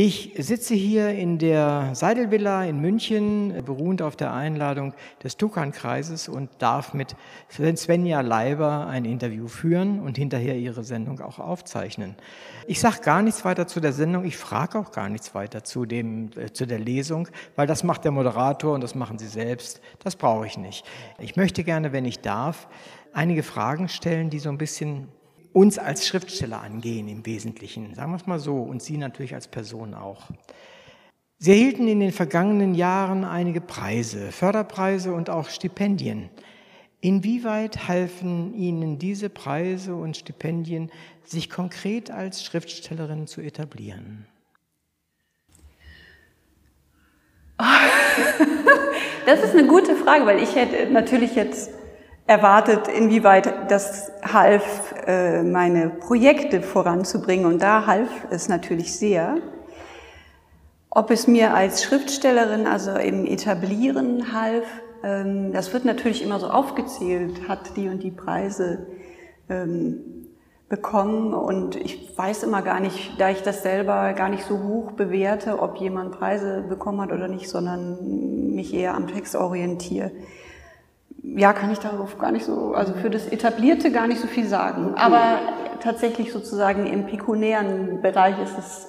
Ich sitze hier in der Seidelvilla in München, beruhend auf der Einladung des Tukan-Kreises und darf mit Svenja Leiber ein Interview führen und hinterher ihre Sendung auch aufzeichnen. Ich sage gar nichts weiter zu der Sendung, ich frage auch gar nichts weiter zu, dem, äh, zu der Lesung, weil das macht der Moderator und das machen Sie selbst. Das brauche ich nicht. Ich möchte gerne, wenn ich darf, einige Fragen stellen, die so ein bisschen uns als Schriftsteller angehen im Wesentlichen, sagen wir es mal so, und Sie natürlich als Person auch. Sie erhielten in den vergangenen Jahren einige Preise, Förderpreise und auch Stipendien. Inwieweit halfen Ihnen diese Preise und Stipendien, sich konkret als Schriftstellerin zu etablieren? Das ist eine gute Frage, weil ich hätte natürlich jetzt erwartet, inwieweit das half, äh, meine Projekte voranzubringen. Und da half es natürlich sehr. Ob es mir als Schriftstellerin, also im Etablieren half, ähm, das wird natürlich immer so aufgezählt, hat die und die Preise ähm, bekommen. Und ich weiß immer gar nicht, da ich das selber gar nicht so hoch bewerte, ob jemand Preise bekommen hat oder nicht, sondern mich eher am Text orientiere ja, kann ich darauf gar nicht so, also für das Etablierte gar nicht so viel sagen. Aber tatsächlich sozusagen im pekunären Bereich ist es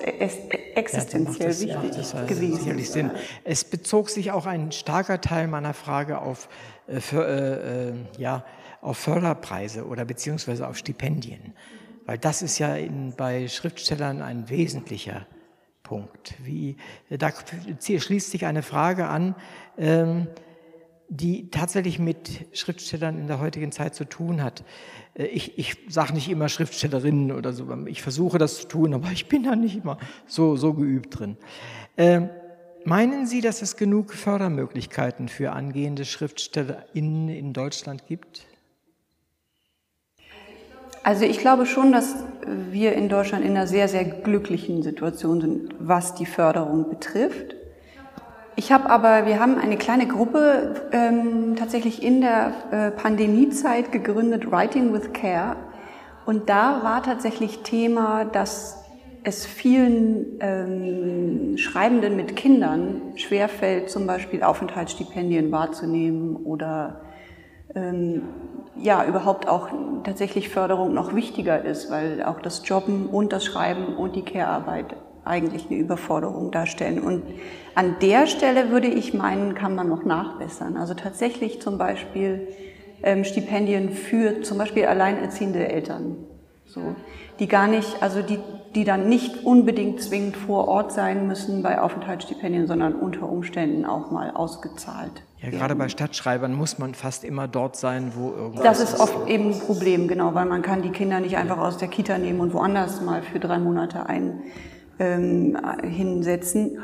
existenziell ja, wichtig das, ja, das gewesen. Sicherlich Sinn. Es bezog sich auch ein starker Teil meiner Frage auf, äh, für, äh, äh, ja, auf Förderpreise oder beziehungsweise auf Stipendien. Weil das ist ja in, bei Schriftstellern ein wesentlicher Punkt. Wie, da schließt sich eine Frage an, ähm, die tatsächlich mit Schriftstellern in der heutigen Zeit zu tun hat. Äh, ich, ich sage nicht immer Schriftstellerinnen oder so, ich versuche das zu tun, aber ich bin da nicht immer so, so geübt drin. Äh, meinen Sie, dass es genug Fördermöglichkeiten für angehende SchriftstellerInnen in Deutschland gibt? Also ich glaube schon, dass wir in Deutschland in einer sehr, sehr glücklichen Situation sind, was die Förderung betrifft. Ich habe aber, wir haben eine kleine Gruppe ähm, tatsächlich in der äh, Pandemiezeit gegründet, Writing with Care. Und da war tatsächlich Thema, dass es vielen ähm, Schreibenden mit Kindern schwerfällt, zum Beispiel Aufenthaltsstipendien wahrzunehmen oder ähm, ja, überhaupt auch tatsächlich Förderung noch wichtiger ist, weil auch das Jobben und das Schreiben und die Care-Arbeit eigentlich eine Überforderung darstellen. Und an der Stelle würde ich meinen, kann man noch nachbessern. Also tatsächlich zum Beispiel ähm, Stipendien für zum Beispiel alleinerziehende Eltern, so, die gar nicht, also die, die dann nicht unbedingt zwingend vor Ort sein müssen bei Aufenthaltsstipendien, sondern unter Umständen auch mal ausgezahlt. Ja, gerade bei Stadtschreibern muss man fast immer dort sein, wo irgendwas Das ist oft eben ein Problem, genau, weil man kann die Kinder nicht einfach aus der Kita nehmen und woanders mal für drei Monate ein ähm, hinsetzen.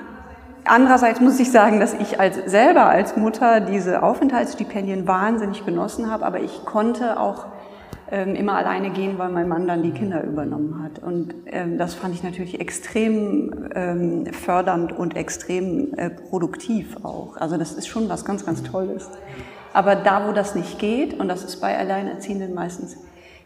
Andererseits muss ich sagen, dass ich als, selber als Mutter diese Aufenthaltsstipendien wahnsinnig genossen habe, aber ich konnte auch ähm, immer alleine gehen, weil mein Mann dann die Kinder übernommen hat. Und ähm, das fand ich natürlich extrem ähm, fördernd und extrem äh, produktiv auch. Also das ist schon was ganz, ganz Tolles. Aber da, wo das nicht geht, und das ist bei Alleinerziehenden meistens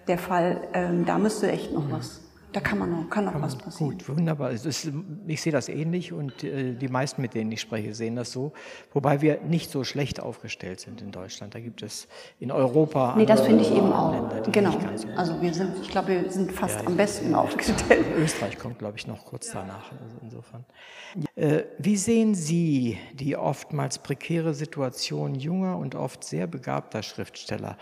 der Fall, ähm, da müsste echt noch was da kann man noch, kann noch was passieren. Gut, wunderbar. Ist, ich sehe das ähnlich und äh, die meisten, mit denen ich spreche, sehen das so. Wobei wir nicht so schlecht aufgestellt sind in Deutschland. Da gibt es in Europa. Nee, das finde ich eben auch. Länder, genau. So also wir sind, ich glaube, wir sind fast ja, am besten aufgestellt. Österreich kommt, glaube ich, noch kurz danach. Also insofern. Äh, wie sehen Sie die oftmals prekäre Situation junger und oft sehr begabter Schriftsteller?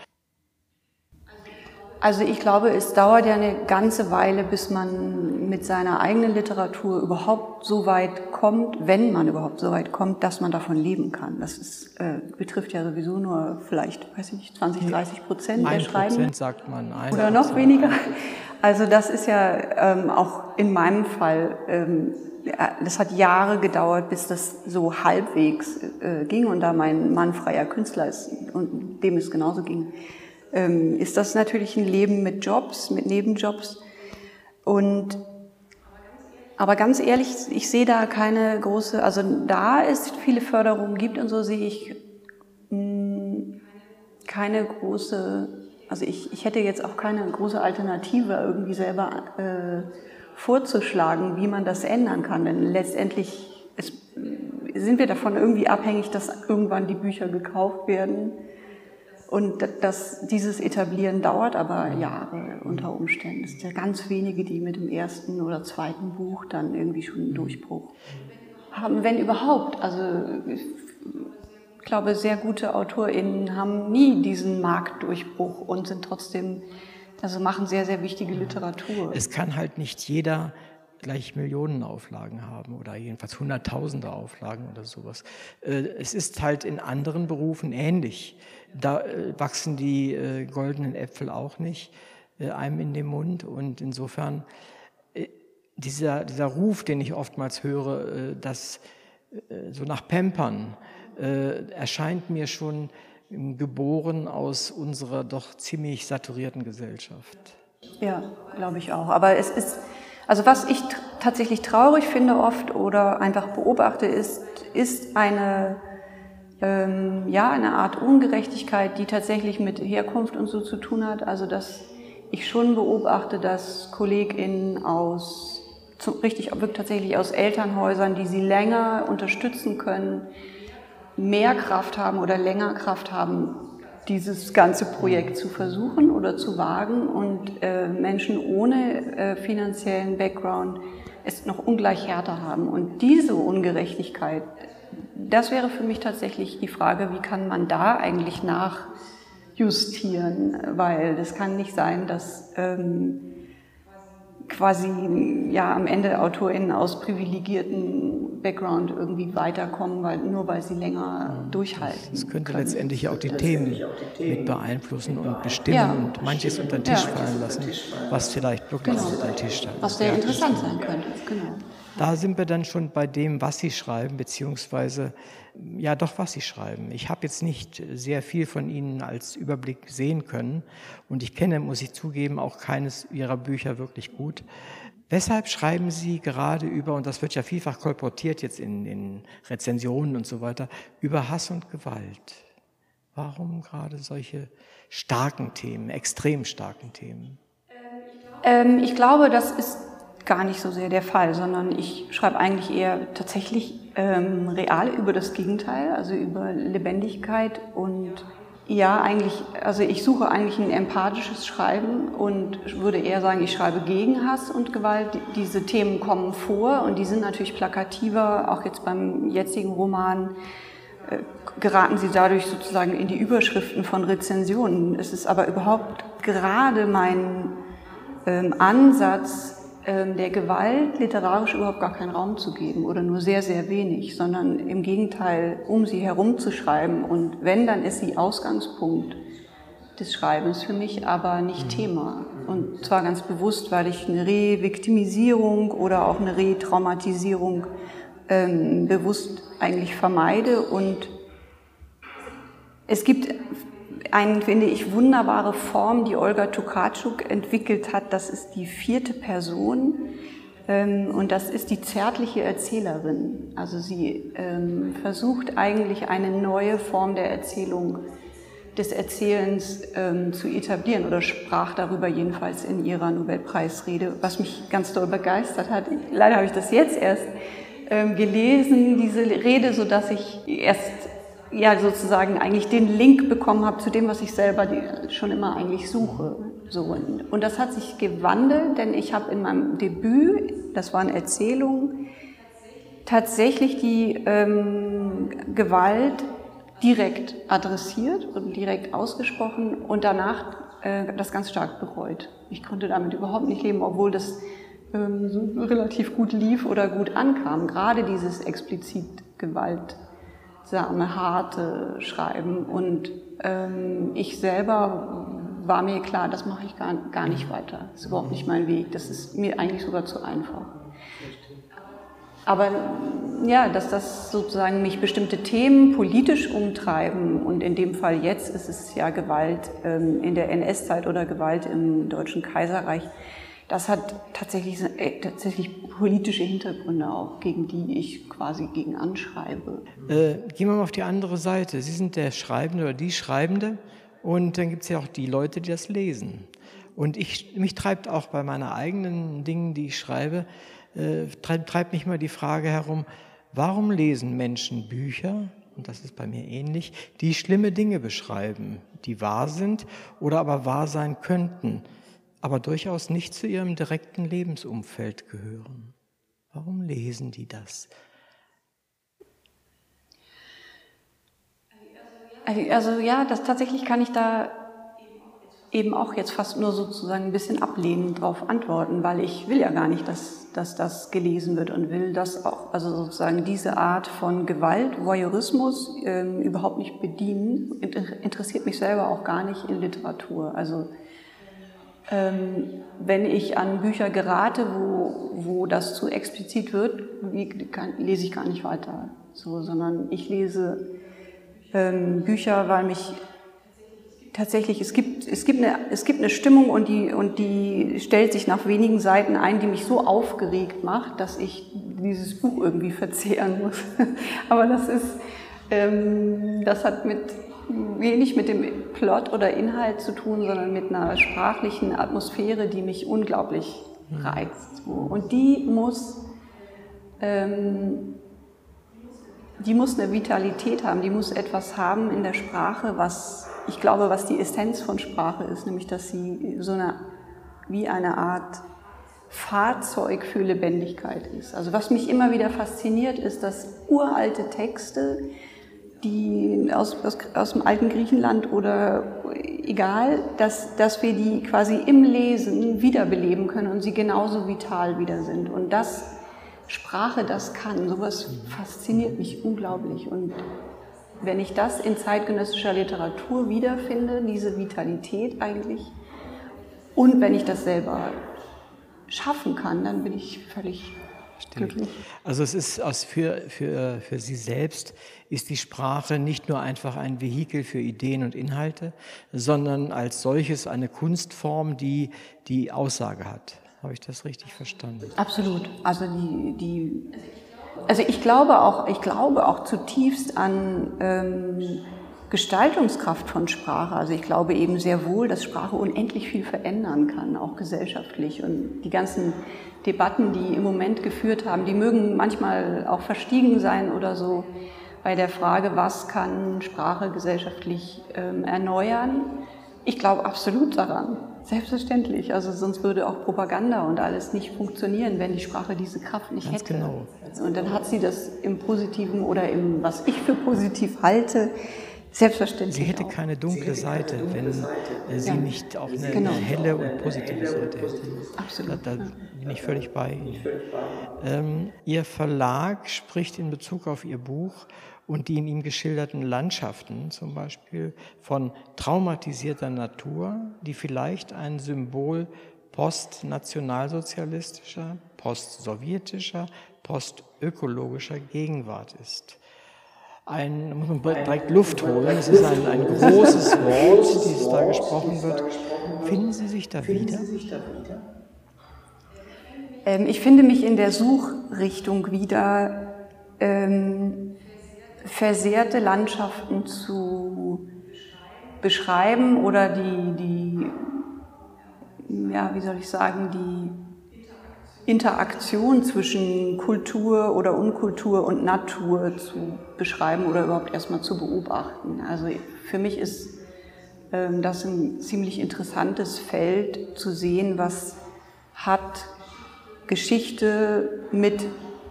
Also ich glaube, es dauert ja eine ganze Weile, bis man mit seiner eigenen Literatur überhaupt so weit kommt, wenn man überhaupt so weit kommt, dass man davon leben kann. Das ist, äh, betrifft ja sowieso nur vielleicht, weiß ich nicht, 20, 30 Prozent der Schreiben. Prozent sagt man. Ein Oder noch weniger. Also das ist ja ähm, auch in meinem Fall, ähm, das hat Jahre gedauert, bis das so halbwegs äh, ging und da mein Mann freier Künstler ist und dem es genauso ging ähm, ist das natürlich ein Leben mit Jobs, mit Nebenjobs. Und Aber ganz ehrlich, ich sehe da keine große, also da es viele Förderungen gibt und so sehe ich mh, hm, keine große, also ich, ich hätte jetzt auch keine große Alternative irgendwie selber äh, vorzuschlagen, wie man das ändern kann. Denn letztendlich ist, sind wir davon irgendwie abhängig, dass irgendwann die Bücher gekauft werden. Und das, dieses Etablieren dauert aber Jahre unter Umständen. Es sind ja ganz wenige, die mit dem ersten oder zweiten Buch dann irgendwie schon einen Durchbruch haben, wenn überhaupt. Also ich glaube, sehr gute AutorInnen haben nie diesen Marktdurchbruch und sind trotzdem, also machen sehr, sehr wichtige Literatur. Es kann halt nicht jeder gleich Millionen Auflagen haben oder jedenfalls Hunderttausende Auflagen oder sowas. Äh, es ist halt in anderen Berufen ähnlich. Da äh, wachsen die äh, goldenen Äpfel auch nicht einem in den Mund und insofern dieser, dieser Ruf, den ich oftmals höre, dass so nach Pampern, erscheint mir schon geboren aus unserer doch ziemlich saturierten Gesellschaft. Ja, glaube ich auch. Aber es ist, also was ich tatsächlich traurig finde oft oder einfach beobachte, ist, ist eine, ähm, ja, eine Art Ungerechtigkeit, die tatsächlich mit Herkunft und so zu tun hat. Also dass ich schon beobachte, dass KollegInnen aus, richtig wirklich tatsächlich aus Elternhäusern, die sie länger unterstützen können, mehr Kraft haben oder länger Kraft haben, dieses ganze Projekt zu versuchen oder zu wagen und äh, Menschen ohne äh, finanziellen Background es noch ungleich härter haben. Und diese Ungerechtigkeit, das wäre für mich tatsächlich die Frage, wie kann man da eigentlich nachjustieren, weil das kann nicht sein, dass ähm, quasi ja am Ende AutorInnen aus privilegierten Background irgendwie weiterkommen, weil, nur weil sie länger durchhalten. Das könnte können. letztendlich auch die Themen mit beeinflussen und bestimmen ja. und manches unter den Tisch ja. fallen lassen, was vielleicht wirklich genau. unter den Tisch stand. Was sehr interessant sein könnte, genau. Da sind wir dann schon bei dem, was Sie schreiben, beziehungsweise ja doch, was Sie schreiben. Ich habe jetzt nicht sehr viel von Ihnen als Überblick sehen können und ich kenne, muss ich zugeben, auch keines Ihrer Bücher wirklich gut. Weshalb schreiben Sie gerade über, und das wird ja vielfach kolportiert jetzt in, in Rezensionen und so weiter, über Hass und Gewalt? Warum gerade solche starken Themen, extrem starken Themen? Ähm, ich glaube, das ist gar nicht so sehr der Fall, sondern ich schreibe eigentlich eher tatsächlich ähm, real über das Gegenteil, also über Lebendigkeit und ja, eigentlich, also ich suche eigentlich ein empathisches Schreiben und würde eher sagen, ich schreibe gegen Hass und Gewalt. Diese Themen kommen vor und die sind natürlich plakativer, auch jetzt beim jetzigen Roman äh, geraten sie dadurch sozusagen in die Überschriften von Rezensionen. Es ist aber überhaupt gerade mein ähm, Ansatz, der Gewalt literarisch überhaupt gar keinen Raum zu geben oder nur sehr, sehr wenig, sondern im Gegenteil, um sie herumzuschreiben. Und wenn, dann ist sie Ausgangspunkt des Schreibens für mich, aber nicht mhm. Thema. Und zwar ganz bewusst, weil ich eine Reviktimisierung oder auch eine Retraumatisierung ähm, bewusst eigentlich vermeide. Und es gibt eine, finde ich, wunderbare Form, die Olga Tukatschuk entwickelt hat. Das ist die vierte Person ähm, und das ist die zärtliche Erzählerin. Also sie ähm, versucht eigentlich eine neue Form der Erzählung, des Erzählens ähm, zu etablieren oder sprach darüber jedenfalls in ihrer Nobelpreisrede, was mich ganz doll begeistert hat. Leider habe ich das jetzt erst gelesen, diese Rede, so dass ich erst ja sozusagen eigentlich den Link bekommen habe zu dem, was ich selber schon immer eigentlich suche. So, und das hat sich gewandelt, denn ich habe in meinem Debüt, das waren Erzählungen, tatsächlich die ähm, Gewalt direkt adressiert und direkt ausgesprochen und danach äh, das ganz stark bereut. Ich konnte damit überhaupt nicht leben, obwohl das ähm, relativ gut lief oder gut ankam. Gerade dieses explizit Gewalt seltsame, harte Schreiben. Und ähm, ich selber war mir klar, das mache ich gar, gar nicht weiter. Das ist überhaupt nicht mein Weg. Das ist mir eigentlich sogar zu einfach. Aber ja, dass das sozusagen mich bestimmte Themen politisch umtreiben und in dem Fall jetzt ist es ja Gewalt ähm, in der NS-Zeit oder Gewalt im Deutschen Kaiserreich, das hat tatsächlich, äh, tatsächlich politische Hintergründe auch, gegen die ich quasi gegen anschreibe. Äh, gehen wir mal auf die andere Seite. Sie sind der Schreibende oder die Schreibende und dann gibt es ja auch die Leute, die das lesen. Und ich, mich treibt auch bei meinen eigenen Dingen, die ich schreibe, äh, treibt, treibt mich mal die Frage herum, warum lesen Menschen Bücher, und das ist bei mir ähnlich, die schlimme Dinge beschreiben, die wahr sind oder aber wahr sein könnten, aber durchaus nicht zu ihrem direkten Lebensumfeld gehören. Warum lesen die das? Also ja, das tatsächlich kann ich da eben auch jetzt fast nur sozusagen ein bisschen ablehnend darauf antworten, weil ich will ja gar nicht, dass, dass das gelesen wird und will das auch, also sozusagen diese Art von Gewalt, Voyeurismus ähm, überhaupt nicht bedienen, interessiert mich selber auch gar nicht in Literatur. Also ähm, wenn ich an Bücher gerate, wo, wo das zu explizit wird, lese ich gar nicht weiter, so, sondern ich lese ähm, Bücher, weil mich tatsächlich, es gibt, es gibt, eine, es gibt eine Stimmung und die, und die stellt sich nach wenigen Seiten ein, die mich so aufgeregt macht, dass ich dieses Buch irgendwie verzehren muss. Aber das ist, ähm, das hat mit, wenig mit dem Plot oder Inhalt zu tun, sondern mit einer sprachlichen Atmosphäre, die mich unglaublich mhm. reizt. Und die muss, ähm, die muss eine Vitalität haben, die muss etwas haben in der Sprache, was ich glaube, was die Essenz von Sprache ist, nämlich dass sie so eine, wie eine Art Fahrzeug für Lebendigkeit ist. Also was mich immer wieder fasziniert, ist, dass uralte Texte, die aus, aus, aus dem alten Griechenland oder egal, dass, dass wir die quasi im Lesen wiederbeleben können und sie genauso vital wieder sind. Und das Sprache das kann, sowas fasziniert mich unglaublich. Und wenn ich das in zeitgenössischer Literatur wiederfinde, diese Vitalität eigentlich, und wenn ich das selber schaffen kann, dann bin ich völlig. Glücklich. Also es ist aus, für, für, für Sie selbst ist die Sprache nicht nur einfach ein Vehikel für Ideen und Inhalte, sondern als solches eine Kunstform, die die Aussage hat. Habe ich das richtig verstanden? Absolut. Also die, die also ich glaube auch, ich glaube auch zutiefst an ähm, Gestaltungskraft von Sprache. Also ich glaube eben sehr wohl, dass Sprache unendlich viel verändern kann, auch gesellschaftlich. Und die ganzen Debatten, die im Moment geführt haben, die mögen manchmal auch verstiegen sein oder so bei der Frage, was kann Sprache gesellschaftlich ähm, erneuern. Ich glaube absolut daran. Selbstverständlich. Also sonst würde auch Propaganda und alles nicht funktionieren, wenn die Sprache diese Kraft nicht Ganz hätte. Genau. Und dann hat sie das im Positiven oder im, was ich für positiv halte, selbstverständlich. Sie hätte auch. keine dunkle Seite, wenn Seite. sie ja. nicht auch eine genau. helle und positive Seite hätte. Absolut. Da, da bin ich völlig bei Ihnen. Ähm, Ihr Verlag spricht in Bezug auf Ihr Buch und die in ihm geschilderten Landschaften zum Beispiel von traumatisierter Natur, die vielleicht ein Symbol postnationalsozialistischer, postsowjetischer, postökologischer Gegenwart ist. Ein, muss man direkt Luft holen, es ist ein, ein großes Wort, dieses da gesprochen wird. Finden Sie sich da wieder? Ähm, ich finde mich in der Suchrichtung wieder. Ähm, versehrte Landschaften zu beschreiben oder die, die ja, wie soll ich sagen, die Interaktion zwischen Kultur oder Unkultur und Natur zu beschreiben oder überhaupt erstmal zu beobachten. Also für mich ist ähm, das ein ziemlich interessantes Feld zu sehen, was hat Geschichte mit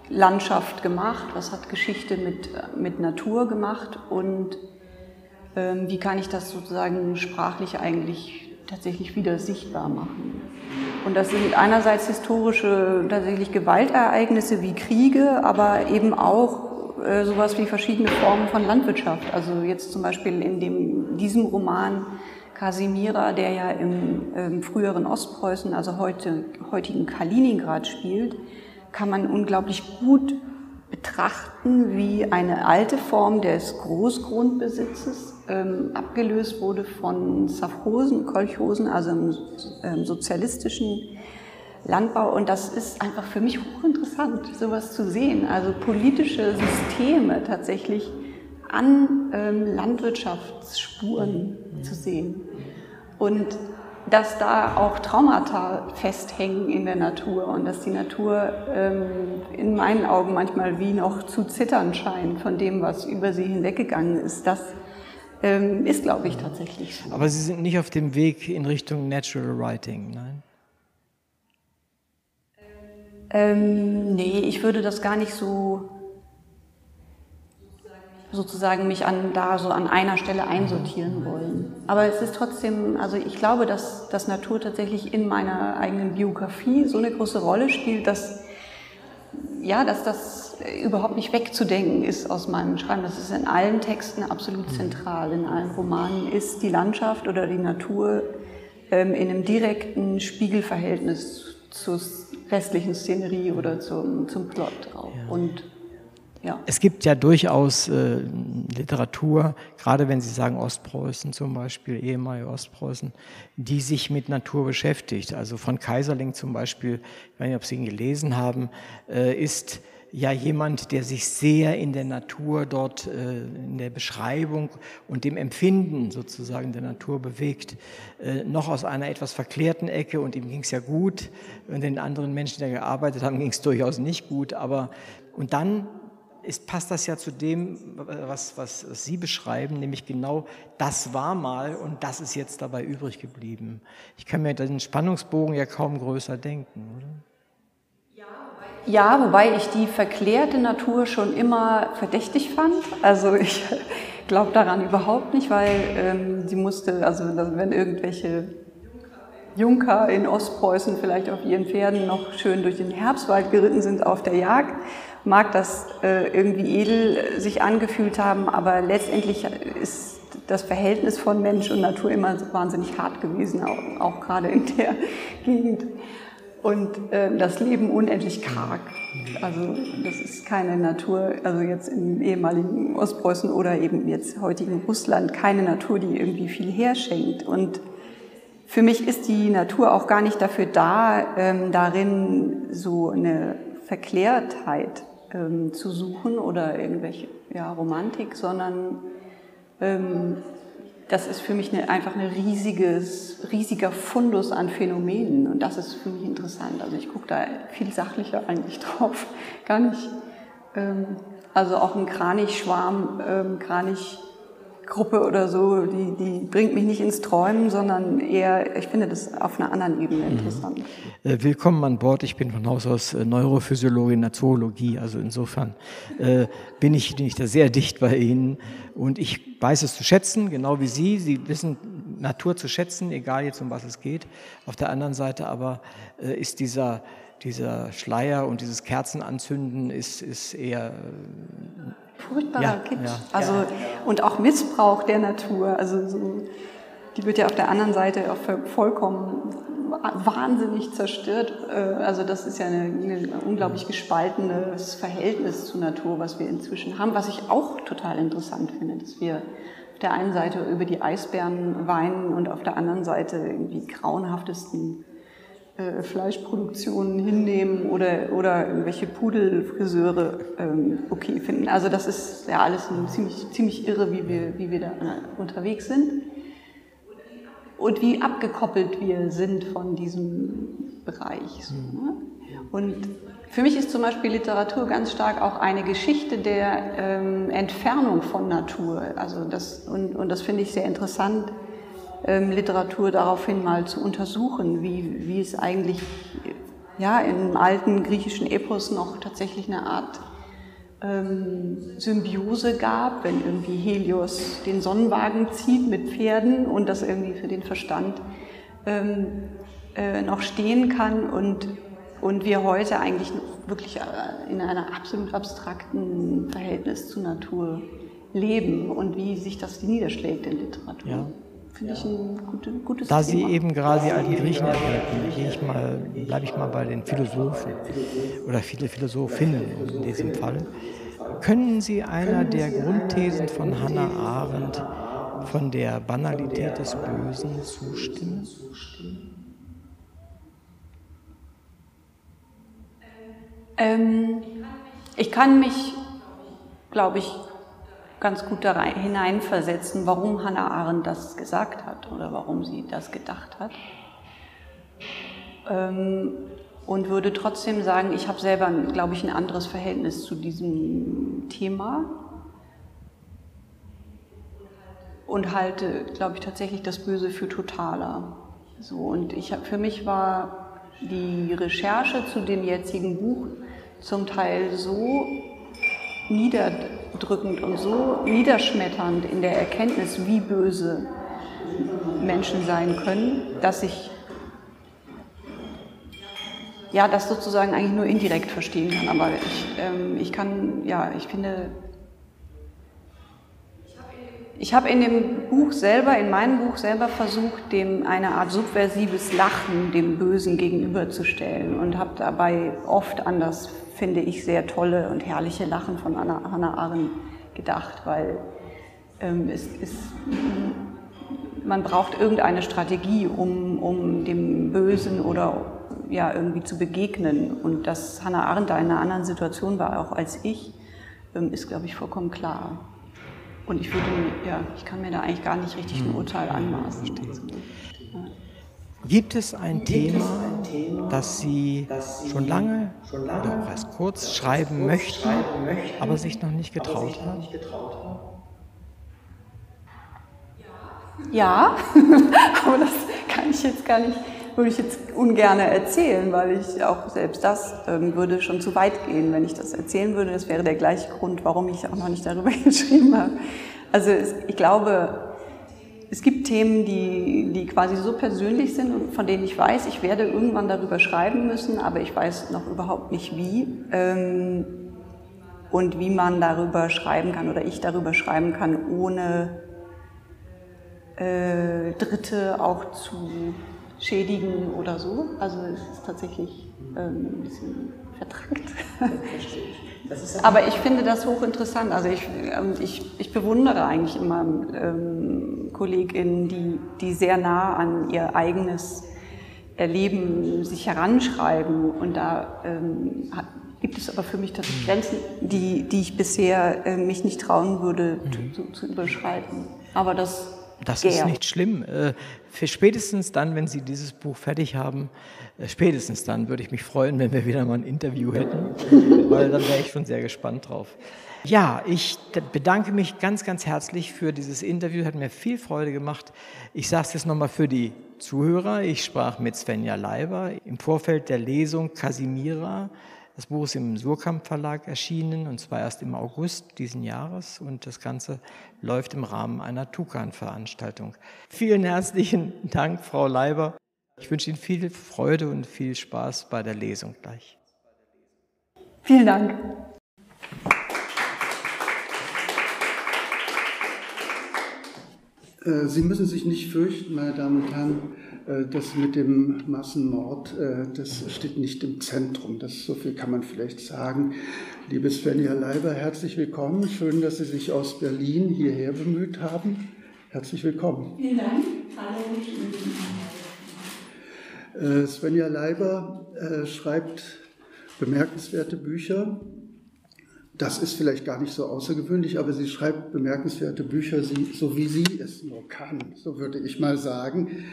Landschaft gemacht, was hat Geschichte mit, mit Natur gemacht und ähm, wie kann ich das sozusagen sprachlich eigentlich tatsächlich wieder sichtbar machen. Und das sind einerseits historische tatsächlich Gewaltereignisse wie Kriege, aber eben auch äh, sowas wie verschiedene Formen von Landwirtschaft. Also jetzt zum Beispiel in dem, diesem Roman Kasimira, der ja im, im früheren Ostpreußen, also heute, heutigen Kaliningrad spielt, kann man unglaublich gut betrachten, wie eine alte Form des Großgrundbesitzes ähm, abgelöst wurde von Safhosen, Kolchosen, also im ähm, sozialistischen Landbau. Und das ist einfach für mich hochinteressant, sowas zu sehen. Also politische Systeme tatsächlich an ähm, Landwirtschaftsspuren zu sehen. Und dass da auch Traumata festhängen in der Natur und dass die Natur ähm, in meinen Augen manchmal wie noch zu zittern scheint von dem, was über sie hinweggegangen ist. Das ähm, ist, glaube ich, tatsächlich so. Aber Sie sind nicht auf dem Weg in Richtung Natural Writing, nein? Ähm, nee, ich würde das gar nicht so sozusagen mich an, da so an einer Stelle einsortieren wollen. Aber es ist trotzdem, also ich glaube, dass, dass Natur tatsächlich in meiner eigenen Biografie so eine große Rolle spielt, dass, ja, dass das überhaupt nicht wegzudenken ist aus meinem Schreiben. Das ist in allen Texten absolut zentral. In allen Romanen ist die Landschaft oder die Natur ähm, in einem direkten Spiegelverhältnis zur restlichen Szenerie oder zum, zum Plot drauf. Ja. Und ja. Es gibt ja durchaus äh, Literatur, gerade wenn Sie sagen Ostpreußen zum Beispiel, ehemalige Ostpreußen, die sich mit Natur beschäftigt. Also von Kaiserling zum Beispiel, ich weiß nicht, ob Sie ihn gelesen haben, äh, ist ja jemand, der sich sehr in der Natur dort, äh, in der Beschreibung und dem Empfinden sozusagen der Natur bewegt. Äh, noch aus einer etwas verklärten Ecke und ihm ging es ja gut. Und den anderen Menschen, die gearbeitet haben, ging es durchaus nicht gut. Aber und dann ist, passt das ja zu dem, was, was Sie beschreiben, nämlich genau, das war mal und das ist jetzt dabei übrig geblieben. Ich kann mir den Spannungsbogen ja kaum größer denken, oder? Ja, wobei ich die verklärte Natur schon immer verdächtig fand. Also ich glaube daran überhaupt nicht, weil ähm, sie musste, also wenn irgendwelche Junker in Ostpreußen vielleicht auf ihren Pferden noch schön durch den Herbstwald geritten sind auf der Jagd, mag das äh, irgendwie edel sich angefühlt haben, aber letztendlich ist das Verhältnis von Mensch und Natur immer wahnsinnig hart gewesen, auch, auch gerade in der Gegend. Und äh, das Leben unendlich karg. Also das ist keine Natur, also jetzt im ehemaligen Ostpreußen oder eben jetzt heutigen Russland, keine Natur, die irgendwie viel herschenkt. Und für mich ist die Natur auch gar nicht dafür da, ähm, darin so eine Verklärtheit ähm, zu suchen oder irgendwelche ja, Romantik, sondern ähm, das ist für mich eine, einfach ein riesiges, riesiger Fundus an Phänomenen und das ist für mich interessant. Also ich gucke da viel sachlicher eigentlich drauf, gar nicht. Ähm, also auch ein Kranichschwarm, ähm, Kranich Gruppe oder so, die, die bringt mich nicht ins Träumen, sondern eher, ich finde das auf einer anderen Ebene mhm. interessant. Mhm. willkommen an Bord. Ich bin von Haus aus äh, Neurophysiologin der Zoologie, also insofern äh, bin, ich, bin ich da sehr dicht bei Ihnen und ich weiß es zu schätzen, genau wie Sie. Sie wissen Natur zu schätzen, egal jetzt um was es geht. Auf der anderen Seite aber äh, ist dieser dieser Schleier und dieses Kerzenanzünden ist, ist eher furchtbarer ja, Kitsch. Ja, also, ja. Und auch Missbrauch der Natur. Also so, die wird ja auf der anderen Seite auch vollkommen wahnsinnig zerstört. Äh, also das ist ja ein unglaublich gespaltenes Verhältnis zur Natur, was wir inzwischen haben, was ich auch total interessant finde, dass wir auf der einen Seite über die Eisbären weinen und auf der anderen Seite irgendwie grauenhaftesten äh, Fleischproduktionen hinnehmen oder, oder irgendwelche Pudelfriseure ähm, okay finden. Also das ist ja alles ziemlich, ziemlich irre, wie wir, wie wir da unterwegs sind und wie abgekoppelt wir sind von diesem Bereich. So, ne? Und für mich ist zum Beispiel Literatur ganz stark auch eine Geschichte der ähm, Entfernung von Natur. Also das, und, und das finde ich sehr interessant Literatur daraufhin mal zu untersuchen, wie, wie es eigentlich ja, im alten griechischen Epos noch tatsächlich eine Art ähm, Symbiose gab, wenn irgendwie Helios den Sonnenwagen zieht mit Pferden und das irgendwie für den Verstand ähm, äh, noch stehen kann und, und wir heute eigentlich wirklich äh, in einem absolut abstrakten Verhältnis zur Natur leben und wie sich das niederschlägt in Literatur. Ja. Finde ich ein gute, gutes Da Sie eben gerade die alten Griechen erwähnten, gehe ich mal, bleibe ich mal bei den Philosophen oder viele Philosophinnen in diesem Fall. Können Sie einer der Grundthesen von Hannah Arendt von der Banalität des Bösen zustimmen? Ähm, ich kann mich, glaube ich, ganz gut da rein, hineinversetzen, warum Hannah Arendt das gesagt hat oder warum sie das gedacht hat. Ähm, und würde trotzdem sagen, ich habe selber, glaube ich, ein anderes Verhältnis zu diesem Thema und halte, glaube ich, tatsächlich das Böse für totaler. So, und ich hab, für mich war die Recherche zu dem jetzigen Buch zum Teil so niederdrückend und so niederschmetternd in der Erkenntnis, wie böse Menschen sein können, dass ich ja, das sozusagen eigentlich nur indirekt verstehen kann. Aber ich, ähm, ich kann, ja, ich finde, ich habe in dem Buch selber, in meinem Buch selber versucht, dem eine Art subversives Lachen dem Bösen gegenüberzustellen und habe dabei oft an das, finde ich, sehr tolle und herrliche Lachen von Anna, Hannah Arendt gedacht, weil ähm, es ist, man braucht irgendeine Strategie, um, um dem Bösen oder ja, irgendwie zu begegnen. Und dass Hannah Arendt da in einer anderen Situation war, auch als ich, ähm, ist, glaube ich, vollkommen klar. Und ich würde, ja, ich kann mir da eigentlich gar nicht richtig ein hm. Urteil anmaßen. Gibt es ein Thema, das Sie schon lange oder auch erst kurz schreiben möchten, aber sich noch nicht getraut haben? Ja, aber das kann ich jetzt gar nicht würde ich jetzt ungern erzählen, weil ich auch selbst das ähm, würde schon zu weit gehen, wenn ich das erzählen würde. Das wäre der gleiche Grund, warum ich auch noch nicht darüber geschrieben habe. Also es, ich glaube, es gibt Themen, die, die quasi so persönlich sind und von denen ich weiß, ich werde irgendwann darüber schreiben müssen, aber ich weiß noch überhaupt nicht wie. Ähm, und wie man darüber schreiben kann oder ich darüber schreiben kann, ohne äh, Dritte auch zu schädigen oder so. Also es ist tatsächlich ähm, ein bisschen vertrackt. Aber ich finde das hochinteressant. Also ich, ähm, ich, ich bewundere eigentlich immer ähm, KollegInnen, die, die sehr nah an ihr eigenes Erleben sich heranschreiben. Und da ähm, hat, gibt es aber für mich tatsächlich mhm. Grenzen, die, die ich bisher äh, mich nicht trauen würde mhm. zu, zu überschreiten. Aber das das ist nicht schlimm. Für spätestens dann, wenn Sie dieses Buch fertig haben, äh, spätestens dann würde ich mich freuen, wenn wir wieder mal ein Interview hätten, weil dann wäre ich schon sehr gespannt drauf. Ja, ich bedanke mich ganz, ganz herzlich für dieses Interview. Hat mir viel Freude gemacht. Ich sage es jetzt nochmal für die Zuhörer. Ich sprach mit Svenja Leiber im Vorfeld der Lesung Casimira das Buch ist im Surkamp Verlag erschienen und zwar erst im August diesen Jahres und das Ganze läuft im Rahmen einer Tukan-Veranstaltung. Vielen herzlichen Dank, Frau Leiber. Ich wünsche Ihnen viel Freude und viel Spaß bei der Lesung gleich. Vielen Dank. Äh, Sie müssen sich nicht fürchten, meine Damen und Herren. Äh, das mit dem Massenmord, äh, das steht nicht im Zentrum. Das, so viel kann man vielleicht sagen. Liebe Svenja Leiber, herzlich willkommen. Schön, dass Sie sich aus Berlin hierher bemüht haben. Herzlich willkommen. Vielen Dank. Hallo. Äh, Svenja Leiber schreibt bemerkenswerte Bücher. Das ist vielleicht gar nicht so außergewöhnlich, aber sie schreibt bemerkenswerte Bücher, so wie sie es nur kann, so würde ich mal sagen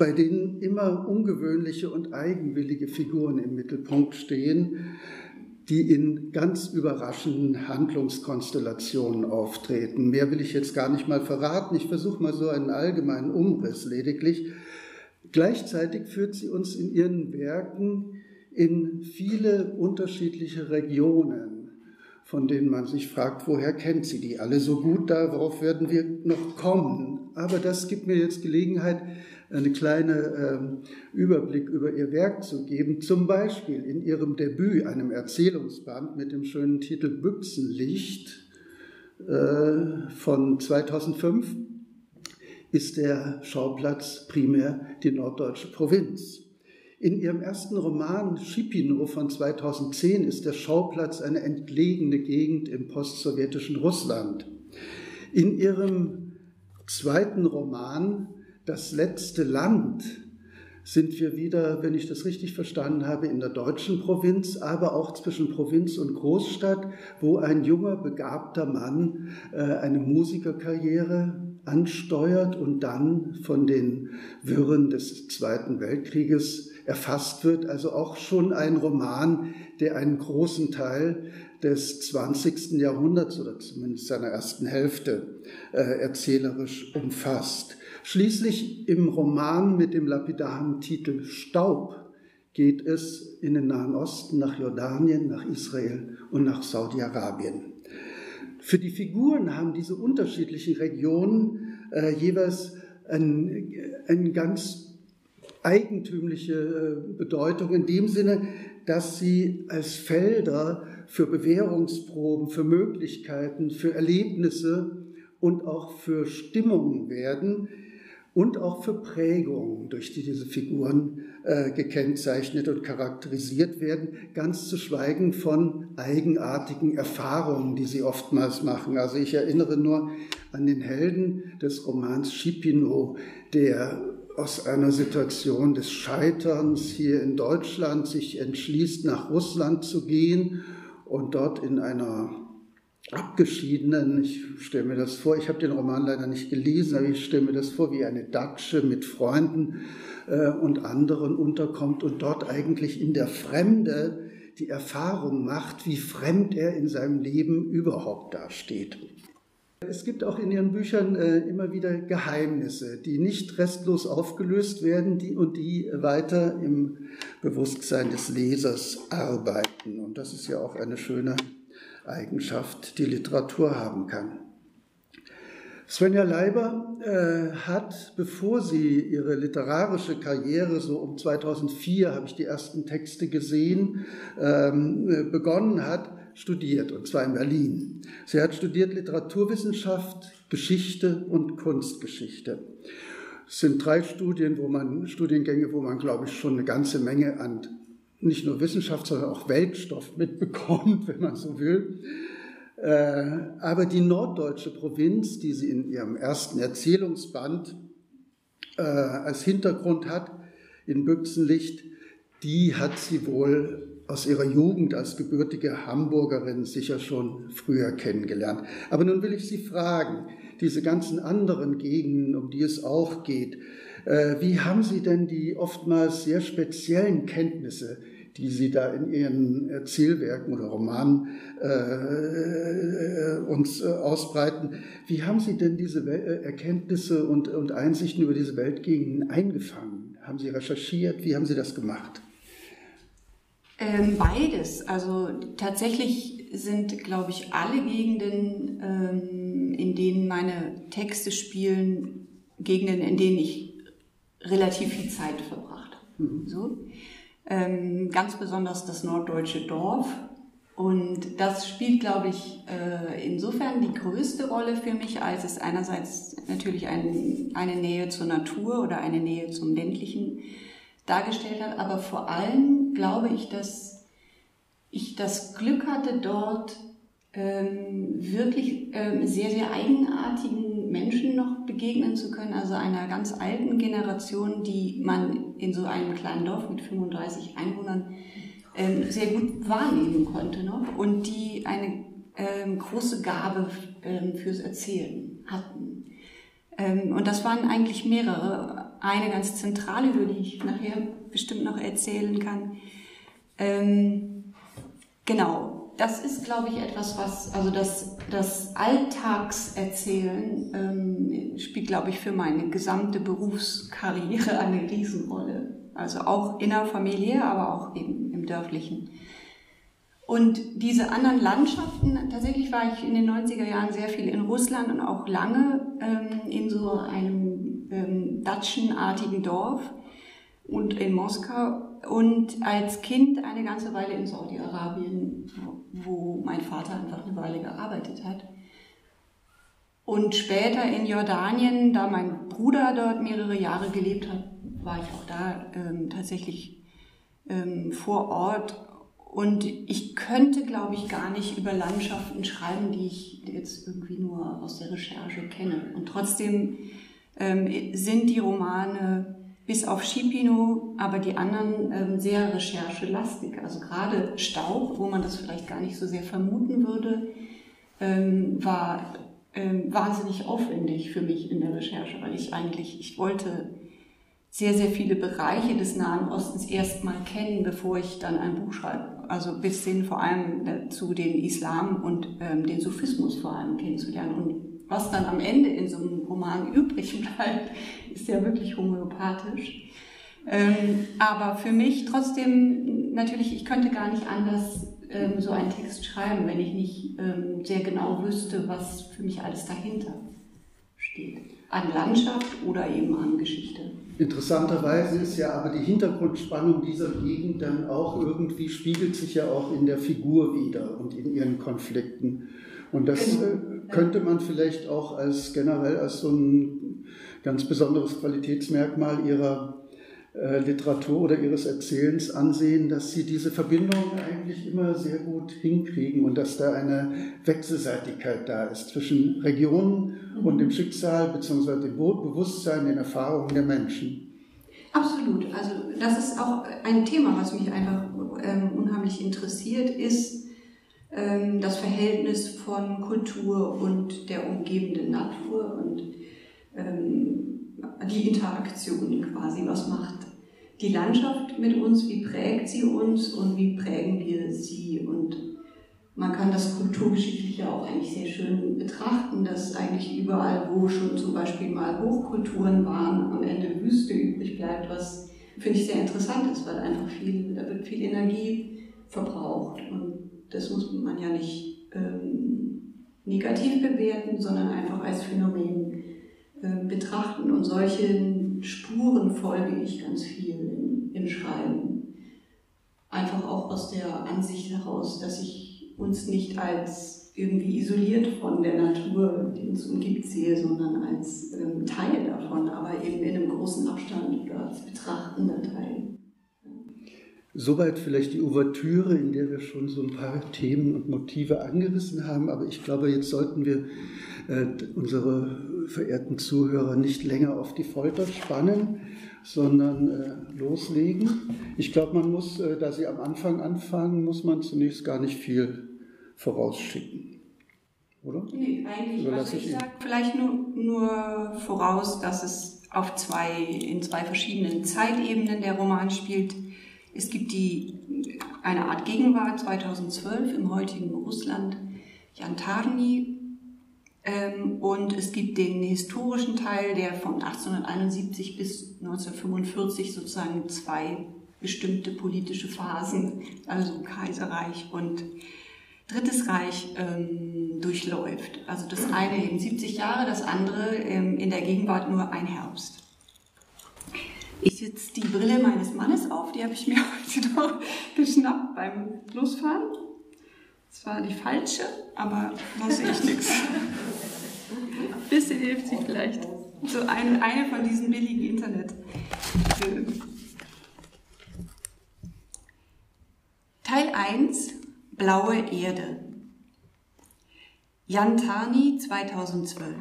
bei denen immer ungewöhnliche und eigenwillige Figuren im Mittelpunkt stehen, die in ganz überraschenden Handlungskonstellationen auftreten. Mehr will ich jetzt gar nicht mal verraten. Ich versuche mal so einen allgemeinen Umriss lediglich. Gleichzeitig führt sie uns in ihren Werken in viele unterschiedliche Regionen, von denen man sich fragt, woher kennt sie die alle so gut? Darauf werden wir noch kommen. Aber das gibt mir jetzt Gelegenheit, einen kleinen ähm, Überblick über ihr Werk zu geben. Zum Beispiel in ihrem Debüt, einem Erzählungsband mit dem schönen Titel Büchsenlicht äh, von 2005, ist der Schauplatz primär die norddeutsche Provinz. In ihrem ersten Roman Schipino von 2010 ist der Schauplatz eine entlegene Gegend im postsowjetischen Russland. In ihrem zweiten Roman das letzte Land sind wir wieder, wenn ich das richtig verstanden habe, in der deutschen Provinz, aber auch zwischen Provinz und Großstadt, wo ein junger, begabter Mann äh, eine Musikerkarriere ansteuert und dann von den Wirren des Zweiten Weltkrieges erfasst wird. Also auch schon ein Roman, der einen großen Teil des 20. Jahrhunderts oder zumindest seiner ersten Hälfte äh, erzählerisch umfasst. Schließlich im Roman mit dem lapidaren Titel Staub geht es in den Nahen Osten, nach Jordanien, nach Israel und nach Saudi-Arabien. Für die Figuren haben diese unterschiedlichen Regionen äh, jeweils eine ein ganz eigentümliche äh, Bedeutung in dem Sinne, dass sie als Felder für Bewährungsproben, für Möglichkeiten, für Erlebnisse und auch für Stimmungen werden, und auch für Prägungen, durch die diese Figuren äh, gekennzeichnet und charakterisiert werden, ganz zu schweigen von eigenartigen Erfahrungen, die sie oftmals machen. Also ich erinnere nur an den Helden des Romans Chipino, der aus einer Situation des Scheiterns hier in Deutschland sich entschließt, nach Russland zu gehen und dort in einer Abgeschiedenen, ich stelle mir das vor, ich habe den Roman leider nicht gelesen, aber ich stelle mir das vor, wie eine Datsche mit Freunden äh, und anderen unterkommt und dort eigentlich in der Fremde die Erfahrung macht, wie fremd er in seinem Leben überhaupt dasteht. Es gibt auch in Ihren Büchern äh, immer wieder Geheimnisse, die nicht restlos aufgelöst werden die, und die weiter im Bewusstsein des Lesers arbeiten. Und das ist ja auch eine schöne Eigenschaft die Literatur haben kann. Svenja Leiber äh, hat, bevor sie ihre literarische Karriere, so um 2004 habe ich die ersten Texte gesehen, ähm, begonnen hat, studiert, und zwar in Berlin. Sie hat studiert Literaturwissenschaft, Geschichte und Kunstgeschichte. Es sind drei Studien, wo man, Studiengänge, wo man, glaube ich, schon eine ganze Menge an nicht nur Wissenschaft, sondern auch Weltstoff mitbekommt, wenn man so will. Äh, aber die norddeutsche Provinz, die sie in ihrem ersten Erzählungsband äh, als Hintergrund hat, in Büchsenlicht, die hat sie wohl aus ihrer Jugend als gebürtige Hamburgerin sicher schon früher kennengelernt. Aber nun will ich Sie fragen, diese ganzen anderen Gegenden, um die es auch geht, äh, wie haben Sie denn die oftmals sehr speziellen Kenntnisse die Sie da in Ihren Erzählwerken oder Romanen äh, uns äh, ausbreiten. Wie haben Sie denn diese Wel äh, Erkenntnisse und, und Einsichten über diese Weltgegenden eingefangen? Haben Sie recherchiert? Wie haben Sie das gemacht? Ähm, beides. Also tatsächlich sind, glaube ich, alle Gegenden, ähm, in denen meine Texte spielen, Gegenden, in denen ich relativ viel Zeit verbracht habe. Mhm. So ähm, ganz besonders das norddeutsche Dorf. Und das spielt, glaube ich, äh, insofern die größte Rolle für mich, als es einerseits natürlich ein, eine Nähe zur Natur oder eine Nähe zum ländlichen dargestellt hat, aber vor allem glaube ich, dass ich das Glück hatte, dort ähm, wirklich ähm, sehr, sehr eigenartigen Menschen noch begegnen zu können, also einer ganz alten Generation, die man in so einem kleinen Dorf mit 35 Einwohnern ähm, sehr gut wahrnehmen konnte noch und die eine ähm, große Gabe ähm, fürs Erzählen hatten. Ähm, und das waren eigentlich mehrere. Eine ganz zentrale, über die ich nachher bestimmt noch erzählen kann. Ähm, genau, das ist, glaube ich, etwas, was, also das, das Alltagserzählen ähm, spielt, glaube ich, für meine gesamte Berufskarriere eine Riesenrolle. Also auch innerfamiliär, aber auch eben im dörflichen. Und diese anderen Landschaften, tatsächlich war ich in den 90er Jahren sehr viel in Russland und auch lange ähm, in so einem ähm, Datschenartigen Dorf und in Moskau und als Kind eine ganze Weile in Saudi-Arabien, wo mein Vater einfach eine Weile gearbeitet hat. Und später in Jordanien, da mein Bruder dort mehrere Jahre gelebt hat, war ich auch da ähm, tatsächlich ähm, vor Ort. Und ich könnte, glaube ich, gar nicht über Landschaften schreiben, die ich jetzt irgendwie nur aus der Recherche kenne. Und trotzdem ähm, sind die Romane bis auf Schipino, aber die anderen ähm, sehr recherchelastig. Also gerade Staub, wo man das vielleicht gar nicht so sehr vermuten würde, ähm, war ähm, wahnsinnig aufwendig für mich in der Recherche, weil ich eigentlich, ich wollte sehr, sehr viele Bereiche des Nahen Ostens erstmal kennen, bevor ich dann ein Buch schreibe. Also bis hin vor allem zu den Islam und ähm, den Sufismus vor allem kennenzulernen. Und was dann am Ende in so einem Roman übrig bleibt, ist ja wirklich homöopathisch. Ähm, aber für mich trotzdem, natürlich, ich könnte gar nicht anders ähm, so einen Text schreiben, wenn ich nicht ähm, sehr genau wüsste, was für mich alles dahinter steht. An Landschaft oder eben an Geschichte. Interessanterweise ist ja aber die Hintergrundspannung dieser Gegend dann auch irgendwie, spiegelt sich ja auch in der Figur wieder und in ihren Konflikten. Und das genau. Könnte man vielleicht auch als generell als so ein ganz besonderes Qualitätsmerkmal ihrer äh, Literatur oder ihres Erzählens ansehen, dass sie diese Verbindung eigentlich immer sehr gut hinkriegen und dass da eine Wechselseitigkeit da ist zwischen Regionen und dem Schicksal bzw. dem Bewusstsein, den Erfahrungen der Menschen. Absolut. Also das ist auch ein Thema, was mich einfach ähm, unheimlich interessiert, ist ähm, das Verhältnis von Kultur und der umgebenden Natur und ähm, die Interaktion quasi. Was macht die Landschaft mit uns? Wie prägt sie uns und wie prägen wir sie? Und man kann das Kulturgeschichtliche auch eigentlich sehr schön betrachten, dass eigentlich überall, wo schon zum Beispiel mal Hochkulturen waren, am Ende Wüste übrig bleibt, was finde ich sehr interessant ist, weil einfach viel, da wird viel Energie verbraucht. Und das muss man ja nicht ähm, negativ bewerten, sondern einfach als Phänomen äh, betrachten. Und solchen Spuren folge ich ganz viel im, im Schreiben. Einfach auch aus der Ansicht heraus, dass ich uns nicht als irgendwie isoliert von der Natur, die uns umgibt, sehe, sondern als ähm, Teil davon, aber eben in einem großen Abstand oder als betrachtender Teil. Soweit vielleicht die Ouvertüre, in der wir schon so ein paar Themen und Motive angerissen haben, aber ich glaube, jetzt sollten wir äh, unsere verehrten Zuhörer nicht länger auf die Folter spannen, sondern äh, loslegen. Ich glaube, man muss, äh, da Sie am Anfang anfangen, muss man zunächst gar nicht viel vorausschicken. Oder? Nee, eigentlich. also ich sage vielleicht nur, nur voraus, dass es auf zwei, in zwei verschiedenen Zeitebenen der Roman spielt. Es gibt die, eine Art Gegenwart 2012 im heutigen Russland. Jan Tarny ähm, und es gibt den historischen Teil, der von 1871 bis 1945 sozusagen zwei bestimmte politische Phasen, also Kaiserreich und Drittes Reich, ähm, durchläuft. Also das eine eben 70 Jahre, das andere ähm, in der Gegenwart nur ein Herbst. Ich sitze die Brille meines Mannes auf, die habe ich mir heute noch geschnappt beim Losfahren. Das war die falsche, aber da sehe ich nichts. Bisschen hilft sie vielleicht. So eine, eine von diesen billigen Internet. Teil 1 Blaue Erde. Jan Tarni 2012.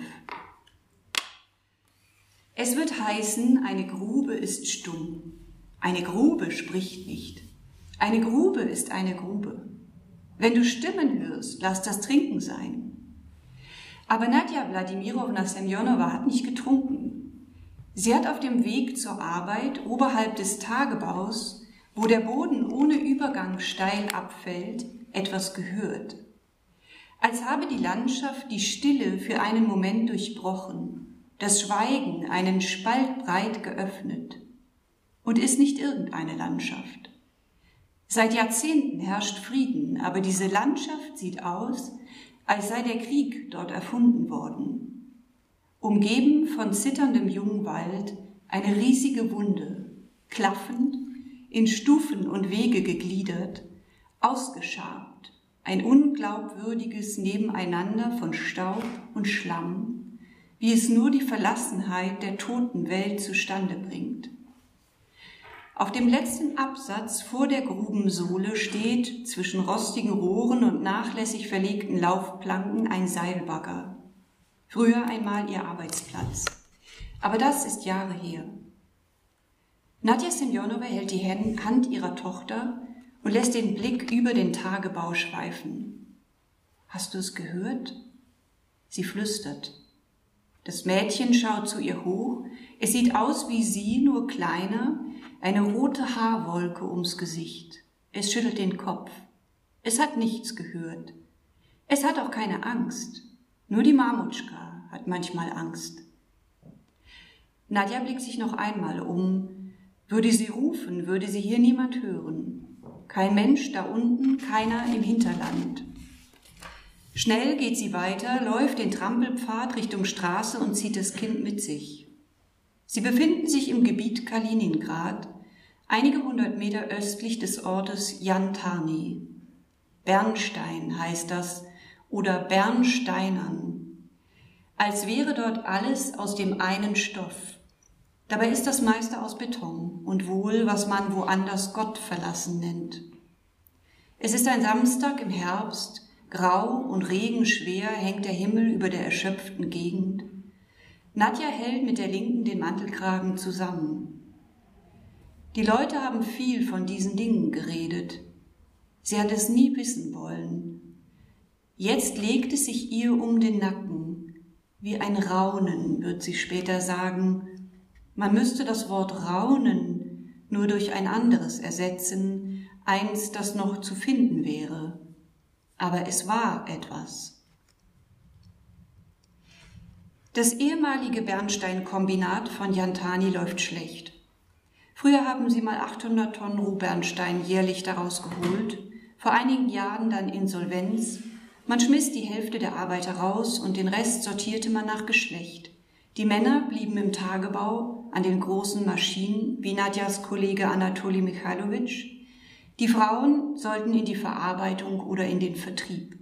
Es wird heißen, eine Grube ist stumm. Eine Grube spricht nicht. Eine Grube ist eine Grube. Wenn du Stimmen hörst, lass das Trinken sein. Aber Nadja Wladimirovna Semjonova hat nicht getrunken. Sie hat auf dem Weg zur Arbeit oberhalb des Tagebaus, wo der Boden ohne Übergang steil abfällt, etwas gehört. Als habe die Landschaft die Stille für einen Moment durchbrochen, das Schweigen einen Spalt breit geöffnet. Und ist nicht irgendeine Landschaft. Seit Jahrzehnten herrscht Frieden, aber diese Landschaft sieht aus, als sei der Krieg dort erfunden worden. Umgeben von zitterndem Jungwald eine riesige Wunde, klaffend, in Stufen und Wege gegliedert, ausgeschabt, ein unglaubwürdiges Nebeneinander von Staub und Schlamm, wie es nur die Verlassenheit der toten Welt zustande bringt. Auf dem letzten Absatz vor der Grubensohle steht zwischen rostigen Rohren und nachlässig verlegten Laufplanken ein Seilbagger. Früher einmal ihr Arbeitsplatz. Aber das ist Jahre her. Nadja Semjonova hält die Hand ihrer Tochter und lässt den Blick über den Tagebau schweifen. Hast du es gehört? Sie flüstert. Das Mädchen schaut zu ihr hoch. Es sieht aus wie sie, nur kleiner, eine rote Haarwolke ums Gesicht. Es schüttelt den Kopf. Es hat nichts gehört. Es hat auch keine Angst. Nur die Marmutschka hat manchmal Angst. Nadja blickt sich noch einmal um, würde sie rufen, würde sie hier niemand hören. Kein Mensch da unten, keiner im Hinterland. Schnell geht sie weiter, läuft den Trampelpfad Richtung Straße und zieht das Kind mit sich. Sie befinden sich im Gebiet Kaliningrad, einige hundert Meter östlich des Ortes Jantarny. Bernstein heißt das oder Bernsteinern. Als wäre dort alles aus dem einen Stoff. Dabei ist das meiste aus Beton und wohl, was man woanders Gott verlassen nennt. Es ist ein Samstag im Herbst, grau und regenschwer hängt der Himmel über der erschöpften Gegend. Nadja hält mit der Linken den Mantelkragen zusammen. Die Leute haben viel von diesen Dingen geredet. Sie hat es nie wissen wollen. Jetzt legt es sich ihr um den Nacken. Wie ein Raunen, wird sie später sagen, man müsste das Wort Raunen nur durch ein anderes ersetzen, eins, das noch zu finden wäre. Aber es war etwas. Das ehemalige Bernsteinkombinat von Jantani läuft schlecht. Früher haben sie mal 800 Tonnen Rohbernstein jährlich daraus geholt, vor einigen Jahren dann Insolvenz. Man schmiss die Hälfte der Arbeiter raus und den Rest sortierte man nach Geschlecht. Die Männer blieben im Tagebau an den großen Maschinen, wie Nadjas Kollege Anatoli Michailowitsch. Die Frauen sollten in die Verarbeitung oder in den Vertrieb.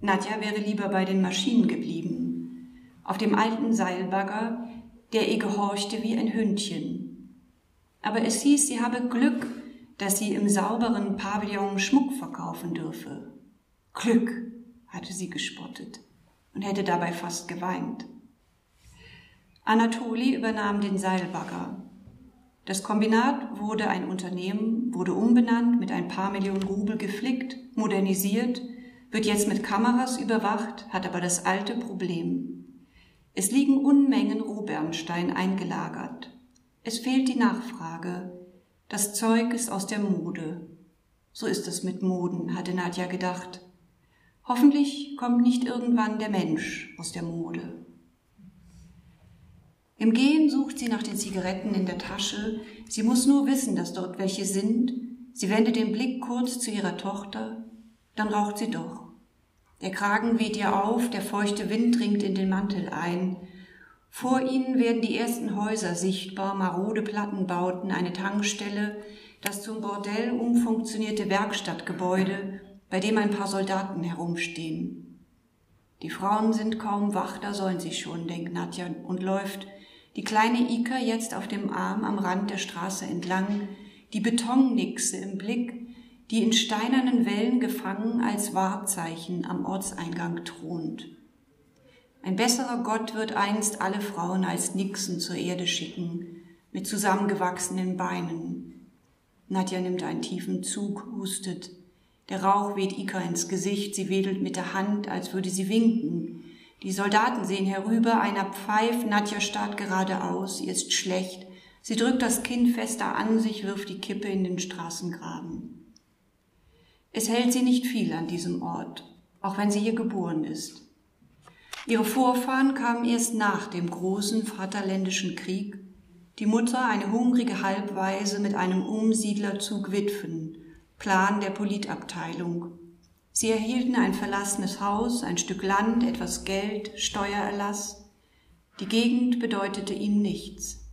Nadja wäre lieber bei den Maschinen geblieben, auf dem alten Seilbagger, der ihr gehorchte wie ein Hündchen. Aber es hieß, sie habe Glück, dass sie im sauberen Pavillon Schmuck verkaufen dürfe. Glück, hatte sie gespottet und hätte dabei fast geweint. Anatoli übernahm den Seilbagger. Das Kombinat wurde ein Unternehmen, wurde umbenannt, mit ein paar Millionen Rubel geflickt, modernisiert, wird jetzt mit Kameras überwacht, hat aber das alte Problem. Es liegen Unmengen Rohbernstein eingelagert. Es fehlt die Nachfrage. Das Zeug ist aus der Mode. So ist es mit Moden, hatte Nadja gedacht. Hoffentlich kommt nicht irgendwann der Mensch aus der Mode. Im Gehen sucht sie nach den Zigaretten in der Tasche. Sie muss nur wissen, dass dort welche sind. Sie wendet den Blick kurz zu ihrer Tochter. Dann raucht sie doch. Der Kragen weht ihr auf, der feuchte Wind dringt in den Mantel ein. Vor ihnen werden die ersten Häuser sichtbar, marode Plattenbauten, eine Tankstelle, das zum Bordell umfunktionierte Werkstattgebäude, bei dem ein paar Soldaten herumstehen. Die Frauen sind kaum wach, da sollen sie schon, denkt Nadja und läuft die kleine Ika jetzt auf dem Arm am Rand der Straße entlang, die Betonnixe im Blick, die in steinernen Wellen gefangen als Wahrzeichen am Ortseingang thront. Ein besserer Gott wird einst alle Frauen als Nixen zur Erde schicken, mit zusammengewachsenen Beinen. Nadja nimmt einen tiefen Zug, hustet. Der Rauch weht Ika ins Gesicht, sie wedelt mit der Hand, als würde sie winken. Die Soldaten sehen herüber, einer pfeift, Nadja starrt geradeaus, ihr ist schlecht. Sie drückt das Kind fester an sich, wirft die Kippe in den Straßengraben. Es hält sie nicht viel an diesem Ort, auch wenn sie hier geboren ist. Ihre Vorfahren kamen erst nach dem großen Vaterländischen Krieg, die Mutter eine hungrige Halbweise mit einem Umsiedlerzug Witwen, Plan der Politabteilung, Sie erhielten ein verlassenes Haus, ein Stück Land, etwas Geld, Steuererlass. Die Gegend bedeutete ihnen nichts.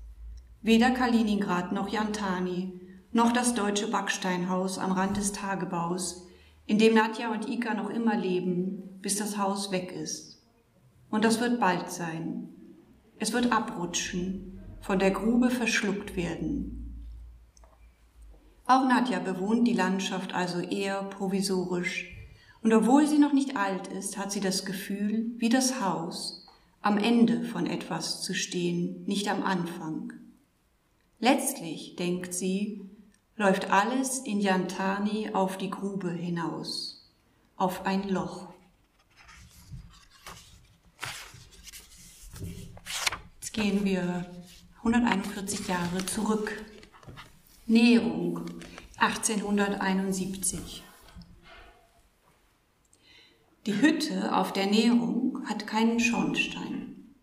Weder Kaliningrad noch Jantani, noch das deutsche Backsteinhaus am Rand des Tagebaus, in dem Nadja und Ika noch immer leben, bis das Haus weg ist. Und das wird bald sein. Es wird abrutschen, von der Grube verschluckt werden. Auch Nadja bewohnt die Landschaft also eher provisorisch, und obwohl sie noch nicht alt ist, hat sie das Gefühl, wie das Haus, am Ende von etwas zu stehen, nicht am Anfang. Letztlich, denkt sie, läuft alles in Jantani auf die Grube hinaus, auf ein Loch. Jetzt gehen wir 141 Jahre zurück. Näherung 1871. Die Hütte auf der Näherung hat keinen Schornstein.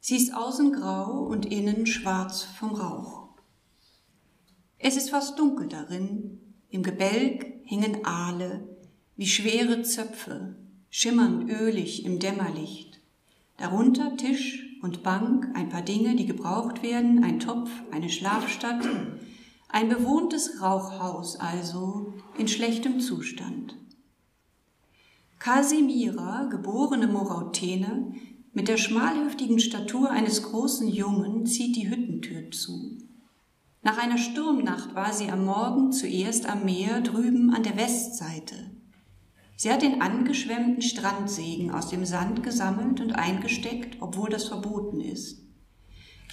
Sie ist außen grau und innen schwarz vom Rauch. Es ist fast dunkel darin, im Gebälk hängen Aale wie schwere Zöpfe, schimmern ölig im Dämmerlicht. Darunter Tisch und Bank, ein paar Dinge, die gebraucht werden, ein Topf, eine Schlafstatt, ein bewohntes Rauchhaus also in schlechtem Zustand. Kasimira, geborene Morautene, mit der schmalhüftigen Statur eines großen Jungen, zieht die Hüttentür zu. Nach einer Sturmnacht war sie am Morgen zuerst am Meer drüben an der Westseite. Sie hat den angeschwemmten Strandsegen aus dem Sand gesammelt und eingesteckt, obwohl das verboten ist.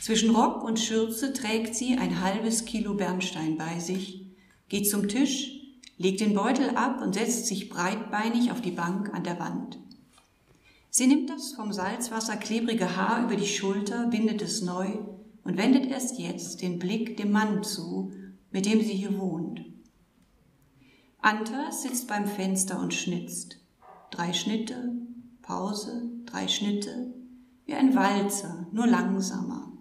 Zwischen Rock und Schürze trägt sie ein halbes Kilo Bernstein bei sich, geht zum Tisch, legt den Beutel ab und setzt sich breitbeinig auf die Bank an der Wand. Sie nimmt das vom Salzwasser klebrige Haar über die Schulter, bindet es neu und wendet erst jetzt den Blick dem Mann zu, mit dem sie hier wohnt. Antas sitzt beim Fenster und schnitzt. Drei Schnitte, Pause, drei Schnitte, wie ein Walzer, nur langsamer.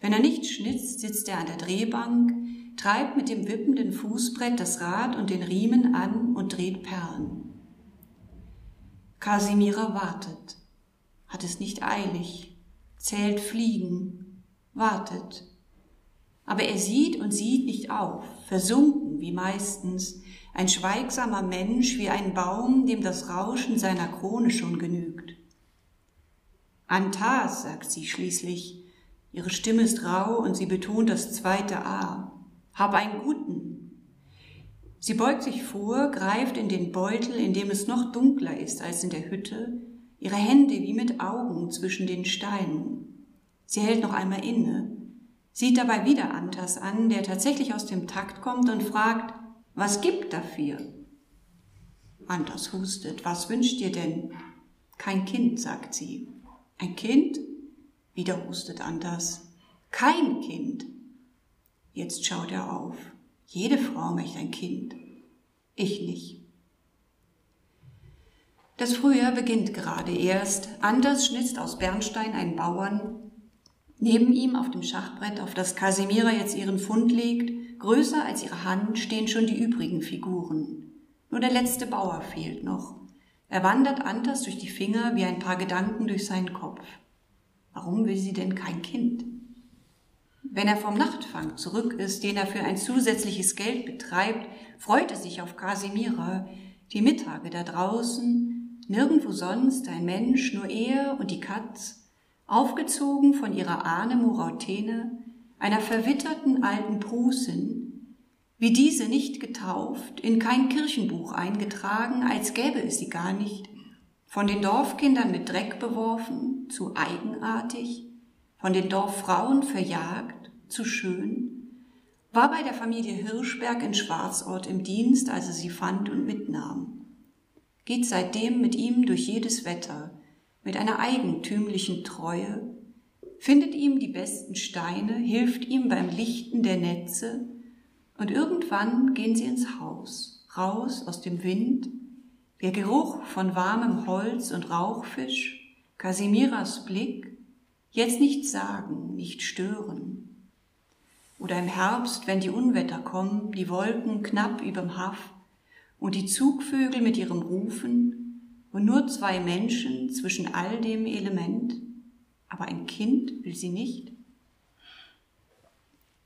Wenn er nicht schnitzt, sitzt er an der Drehbank, treibt mit dem wippenden Fußbrett das Rad und den Riemen an und dreht Perlen. Kasimira wartet, hat es nicht eilig, zählt Fliegen, wartet. Aber er sieht und sieht nicht auf, versunken wie meistens, ein schweigsamer Mensch wie ein Baum, dem das Rauschen seiner Krone schon genügt. Antas, sagt sie schließlich, ihre Stimme ist rau und sie betont das zweite A. Hab einen guten. Sie beugt sich vor, greift in den Beutel, in dem es noch dunkler ist als in der Hütte, ihre Hände wie mit Augen zwischen den Steinen. Sie hält noch einmal inne, sieht dabei wieder Antas an, der tatsächlich aus dem Takt kommt und fragt, was gibt dafür? Antas hustet, was wünscht ihr denn? Kein Kind, sagt sie. Ein Kind? Wieder hustet Antas. Kein Kind. Jetzt schaut er auf. Jede Frau möchte ein Kind. Ich nicht. Das Frühjahr beginnt gerade erst. Anders schnitzt aus Bernstein ein Bauern. Neben ihm auf dem Schachbrett, auf das Casimira jetzt ihren Fund legt, größer als ihre Hand, stehen schon die übrigen Figuren. Nur der letzte Bauer fehlt noch. Er wandert Antas durch die Finger wie ein paar Gedanken durch seinen Kopf. Warum will sie denn kein Kind? Wenn er vom Nachtfang zurück ist, den er für ein zusätzliches Geld betreibt, freut er sich auf Kasimira, die Mittage da draußen, nirgendwo sonst ein Mensch, nur er und die Katz, aufgezogen von ihrer Ahne Morautene, einer verwitterten alten Prusin, wie diese nicht getauft, in kein Kirchenbuch eingetragen, als gäbe es sie gar nicht, von den Dorfkindern mit Dreck beworfen, zu eigenartig, von den Dorffrauen verjagt, zu schön, war bei der Familie Hirschberg in Schwarzort im Dienst, als er sie fand und mitnahm. Geht seitdem mit ihm durch jedes Wetter, mit einer eigentümlichen Treue, findet ihm die besten Steine, hilft ihm beim Lichten der Netze, und irgendwann gehen sie ins Haus, raus aus dem Wind, der Geruch von warmem Holz und Rauchfisch, Casimiras Blick, jetzt nicht sagen, nicht stören, oder im Herbst, wenn die Unwetter kommen, die Wolken knapp überm Haff und die Zugvögel mit ihrem Rufen und nur zwei Menschen zwischen all dem Element, aber ein Kind will sie nicht.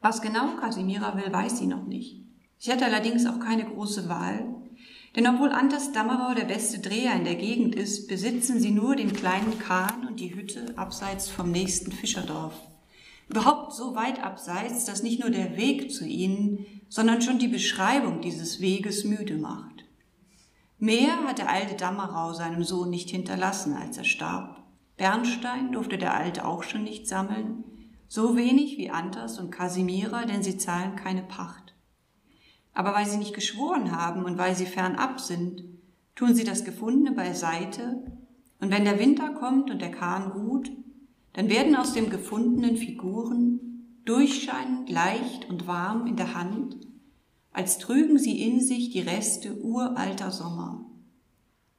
Was genau Casimira will, weiß sie noch nicht. Sie hat allerdings auch keine große Wahl, denn obwohl Anders Dammerau der beste Dreher in der Gegend ist, besitzen sie nur den kleinen Kahn und die Hütte abseits vom nächsten Fischerdorf. Überhaupt so weit abseits, dass nicht nur der Weg zu ihnen, sondern schon die Beschreibung dieses Weges müde macht. Mehr hat der alte Dammerau seinem Sohn nicht hinterlassen, als er starb. Bernstein durfte der Alte auch schon nicht sammeln, So wenig wie Antas und Kasimira, denn sie zahlen keine Pacht. Aber weil sie nicht geschworen haben und weil sie fernab sind, tun sie das Gefundene beiseite, und wenn der Winter kommt und der Kahn ruht, dann werden aus dem Gefundenen Figuren, durchscheinend leicht und warm in der Hand, als trügen sie in sich die Reste uralter Sommer.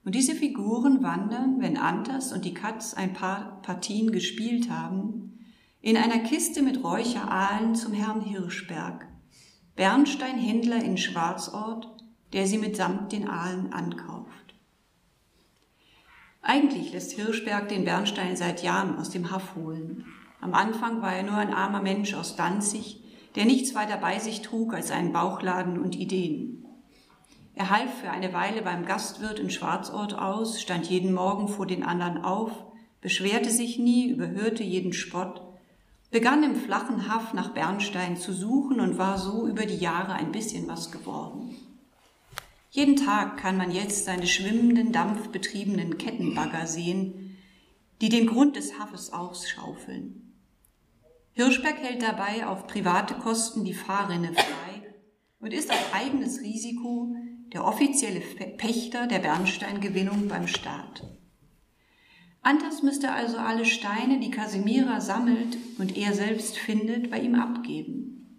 Und diese Figuren wandern, wenn Antas und die Katz ein paar Partien gespielt haben, in einer Kiste mit Räucheraalen zum Herrn Hirschberg, Bernsteinhändler in Schwarzort, der sie mitsamt den Aalen ankauft. Eigentlich lässt Hirschberg den Bernstein seit Jahren aus dem Haff holen. Am Anfang war er nur ein armer Mensch aus Danzig, der nichts weiter bei sich trug als einen Bauchladen und Ideen. Er half für eine Weile beim Gastwirt in Schwarzort aus, stand jeden Morgen vor den anderen auf, beschwerte sich nie, überhörte jeden Spott, begann im flachen Haff nach Bernstein zu suchen und war so über die Jahre ein bisschen was geworden. Jeden Tag kann man jetzt seine schwimmenden, dampfbetriebenen Kettenbagger sehen, die den Grund des Haffes ausschaufeln. Hirschberg hält dabei auf private Kosten die Fahrrinne frei und ist auf eigenes Risiko der offizielle Pächter der Bernsteingewinnung beim Staat. Antas müsste also alle Steine, die Casimira sammelt und er selbst findet, bei ihm abgeben.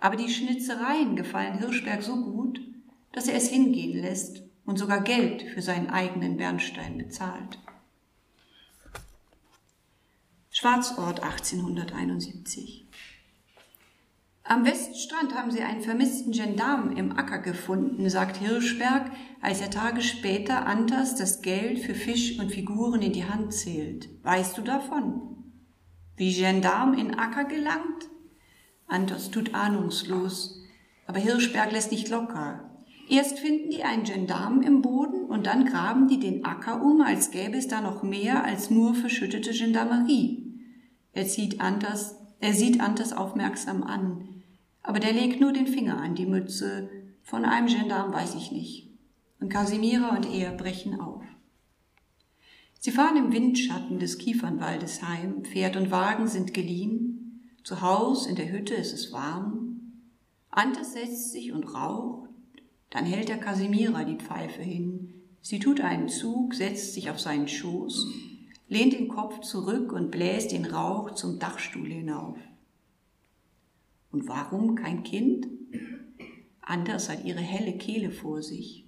Aber die Schnitzereien gefallen Hirschberg so gut, dass er es hingehen lässt und sogar Geld für seinen eigenen Bernstein bezahlt. Schwarzort 1871 am Weststrand haben sie einen vermissten Gendarmen im Acker gefunden, sagt Hirschberg, als er Tage später Antas das Geld für Fisch und Figuren in die Hand zählt. Weißt du davon? Wie Gendarm in Acker gelangt? Antas tut ahnungslos, aber Hirschberg lässt nicht locker. Erst finden die einen Gendarmen im Boden und dann graben die den Acker um, als gäbe es da noch mehr als nur verschüttete Gendarmerie. Er, zieht Antas, er sieht Antas aufmerksam an. Aber der legt nur den Finger an die Mütze. Von einem Gendarm weiß ich nicht. Und Casimira und er brechen auf. Sie fahren im Windschatten des Kiefernwaldes heim. Pferd und Wagen sind geliehen. Zu Haus in der Hütte ist es warm. Antes setzt sich und raucht. Dann hält der Casimira die Pfeife hin. Sie tut einen Zug, setzt sich auf seinen Schoß, lehnt den Kopf zurück und bläst den Rauch zum Dachstuhl hinauf. Und warum kein Kind? Anders hat ihre helle Kehle vor sich.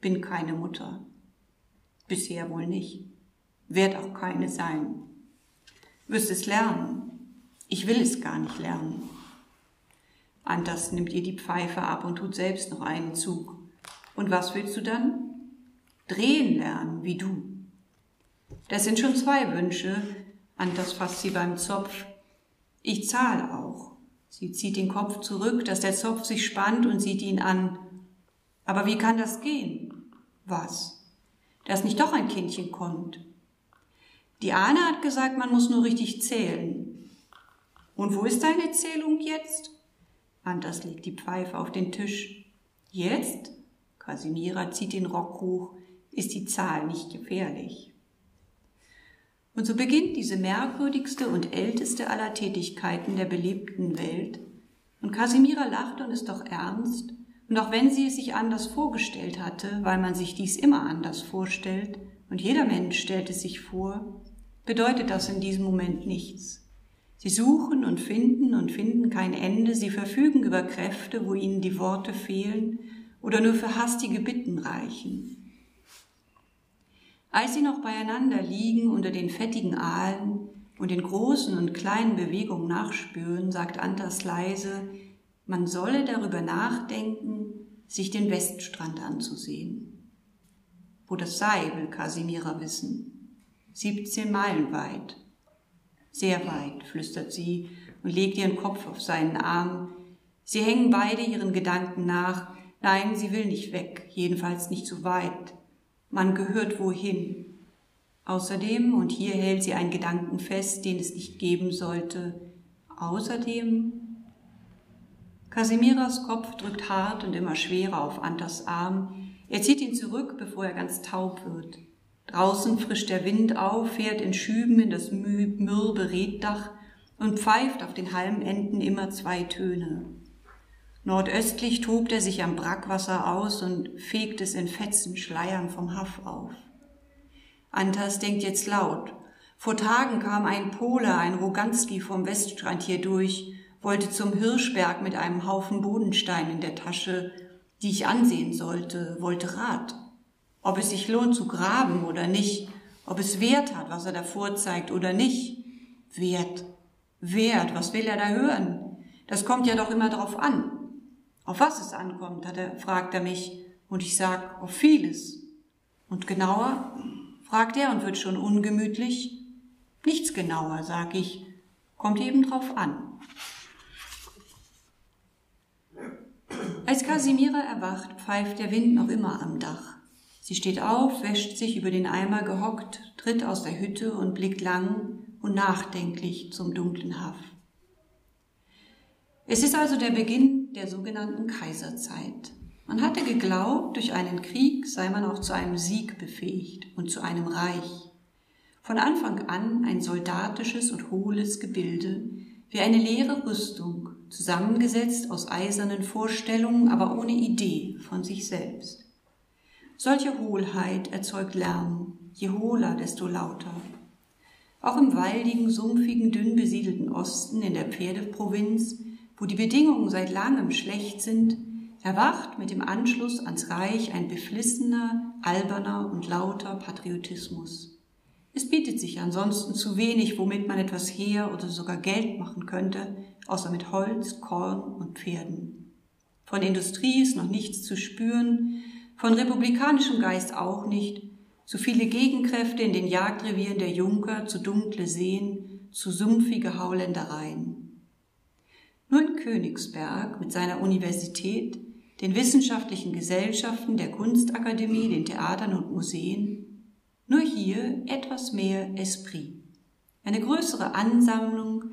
Bin keine Mutter. Bisher wohl nicht. Werd auch keine sein. Wirst es lernen. Ich will es gar nicht lernen. Anders nimmt ihr die Pfeife ab und tut selbst noch einen Zug. Und was willst du dann? Drehen lernen, wie du. Das sind schon zwei Wünsche. Anders fasst sie beim Zopf. Ich zahle auch. Sie zieht den Kopf zurück, dass der Zopf sich spannt und sieht ihn an. Aber wie kann das gehen? Was? Dass nicht doch ein Kindchen kommt. Die Ahne hat gesagt, man muss nur richtig zählen. Und wo ist deine Zählung jetzt? Anders legt die Pfeife auf den Tisch. Jetzt? Kasimira zieht den Rock hoch. Ist die Zahl nicht gefährlich? Und so beginnt diese merkwürdigste und älteste aller Tätigkeiten der belebten Welt. Und Casimira lacht und ist doch ernst. Und auch wenn sie es sich anders vorgestellt hatte, weil man sich dies immer anders vorstellt, und jeder Mensch stellt es sich vor, bedeutet das in diesem Moment nichts. Sie suchen und finden und finden kein Ende, sie verfügen über Kräfte, wo ihnen die Worte fehlen oder nur für hastige Bitten reichen. Als sie noch beieinander liegen unter den fettigen Aalen und den großen und kleinen Bewegungen nachspüren, sagt Antas leise, man solle darüber nachdenken, sich den Weststrand anzusehen. Wo das sei, will Casimira wissen. 17 Meilen weit. Sehr weit, flüstert sie und legt ihren Kopf auf seinen Arm. Sie hängen beide ihren Gedanken nach. Nein, sie will nicht weg, jedenfalls nicht so weit. Man gehört wohin. Außerdem, und hier hält sie einen Gedanken fest, den es nicht geben sollte, außerdem, Casimiras Kopf drückt hart und immer schwerer auf Antas Arm. Er zieht ihn zurück, bevor er ganz taub wird. Draußen frischt der Wind auf, fährt in Schüben in das mürbe Reddach und pfeift auf den Halmenden immer zwei Töne. Nordöstlich tobt er sich am Brackwasser aus und fegt es in Fetzen Schleiern vom Haff auf. Antas denkt jetzt laut. Vor Tagen kam ein Pole, ein Roganski vom Weststrand hier durch, wollte zum Hirschberg mit einem Haufen Bodenstein in der Tasche, die ich ansehen sollte, wollte Rat. Ob es sich lohnt zu graben oder nicht, ob es Wert hat, was er da vorzeigt oder nicht. Wert. Wert, was will er da hören? Das kommt ja doch immer darauf an. Auf was es ankommt, hat er, fragt er mich, und ich sag, auf vieles. Und genauer, fragt er und wird schon ungemütlich. Nichts genauer, sag ich, kommt eben drauf an. Als Kasimira erwacht, pfeift der Wind noch immer am Dach. Sie steht auf, wäscht sich über den Eimer gehockt, tritt aus der Hütte und blickt lang und nachdenklich zum dunklen Haff. Es ist also der Beginn der sogenannten Kaiserzeit. Man hatte geglaubt, durch einen Krieg sei man auch zu einem Sieg befähigt und zu einem Reich. Von Anfang an ein soldatisches und hohles Gebilde, wie eine leere Rüstung, zusammengesetzt aus eisernen Vorstellungen, aber ohne Idee von sich selbst. Solche Hohlheit erzeugt Lärm, je hohler, desto lauter. Auch im waldigen, sumpfigen, dünn besiedelten Osten in der Pferdeprovinz wo die Bedingungen seit langem schlecht sind, erwacht mit dem Anschluss ans Reich ein beflissener, alberner und lauter Patriotismus. Es bietet sich ansonsten zu wenig, womit man etwas her oder sogar Geld machen könnte, außer mit Holz, Korn und Pferden. Von Industrie ist noch nichts zu spüren, von republikanischem Geist auch nicht, zu viele Gegenkräfte in den Jagdrevieren der Junker, zu dunkle Seen, zu sumpfige Hauländereien. Nur in Königsberg mit seiner Universität, den wissenschaftlichen Gesellschaften, der Kunstakademie, den Theatern und Museen, nur hier etwas mehr Esprit. Eine größere Ansammlung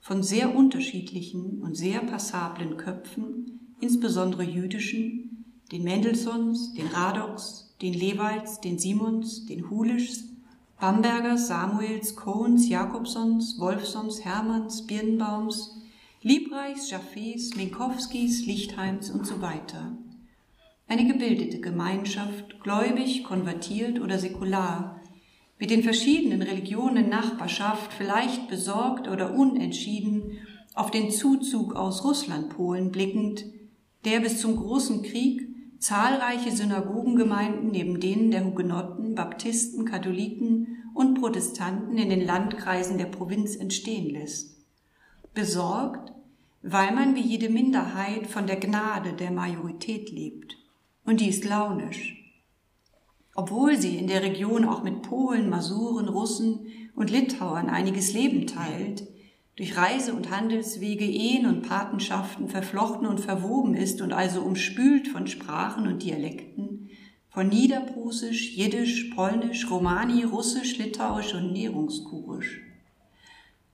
von sehr unterschiedlichen und sehr passablen Köpfen, insbesondere jüdischen, den Mendelssohns, den Radoks, den Lewalds, den Simons, den Hulischs, Bambergers, Samuels, Cohns, Jakobsons, Wolfsons, Hermanns, Birnbaums, Liebreichs, Jaffés, Minkowskis, Lichtheims und so weiter. Eine gebildete Gemeinschaft, gläubig, konvertiert oder säkular, mit den verschiedenen Religionen Nachbarschaft, vielleicht besorgt oder unentschieden, auf den Zuzug aus Russland, Polen blickend, der bis zum großen Krieg zahlreiche Synagogengemeinden neben denen der Hugenotten, Baptisten, Katholiken und Protestanten in den Landkreisen der Provinz entstehen lässt. Besorgt, weil man wie jede Minderheit von der Gnade der Majorität lebt. Und die ist launisch. Obwohl sie in der Region auch mit Polen, Masuren, Russen und Litauern einiges Leben teilt, durch Reise- und Handelswege, Ehen und Patenschaften verflochten und verwoben ist und also umspült von Sprachen und Dialekten, von Niederprussisch, Jiddisch, Polnisch, Romani, Russisch, Litauisch und Nährungskurisch.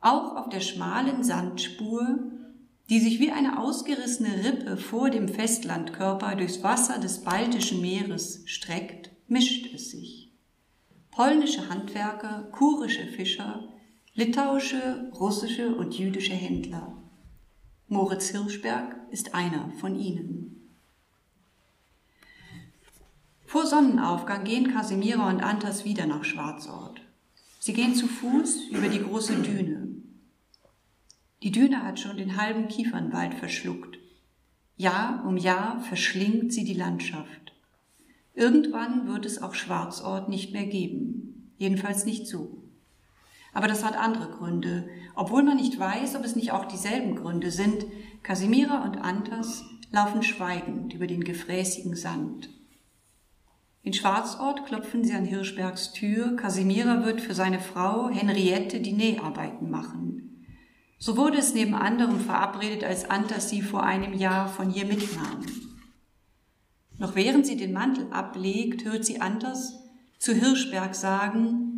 Auch auf der schmalen Sandspur die sich wie eine ausgerissene Rippe vor dem Festlandkörper durchs Wasser des Baltischen Meeres streckt, mischt es sich. Polnische Handwerker, kurische Fischer, litauische, russische und jüdische Händler. Moritz Hirschberg ist einer von ihnen. Vor Sonnenaufgang gehen Kasimira und Antas wieder nach Schwarzort. Sie gehen zu Fuß über die große Düne. Die Düne hat schon den halben Kiefernwald verschluckt. Jahr um Jahr verschlingt sie die Landschaft. Irgendwann wird es auch Schwarzort nicht mehr geben. Jedenfalls nicht so. Aber das hat andere Gründe. Obwohl man nicht weiß, ob es nicht auch dieselben Gründe sind, Casimira und Antas laufen schweigend über den gefräßigen Sand. In Schwarzort klopfen sie an Hirschbergs Tür. Casimira wird für seine Frau Henriette die Näharbeiten machen. So wurde es neben anderem verabredet, als Antas sie vor einem Jahr von hier mitnahm. Noch während sie den Mantel ablegt, hört sie Antas zu Hirschberg sagen,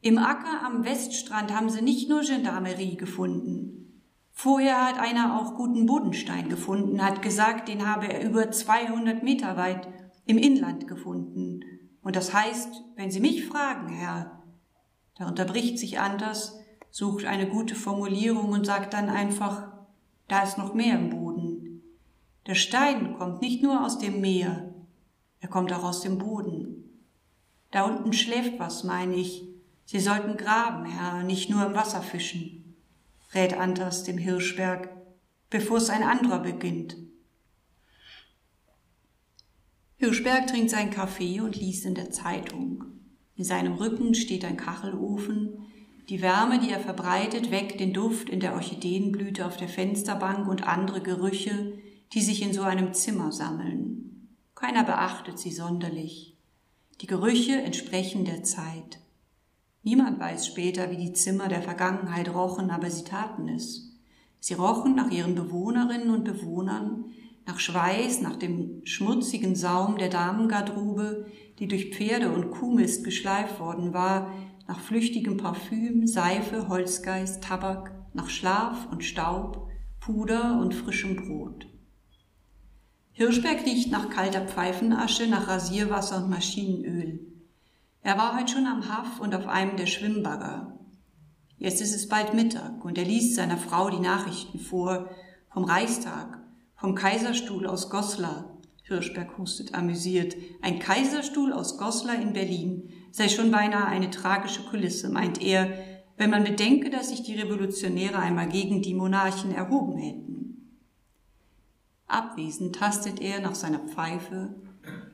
im Acker am Weststrand haben sie nicht nur Gendarmerie gefunden. Vorher hat einer auch guten Bodenstein gefunden, hat gesagt, den habe er über 200 Meter weit im Inland gefunden. Und das heißt, wenn Sie mich fragen, Herr, da unterbricht sich Anders, sucht eine gute Formulierung und sagt dann einfach, da ist noch mehr im Boden. Der Stein kommt nicht nur aus dem Meer, er kommt auch aus dem Boden. Da unten schläft was, meine ich. Sie sollten graben, Herr, nicht nur im Wasser fischen, rät Antas dem Hirschberg, bevor es ein anderer beginnt. Hirschberg trinkt seinen Kaffee und liest in der Zeitung. In seinem Rücken steht ein Kachelofen. Die Wärme, die er verbreitet, weckt den Duft in der Orchideenblüte auf der Fensterbank und andere Gerüche, die sich in so einem Zimmer sammeln. Keiner beachtet sie sonderlich. Die Gerüche entsprechen der Zeit. Niemand weiß später, wie die Zimmer der Vergangenheit rochen, aber sie taten es. Sie rochen nach ihren Bewohnerinnen und Bewohnern, nach Schweiß, nach dem schmutzigen Saum der Damengarderobe, die durch Pferde und Kuhmist geschleift worden war, nach flüchtigem Parfüm, Seife, Holzgeist, Tabak, nach Schlaf und Staub, Puder und frischem Brot. Hirschberg riecht nach kalter Pfeifenasche, nach Rasierwasser und Maschinenöl. Er war heute schon am Haff und auf einem der Schwimmbagger. Jetzt ist es bald Mittag und er liest seiner Frau die Nachrichten vor vom Reichstag, vom Kaiserstuhl aus Goslar. Hirschberg hustet amüsiert. Ein Kaiserstuhl aus Goslar in Berlin sei schon beinahe eine tragische Kulisse, meint er, wenn man bedenke, dass sich die Revolutionäre einmal gegen die Monarchen erhoben hätten. Abwesend tastet er nach seiner Pfeife.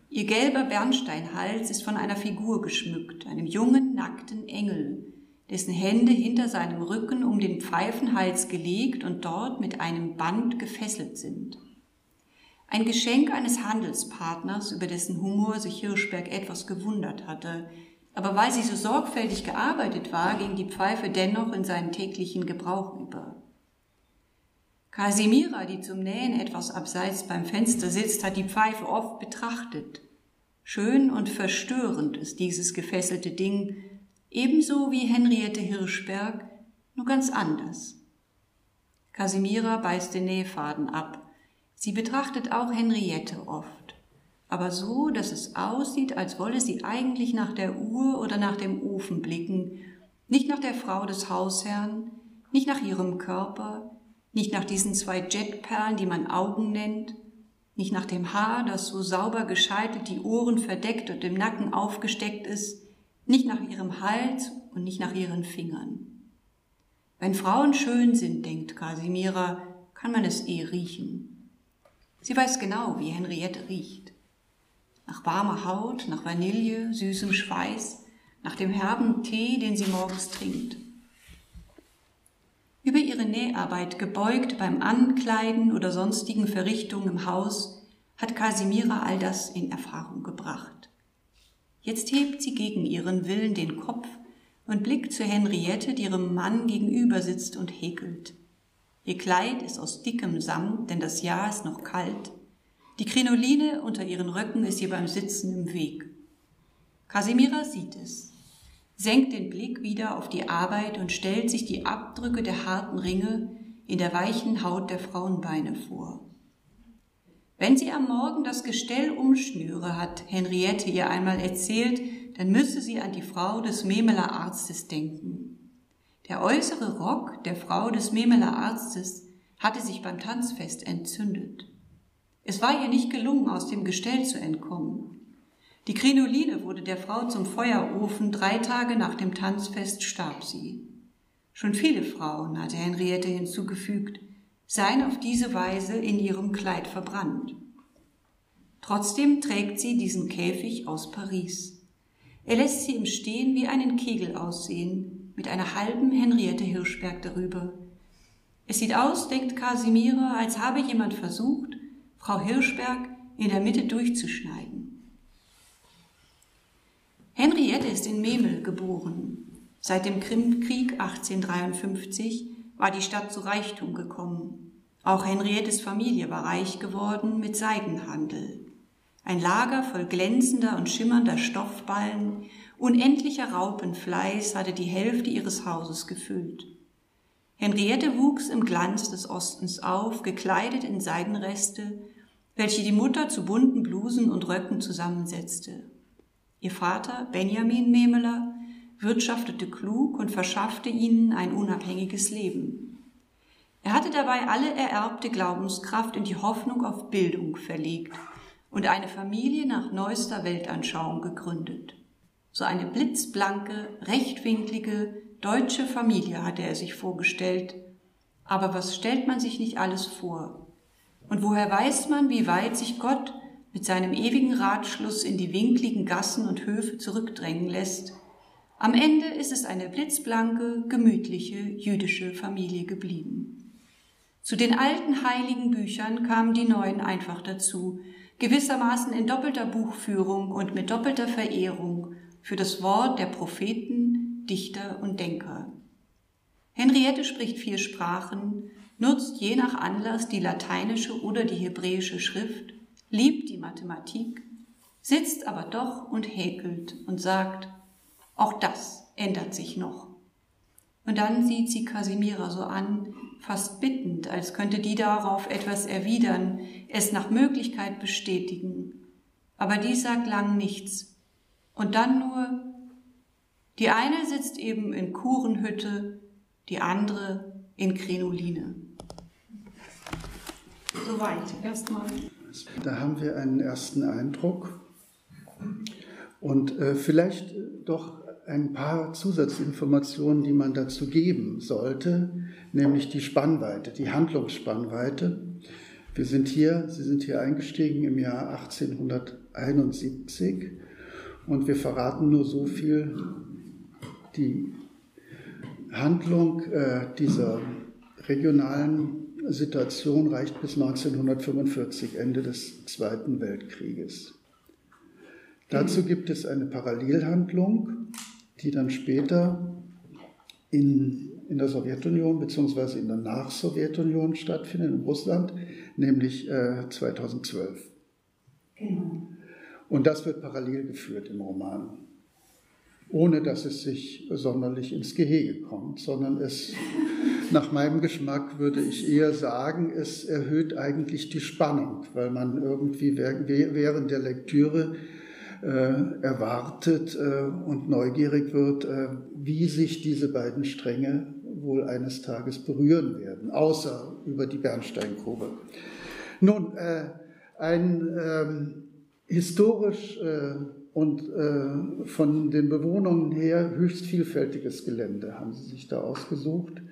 Ihr gelber Bernsteinhals ist von einer Figur geschmückt, einem jungen, nackten Engel, dessen Hände hinter seinem Rücken um den Pfeifenhals gelegt und dort mit einem Band gefesselt sind. Ein Geschenk eines Handelspartners, über dessen Humor sich Hirschberg etwas gewundert hatte, aber weil sie so sorgfältig gearbeitet war, ging die Pfeife dennoch in seinen täglichen Gebrauch über. Kasimira, die zum Nähen etwas abseits beim Fenster sitzt, hat die Pfeife oft betrachtet. Schön und verstörend ist dieses gefesselte Ding, ebenso wie Henriette Hirschberg, nur ganz anders. Casimira beißt den Nähfaden ab. Sie betrachtet auch Henriette oft, aber so, dass es aussieht, als wolle sie eigentlich nach der Uhr oder nach dem Ofen blicken, nicht nach der Frau des Hausherrn, nicht nach ihrem Körper, nicht nach diesen zwei Jetperlen, die man Augen nennt, nicht nach dem Haar, das so sauber gescheitelt die Ohren verdeckt und im Nacken aufgesteckt ist, nicht nach ihrem Hals und nicht nach ihren Fingern. Wenn Frauen schön sind, denkt Casimira, kann man es eh riechen. Sie weiß genau, wie Henriette riecht. Nach warmer Haut, nach Vanille, süßem Schweiß, nach dem herben Tee, den sie morgens trinkt. Über ihre Näharbeit gebeugt beim Ankleiden oder sonstigen Verrichtungen im Haus hat Casimira all das in Erfahrung gebracht. Jetzt hebt sie gegen ihren Willen den Kopf und blickt zu Henriette, die ihrem Mann gegenüber sitzt und häkelt. Ihr Kleid ist aus dickem Samt, denn das Jahr ist noch kalt. Die Krinoline unter ihren Röcken ist ihr beim Sitzen im Weg. Casimira sieht es, senkt den Blick wieder auf die Arbeit und stellt sich die Abdrücke der harten Ringe in der weichen Haut der Frauenbeine vor. Wenn sie am Morgen das Gestell umschnüre, hat Henriette ihr einmal erzählt, dann müsse sie an die Frau des Memeler Arztes denken. Der äußere Rock der Frau des Memeler Arztes hatte sich beim Tanzfest entzündet. Es war ihr nicht gelungen, aus dem Gestell zu entkommen. Die Krinoline wurde der Frau zum Feuerofen, drei Tage nach dem Tanzfest starb sie. Schon viele Frauen, hatte Henriette hinzugefügt, seien auf diese Weise in ihrem Kleid verbrannt. Trotzdem trägt sie diesen Käfig aus Paris. Er lässt sie im Stehen wie einen Kegel aussehen, mit einer halben Henriette Hirschberg darüber. Es sieht aus, denkt Casimira, als habe jemand versucht, Frau Hirschberg in der Mitte durchzuschneiden. Henriette ist in Memel geboren. Seit dem Krimkrieg 1853 war die Stadt zu Reichtum gekommen. Auch Henriettes Familie war reich geworden mit Seidenhandel. Ein Lager voll glänzender und schimmernder Stoffballen, unendlicher Raupenfleiß hatte die Hälfte ihres Hauses gefüllt. Henriette wuchs im Glanz des Ostens auf, gekleidet in Seidenreste, welche die Mutter zu bunten Blusen und Röcken zusammensetzte. Ihr Vater, Benjamin Memeler, wirtschaftete klug und verschaffte ihnen ein unabhängiges Leben. Er hatte dabei alle ererbte Glaubenskraft in die Hoffnung auf Bildung verlegt und eine Familie nach neuester Weltanschauung gegründet. So eine blitzblanke, rechtwinklige, deutsche Familie hatte er sich vorgestellt. Aber was stellt man sich nicht alles vor? Und woher weiß man, wie weit sich Gott mit seinem ewigen Ratschluss in die winkligen Gassen und Höfe zurückdrängen lässt? Am Ende ist es eine blitzblanke, gemütliche jüdische Familie geblieben. Zu den alten heiligen Büchern kamen die neuen einfach dazu, gewissermaßen in doppelter Buchführung und mit doppelter Verehrung für das Wort der Propheten, Dichter und Denker. Henriette spricht vier Sprachen, nutzt je nach Anlass die lateinische oder die hebräische Schrift, liebt die Mathematik, sitzt aber doch und häkelt und sagt, auch das ändert sich noch. Und dann sieht sie Casimira so an, fast bittend, als könnte die darauf etwas erwidern, es nach Möglichkeit bestätigen. Aber die sagt lang nichts. Und dann nur, die eine sitzt eben in Kurenhütte, die andere in Krenoline. Soweit erstmal. Da haben wir einen ersten Eindruck und äh, vielleicht doch ein paar Zusatzinformationen, die man dazu geben sollte, nämlich die Spannweite, die Handlungsspannweite. Wir sind hier, Sie sind hier eingestiegen im Jahr 1871 und wir verraten nur so viel. Die Handlung äh, dieser regionalen Situation reicht bis 1945, Ende des Zweiten Weltkrieges. Dazu gibt es eine Parallelhandlung, die dann später in, in der Sowjetunion bzw. in der Nach-Sowjetunion stattfindet, in Russland, nämlich äh, 2012. Genau. Und das wird parallel geführt im Roman, ohne dass es sich sonderlich ins Gehege kommt, sondern es, nach meinem Geschmack würde ich eher sagen, es erhöht eigentlich die Spannung, weil man irgendwie während der Lektüre äh, erwartet äh, und neugierig wird, äh, wie sich diese beiden Stränge wohl eines Tages berühren werden, außer über die Bernsteingrube. Nun, ein ähm, historisch und von den Bewohnern her höchst vielfältiges Gelände haben sie sich da ausgesucht,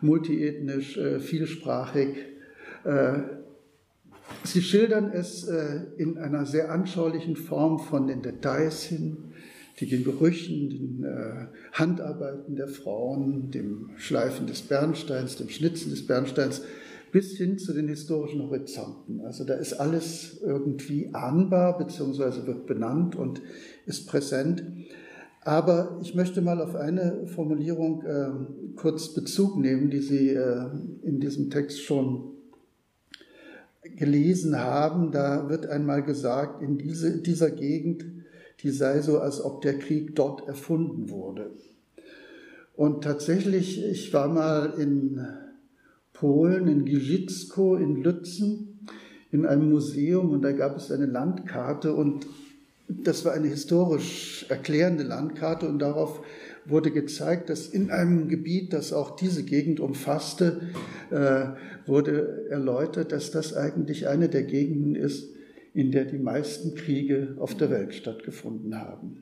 multiethnisch, vielsprachig, Sie schildern es äh, in einer sehr anschaulichen Form von den Details hin, die den Gerüchen, den äh, Handarbeiten der Frauen, dem Schleifen des Bernsteins, dem Schnitzen des Bernsteins, bis hin zu den historischen Horizonten. Also da ist alles irgendwie ahnbar, beziehungsweise wird benannt und ist präsent. Aber ich möchte mal auf eine Formulierung äh, kurz Bezug nehmen, die Sie äh, in diesem Text schon gelesen haben, da wird einmal gesagt, in diese, dieser Gegend, die sei so, als ob der Krieg dort erfunden wurde. Und tatsächlich, ich war mal in Polen, in Giżycko, in Lützen, in einem Museum. Und da gab es eine Landkarte. Und das war eine historisch erklärende Landkarte. Und darauf wurde gezeigt, dass in einem Gebiet, das auch diese Gegend umfasste, äh, wurde erläutert, dass das eigentlich eine der Gegenden ist, in der die meisten Kriege auf der Welt stattgefunden haben.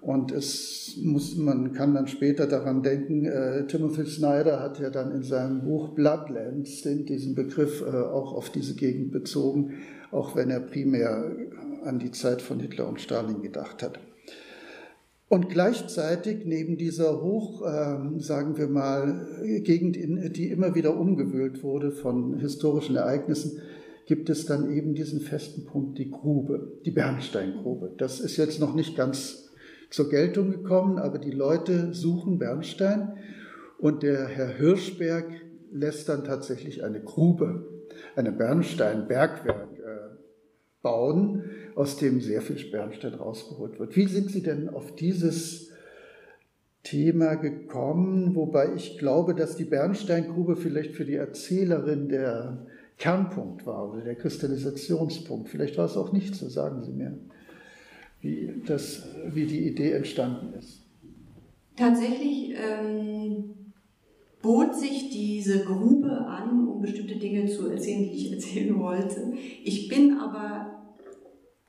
Und es muss, man kann dann später daran denken, äh, Timothy Snyder hat ja dann in seinem Buch Bloodlands diesen Begriff äh, auch auf diese Gegend bezogen, auch wenn er primär an die Zeit von Hitler und Stalin gedacht hat. Und gleichzeitig neben dieser hoch, äh, sagen wir mal, Gegend, in, die immer wieder umgewühlt wurde von historischen Ereignissen, gibt es dann eben diesen festen Punkt, die Grube, die Bernsteingrube. Das ist jetzt noch nicht ganz zur Geltung gekommen, aber die Leute suchen Bernstein und der Herr Hirschberg lässt dann tatsächlich eine Grube, eine Bernsteinbergwerk äh, bauen aus dem sehr viel Bernstein rausgeholt wird. Wie sind Sie denn auf dieses Thema gekommen? Wobei ich glaube, dass die Bernsteingrube vielleicht für die Erzählerin der Kernpunkt war oder der Kristallisationspunkt. Vielleicht war es auch nicht so, sagen Sie mir, wie, das, wie die Idee entstanden ist. tatsächlich ähm, bot sich diese Grube an, um bestimmte Dinge zu erzählen, die ich erzählen wollte. Ich bin aber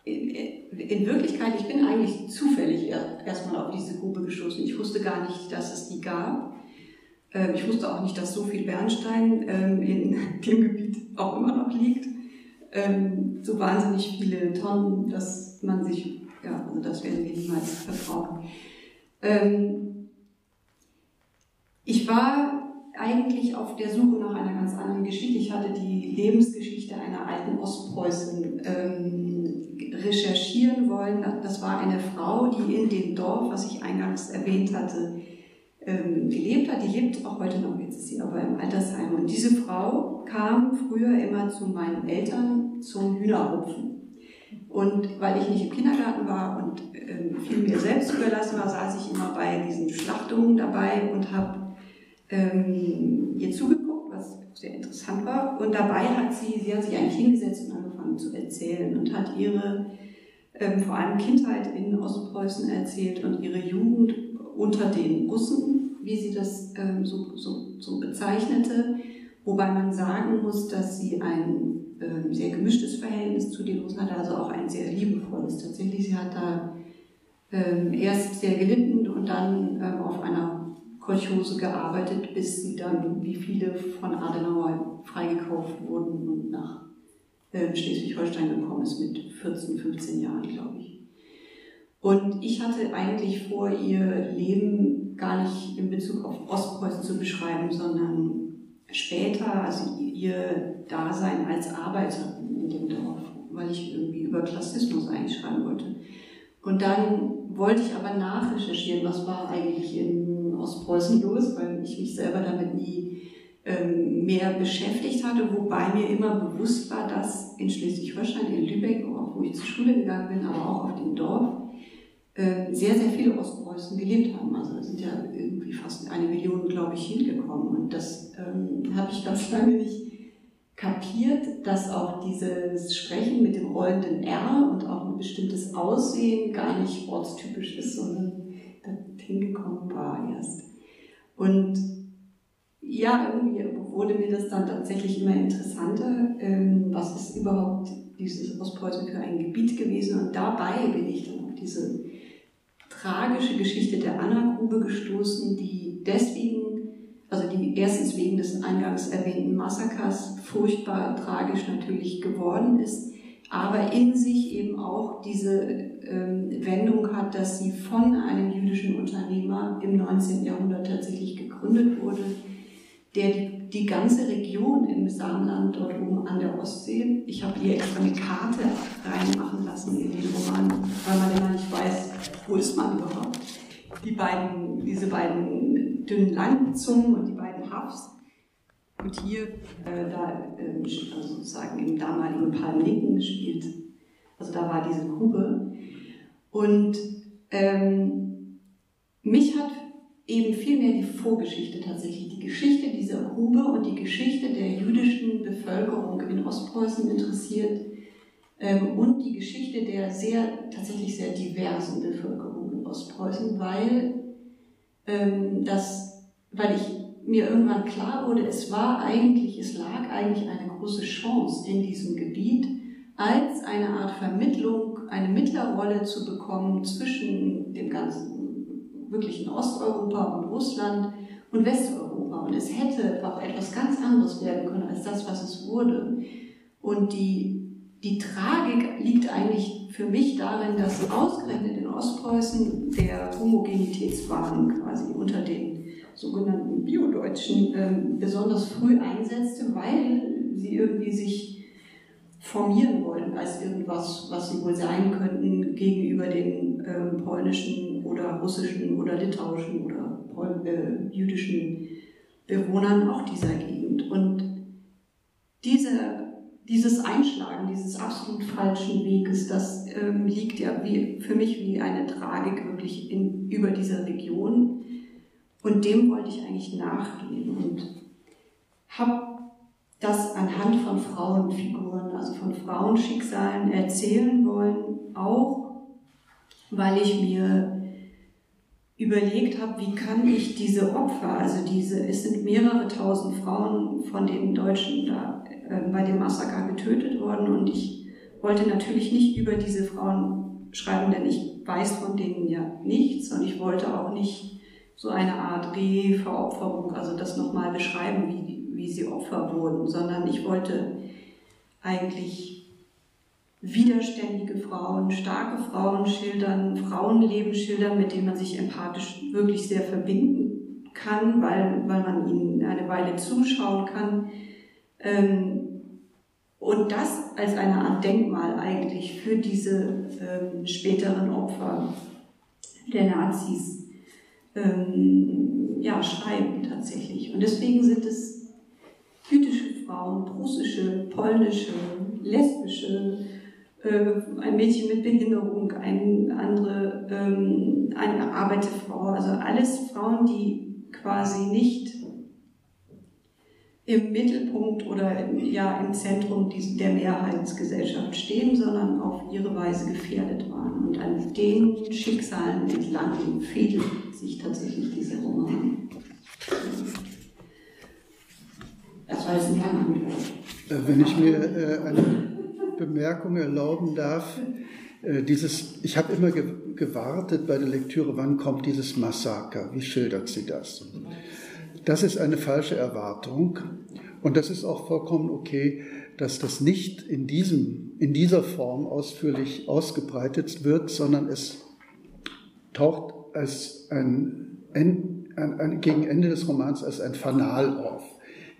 in, in Wirklichkeit, ich bin eigentlich zufällig erstmal auf diese Grube gestoßen. Ich wusste gar nicht, dass es die gab. Ähm, ich wusste auch nicht, dass so viel Bernstein ähm, in dem Gebiet auch immer noch liegt. Ähm, so wahnsinnig viele Tonnen, dass man sich, ja, also das werden wir niemals verbrauchen. Ich war eigentlich auf der Suche nach einer ganz anderen Geschichte. Ich hatte die Lebensgeschichte einer alten Ostpreußin ähm, recherchieren wollen. Das war eine Frau, die in dem Dorf, was ich eingangs erwähnt hatte, ähm, gelebt hat. Die lebt auch heute noch, jetzt ist sie aber im Altersheim. Und diese Frau kam früher immer zu meinen Eltern zum Hühnerrupfen. Und weil ich nicht im Kindergarten war und ähm, viel mir selbst überlassen war, saß ich immer bei diesen Schlachtungen dabei und habe ähm, ihr zugeguckt, was sehr interessant war. Und dabei hat sie, sie hat sich eigentlich hingesetzt und angefangen zu erzählen und hat ihre ähm, vor allem Kindheit in Ostpreußen erzählt und ihre Jugend unter den Russen, wie sie das ähm, so, so, so bezeichnete. Wobei man sagen muss, dass sie ein ähm, sehr gemischtes Verhältnis zu den Russen hatte, also auch ein sehr liebevolles. Tatsächlich, sie hat da ähm, erst sehr gelitten und dann ähm, auf einer Kolchose gearbeitet, bis sie dann, wie viele von Adenauer freigekauft wurden und nach Schleswig-Holstein gekommen ist mit 14, 15 Jahren, glaube ich. Und ich hatte eigentlich vor, ihr Leben gar nicht in Bezug auf Ostpreußen zu beschreiben, sondern später, also ihr Dasein als Arbeiterin in dem Dorf, weil ich irgendwie über Klassismus eigentlich schreiben wollte. Und dann wollte ich aber nachrecherchieren, was war eigentlich in Ostpreußen los, weil ich mich selber damit nie ähm, mehr beschäftigt hatte, wobei mir immer bewusst war, dass in Schleswig-Holstein, in Lübeck, wo ich zur Schule gegangen bin, aber auch auf dem Dorf, äh, sehr, sehr viele Ostpreußen gelebt haben. Also da sind ja irgendwie fast eine Million, glaube ich, hingekommen. Und das ähm, habe ich ganz lange nicht kapiert, dass auch dieses Sprechen mit dem rollenden R und auch ein bestimmtes Aussehen gar nicht ortstypisch ist, sondern hingekommen war erst. Und ja, irgendwie wurde mir das dann tatsächlich immer interessanter. Ähm, was ist überhaupt dieses Ostpreußen für ein Gebiet gewesen? Und dabei bin ich dann auf diese tragische Geschichte der Anna-Grube gestoßen, die deswegen, erstens wegen des eingangs erwähnten Massakers furchtbar tragisch natürlich geworden ist, aber in sich eben auch diese ähm, Wendung hat, dass sie von einem jüdischen Unternehmer im 19. Jahrhundert tatsächlich gegründet wurde, der die, die ganze Region im Saarland dort oben an der Ostsee, ich habe hier extra eine Karte reinmachen lassen in den Roman, weil man immer nicht weiß, wo ist man überhaupt. Die beiden, diese beiden dünnen Landzungen und die Hafs, und hier, äh, da äh, also sozusagen im damaligen Palmnicken gespielt. Also da war diese Grube. Und ähm, mich hat eben vielmehr die Vorgeschichte tatsächlich, die Geschichte dieser Grube und die Geschichte der jüdischen Bevölkerung in Ostpreußen interessiert ähm, und die Geschichte der sehr, tatsächlich sehr diversen Bevölkerung in Ostpreußen, weil ähm, das, weil ich mir irgendwann klar wurde, es war eigentlich, es lag eigentlich eine große Chance in diesem Gebiet, als eine Art Vermittlung, eine Mittlerrolle zu bekommen zwischen dem ganzen wirklichen Osteuropa und Russland und Westeuropa. Und es hätte auch etwas ganz anderes werden können als das, was es wurde. Und die, die Tragik liegt eigentlich für mich darin, dass ausgerechnet in Ostpreußen der Homogenitätswahn quasi unter den sogenannten Biodeutschen äh, besonders früh einsetzte, weil sie irgendwie sich formieren wollen als irgendwas, was sie wohl sein könnten gegenüber den äh, polnischen oder russischen oder litauischen oder äh, jüdischen Bewohnern auch dieser Gegend. Und diese, dieses Einschlagen dieses absolut falschen Weges, das ähm, liegt ja wie, für mich wie eine Tragik wirklich in, über dieser Region und dem wollte ich eigentlich nachgehen und habe das anhand von Frauenfiguren, also von Frauenschicksalen erzählen wollen, auch weil ich mir überlegt habe, wie kann ich diese Opfer, also diese, es sind mehrere tausend Frauen von den Deutschen da äh, bei dem Massaker getötet worden und ich wollte natürlich nicht über diese Frauen schreiben, denn ich weiß von denen ja nichts und ich wollte auch nicht so eine Art Re-Veropferung, also das nochmal beschreiben, wie, wie sie Opfer wurden, sondern ich wollte eigentlich widerständige Frauen, starke Frauen schildern, Frauenleben schildern, mit denen man sich empathisch wirklich sehr verbinden kann, weil, weil man ihnen eine Weile zuschauen kann. Ähm, und das als eine Art Denkmal eigentlich für diese ähm, späteren Opfer der Nazis ähm, ja, schreiben tatsächlich. Und deswegen sind es jüdische Frauen, russische, polnische, lesbische, äh, ein Mädchen mit Behinderung, eine andere, ähm, eine Arbeiterfrau, also alles Frauen, die quasi nicht im Mittelpunkt oder ja im Zentrum der Mehrheitsgesellschaft stehen, sondern auf ihre Weise gefährdet waren. Und an den Schicksalen entlang fädelt sich tatsächlich dieser Roman. Das war jetzt ein langer Antwort. Wenn ich mir äh, eine Bemerkung erlauben darf. Äh, dieses, ich habe immer gewartet bei der Lektüre, wann kommt dieses Massaker? Wie schildert sie das? Das ist eine falsche Erwartung und das ist auch vollkommen okay, dass das nicht in, diesem, in dieser Form ausführlich ausgebreitet wird, sondern es taucht als ein, ein, ein, gegen Ende des Romans als ein Fanal auf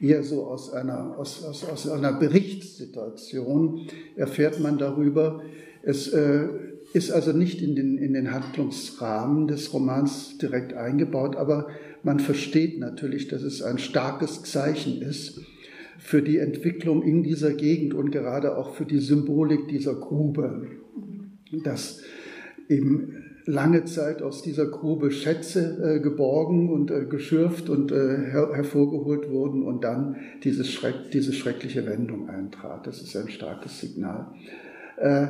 eher so aus einer, aus, aus, aus einer Berichtssituation erfährt man darüber. Es äh, ist also nicht in den, in den Handlungsrahmen des Romans direkt eingebaut, aber man versteht natürlich, dass es ein starkes Zeichen ist für die Entwicklung in dieser Gegend und gerade auch für die Symbolik dieser Grube, dass eben lange Zeit aus dieser Grube Schätze äh, geborgen und äh, geschürft und äh, her hervorgeholt wurden und dann dieses Schreck, diese schreckliche Wendung eintrat. Das ist ein starkes Signal. Äh,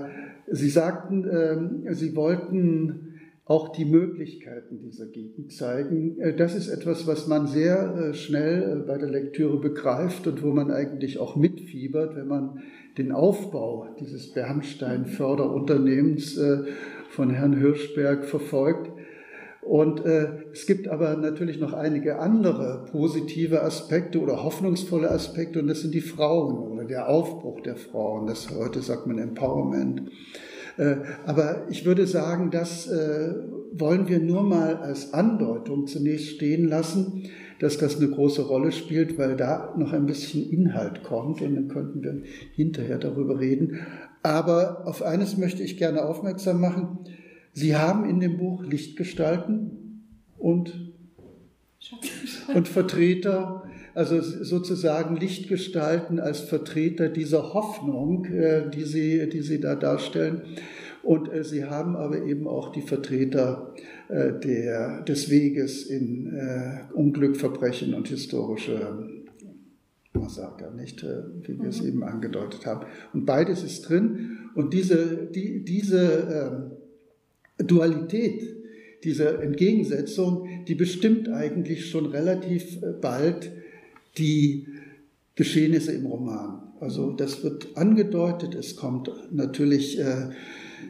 Sie sagten, ähm, Sie wollten auch die Möglichkeiten dieser Gegend zeigen. Äh, das ist etwas, was man sehr äh, schnell bei der Lektüre begreift und wo man eigentlich auch mitfiebert, wenn man den Aufbau dieses Bernstein-Förderunternehmens von Herrn Hirschberg verfolgt. Und äh, es gibt aber natürlich noch einige andere positive Aspekte oder hoffnungsvolle Aspekte und das sind die Frauen oder der Aufbruch der Frauen. Das heute sagt man Empowerment. Äh, aber ich würde sagen, das äh, wollen wir nur mal als Andeutung zunächst stehen lassen, dass das eine große Rolle spielt, weil da noch ein bisschen Inhalt kommt und dann könnten wir hinterher darüber reden. Aber auf eines möchte ich gerne aufmerksam machen. Sie haben in dem Buch Lichtgestalten und, und Vertreter, also sozusagen Lichtgestalten als Vertreter dieser Hoffnung, äh, die Sie, die Sie da darstellen. Und äh, Sie haben aber eben auch die Vertreter äh, der, des Weges in Unglück, Verbrechen und historische Massaker, nicht, wie wir es mhm. eben angedeutet haben. Und beides ist drin. Und diese, die, diese ähm, Dualität, diese Entgegensetzung, die bestimmt eigentlich schon relativ bald die Geschehnisse im Roman. Also das wird angedeutet, es kommt natürlich äh,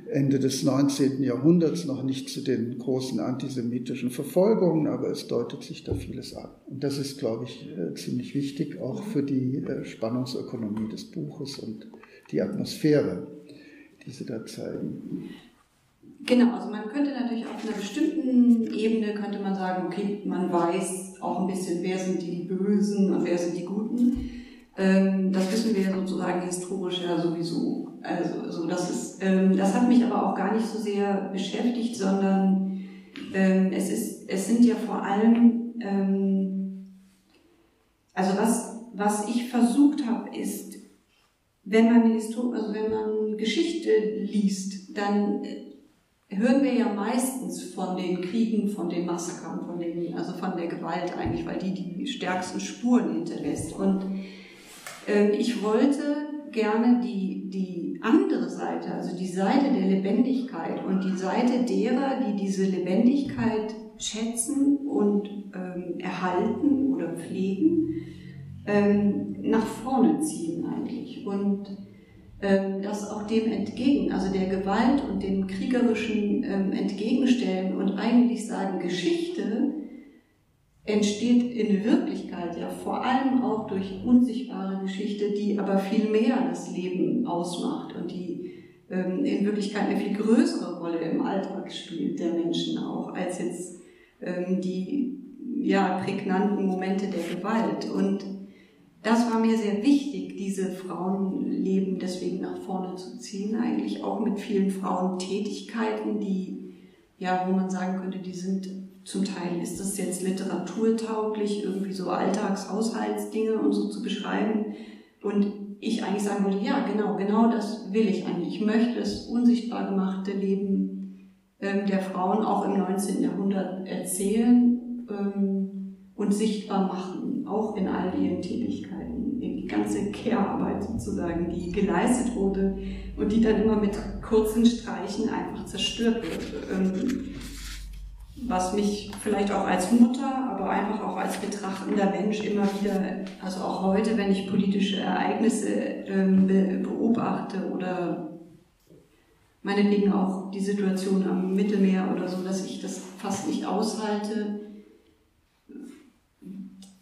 Ende des 19. Jahrhunderts noch nicht zu den großen antisemitischen Verfolgungen, aber es deutet sich da vieles an. Und das ist, glaube ich, äh, ziemlich wichtig, auch für die äh, Spannungsökonomie des Buches und die Atmosphäre, die sie da zeigen. Genau, also man könnte natürlich auf einer bestimmten Ebene könnte man sagen, okay, man weiß auch ein bisschen, wer sind die Bösen und wer sind die Guten. Ähm, das wissen wir ja sozusagen historisch ja sowieso. Also, so das, ist, ähm, das hat mich aber auch gar nicht so sehr beschäftigt, sondern ähm, es, ist, es sind ja vor allem, ähm, also was, was ich versucht habe, ist, wenn man, also wenn man Geschichte liest, dann äh, hören wir ja meistens von den Kriegen, von den Massakern, von den, also von der Gewalt eigentlich, weil die die stärksten Spuren hinterlässt. Und ähm, ich wollte gerne die, die andere Seite, also die Seite der Lebendigkeit und die Seite derer, die diese Lebendigkeit schätzen und ähm, erhalten oder pflegen, ähm, nach vorne ziehen eigentlich. Und das auch dem entgegen, also der Gewalt und dem kriegerischen ähm, entgegenstellen und eigentlich sagen, Geschichte entsteht in Wirklichkeit ja vor allem auch durch unsichtbare Geschichte, die aber viel mehr das Leben ausmacht und die ähm, in Wirklichkeit eine viel größere Rolle im Alltag spielt der Menschen auch, als jetzt ähm, die ja, prägnanten Momente der Gewalt. Und das war mir sehr wichtig, diese Frauenleben deswegen nach vorne zu ziehen, eigentlich auch mit vielen Frauentätigkeiten, die, ja, wo man sagen könnte, die sind zum Teil ist das jetzt literaturtauglich, irgendwie so Alltagshaushaltsdinge und so zu beschreiben. Und ich eigentlich sagen wollte, ja, genau, genau das will ich eigentlich. Ich möchte das unsichtbar gemachte Leben ähm, der Frauen auch im 19. Jahrhundert erzählen ähm, und sichtbar machen, auch in all ihren Tätigkeiten, in die ganze Care-Arbeit sozusagen, die geleistet wurde und die dann immer mit kurzen Streichen einfach zerstört wird. Ähm, was mich vielleicht auch als Mutter, aber einfach auch als betrachtender Mensch immer wieder, also auch heute, wenn ich politische Ereignisse ähm, beobachte oder meinetwegen auch die Situation am Mittelmeer oder so, dass ich das fast nicht aushalte,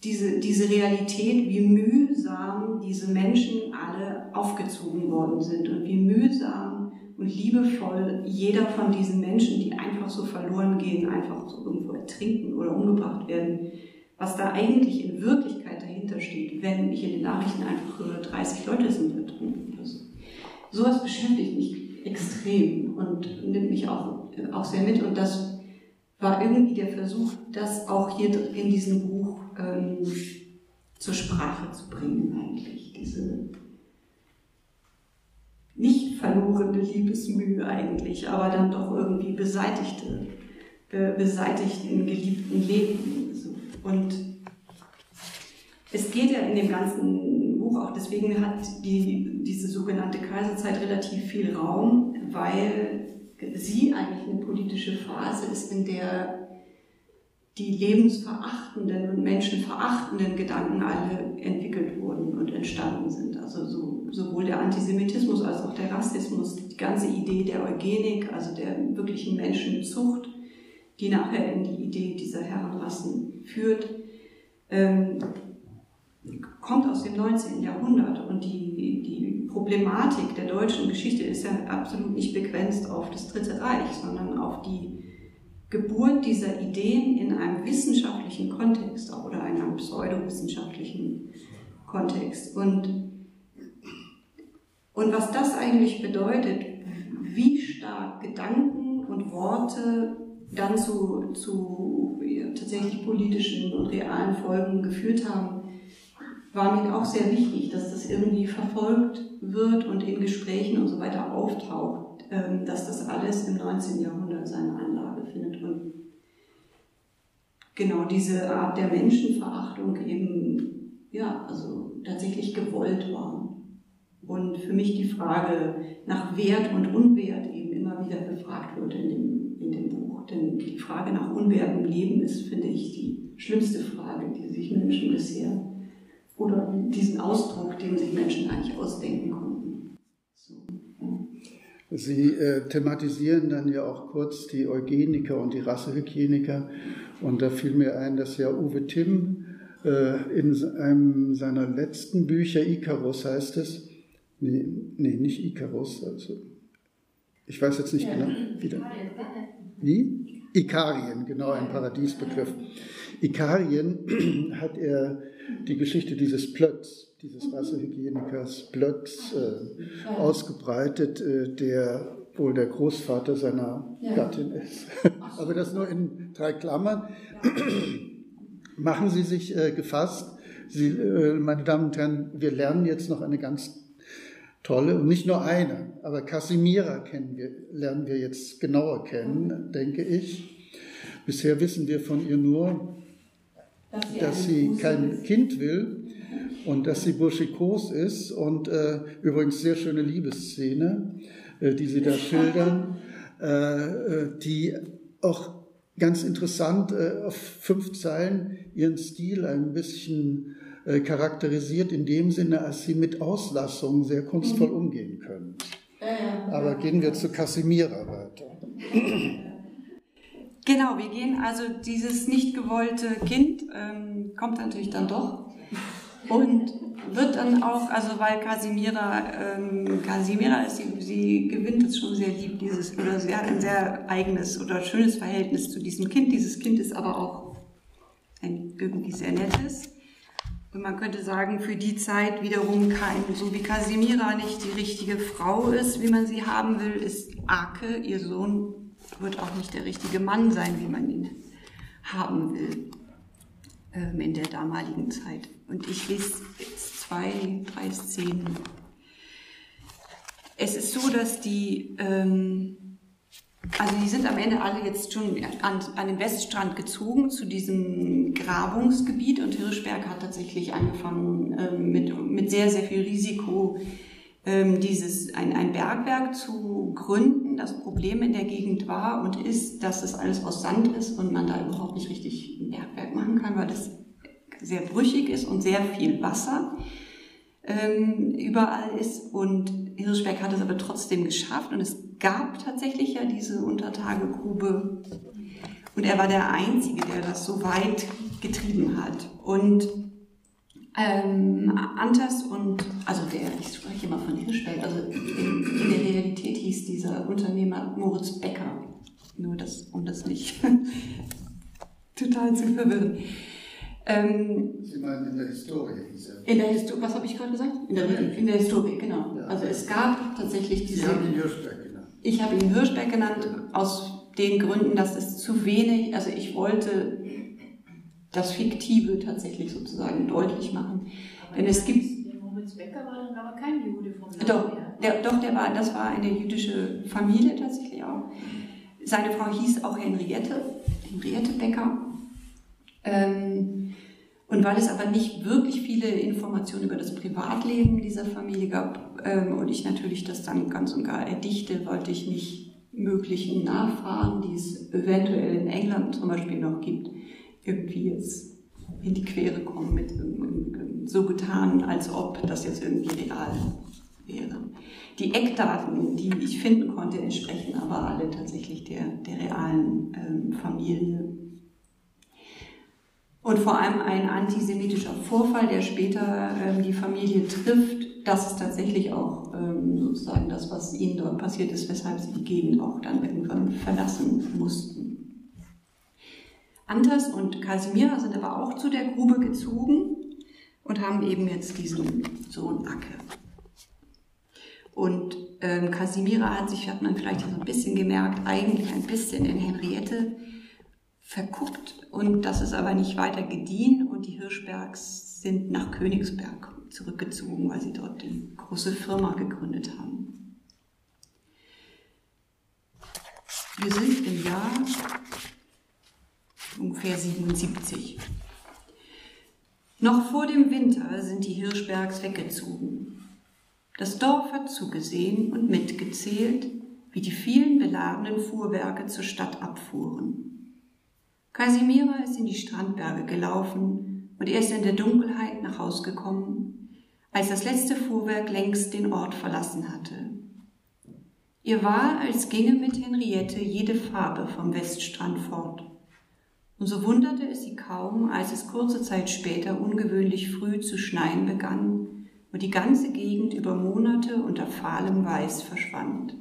diese, diese Realität, wie mühsam diese Menschen alle aufgezogen worden sind und wie mühsam und liebevoll jeder von diesen Menschen, die einfach so verloren gehen, einfach so irgendwo ertrinken oder umgebracht werden, was da eigentlich in Wirklichkeit dahinter steht, wenn ich in den Nachrichten einfach höre, 30 Leute sind ertrunken oder so. Sowas beschäftigt mich extrem und nimmt mich auch, auch sehr mit und das war irgendwie der Versuch, das auch hier in diesem Buch ähm, zur Sprache zu bringen eigentlich, diese nicht verlorene Liebesmühe eigentlich, aber dann doch irgendwie beseitigte, äh, beseitigten geliebten Leben. Und es geht ja in dem ganzen Buch auch, deswegen hat die, diese sogenannte Kaiserzeit relativ viel Raum, weil sie eigentlich eine politische Phase ist, in der die lebensverachtenden und menschenverachtenden Gedanken alle entwickelt wurden und entstanden sind. Also so, sowohl der Antisemitismus als auch der Rassismus, die ganze Idee der Eugenik, also der wirklichen Menschenzucht, die nachher in die Idee dieser Herrenrassen führt, ähm, kommt aus dem 19. Jahrhundert und die, die Problematik der deutschen Geschichte ist ja absolut nicht begrenzt auf das Dritte Reich, sondern auf die Geburt dieser Ideen in einem wissenschaftlichen Kontext oder einem pseudowissenschaftlichen Kontext. Und, und was das eigentlich bedeutet, wie stark Gedanken und Worte dann zu, zu ja, tatsächlich politischen und realen Folgen geführt haben, war mir auch sehr wichtig, dass das irgendwie verfolgt wird und in Gesprächen und so weiter auftaucht, ähm, dass das alles im 19. Jahrhundert seine Anlage findet. Und genau diese Art der Menschenverachtung eben, ja, also tatsächlich gewollt war. Und für mich die Frage nach Wert und Unwert eben immer wieder befragt wird in dem, in dem Buch. Denn die Frage nach Unwert im Leben ist, finde ich, die schlimmste Frage, die sich Menschen bisher oder diesen Ausdruck, den sich Menschen eigentlich ausdenken. Sie äh, thematisieren dann ja auch kurz die Eugeniker und die Rassehygieniker. Und da fiel mir ein, dass ja Uwe Timm äh, in einem seiner letzten Bücher, Icarus heißt es, nee, nee nicht Icarus, also ich weiß jetzt nicht ja. genau, wie, wie? Ikarien, genau, ein Paradiesbegriff. Ikarien hat er die Geschichte dieses Plötz, dieses Rassehygienikers Plötz, äh, ausgebreitet, äh, der wohl der Großvater seiner ja. Gattin ist. Aber das nur in drei Klammern. Machen Sie sich äh, gefasst. Sie, äh, meine Damen und Herren, wir lernen jetzt noch eine ganz tolle und nicht nur eine, aber Casimira kennen wir, lernen wir jetzt genauer kennen, denke ich. Bisher wissen wir von ihr nur, dass sie, dass sie kein Kind will und dass sie burschikos ist und äh, übrigens sehr schöne Liebesszene, äh, die sie da schildern, äh, äh, die auch ganz interessant äh, auf fünf Zeilen ihren Stil ein bisschen äh, charakterisiert, in dem Sinne, als sie mit Auslassungen sehr kunstvoll mhm. umgehen können. Aber gehen wir zu Casimira weiter. Genau, wir gehen also dieses nicht gewollte Kind ähm, kommt natürlich dann doch und wird dann auch, also weil Casimira, ähm, Casimira ist, sie, sie gewinnt es schon sehr lieb, dieses, oder sie hat ein sehr eigenes oder schönes Verhältnis zu diesem Kind. Dieses Kind ist aber auch ein irgendwie sehr nettes. Und man könnte sagen, für die Zeit wiederum kein, so wie Casimira nicht die richtige Frau ist, wie man sie haben will, ist Ake, ihr Sohn, wird auch nicht der richtige Mann sein, wie man ihn haben will ähm, in der damaligen Zeit. Und ich lese jetzt zwei, drei Szenen. Es ist so, dass die, ähm, also die sind am Ende alle jetzt schon an, an den Weststrand gezogen zu diesem Grabungsgebiet und Hirschberg hat tatsächlich angefangen ähm, mit, mit sehr, sehr viel Risiko ähm, dieses, ein, ein Bergwerk zu gründen. Das Problem in der Gegend war und ist, dass es alles aus Sand ist und man da überhaupt nicht richtig ein Bergwerk machen kann, weil das sehr brüchig ist und sehr viel Wasser ähm, überall ist. Und Hirschberg hat es aber trotzdem geschafft und es gab tatsächlich ja diese Untertagegrube. Und er war der Einzige, der das so weit getrieben hat. Und ähm, Antas und, also der, ich spreche immer von Hirschberg, also in, in der Realität hieß dieser Unternehmer Moritz Becker. Nur das, um das nicht total zu verwirren. Ähm, Sie meinen in der Historie hieß er? In der Historie, was habe ich gerade gesagt? In der, in der Historie, genau. Ja. Also es gab tatsächlich diese... Sie haben ihn Hirschberg genannt. Ich habe ihn Hirschberg genannt, aus den Gründen, dass es zu wenig, also ich wollte das Fiktive tatsächlich sozusagen deutlich machen. Aber Denn es gibt... Der Moritz Becker war dann aber kein Jude vom Namen doch, der, doch, der war, das war eine jüdische Familie tatsächlich auch. Seine Frau hieß auch Henriette, Henriette Becker. Ähm, und weil es aber nicht wirklich viele Informationen über das Privatleben dieser Familie gab ähm, und ich natürlich das dann ganz und gar erdichte, wollte ich nicht möglichen Nachfahren, die es eventuell in England zum Beispiel noch gibt, irgendwie jetzt in die Quere kommen mit so getan, als ob das jetzt irgendwie real wäre. Die Eckdaten, die ich finden konnte, entsprechen aber alle tatsächlich der, der realen ähm, Familie und vor allem ein antisemitischer Vorfall, der später ähm, die Familie trifft. Das ist tatsächlich auch ähm, sozusagen das, was ihnen dort passiert ist, weshalb sie die Gegend auch dann irgendwann verlassen mussten. Antas und Casimira sind aber auch zu der Grube gezogen und haben eben jetzt diesen Sohn Acke. Und ähm, Casimira hat sich, hat man vielleicht so ein bisschen gemerkt, eigentlich ein bisschen in Henriette verguckt und das ist aber nicht weiter gediehen und die Hirschbergs sind nach Königsberg zurückgezogen, weil sie dort die große Firma gegründet haben. Wir sind im Jahr ungefähr 77. Noch vor dem Winter sind die Hirschbergs weggezogen. Das Dorf hat zugesehen und mitgezählt, wie die vielen beladenen Fuhrwerke zur Stadt abfuhren. Casimira ist in die Strandberge gelaufen und er ist in der Dunkelheit nach Haus gekommen, als das letzte Fuhrwerk längst den Ort verlassen hatte. Ihr war, als ginge mit Henriette jede Farbe vom Weststrand fort. Und so wunderte es sie kaum, als es kurze Zeit später ungewöhnlich früh zu schneien begann und die ganze Gegend über Monate unter fahlem Weiß verschwand.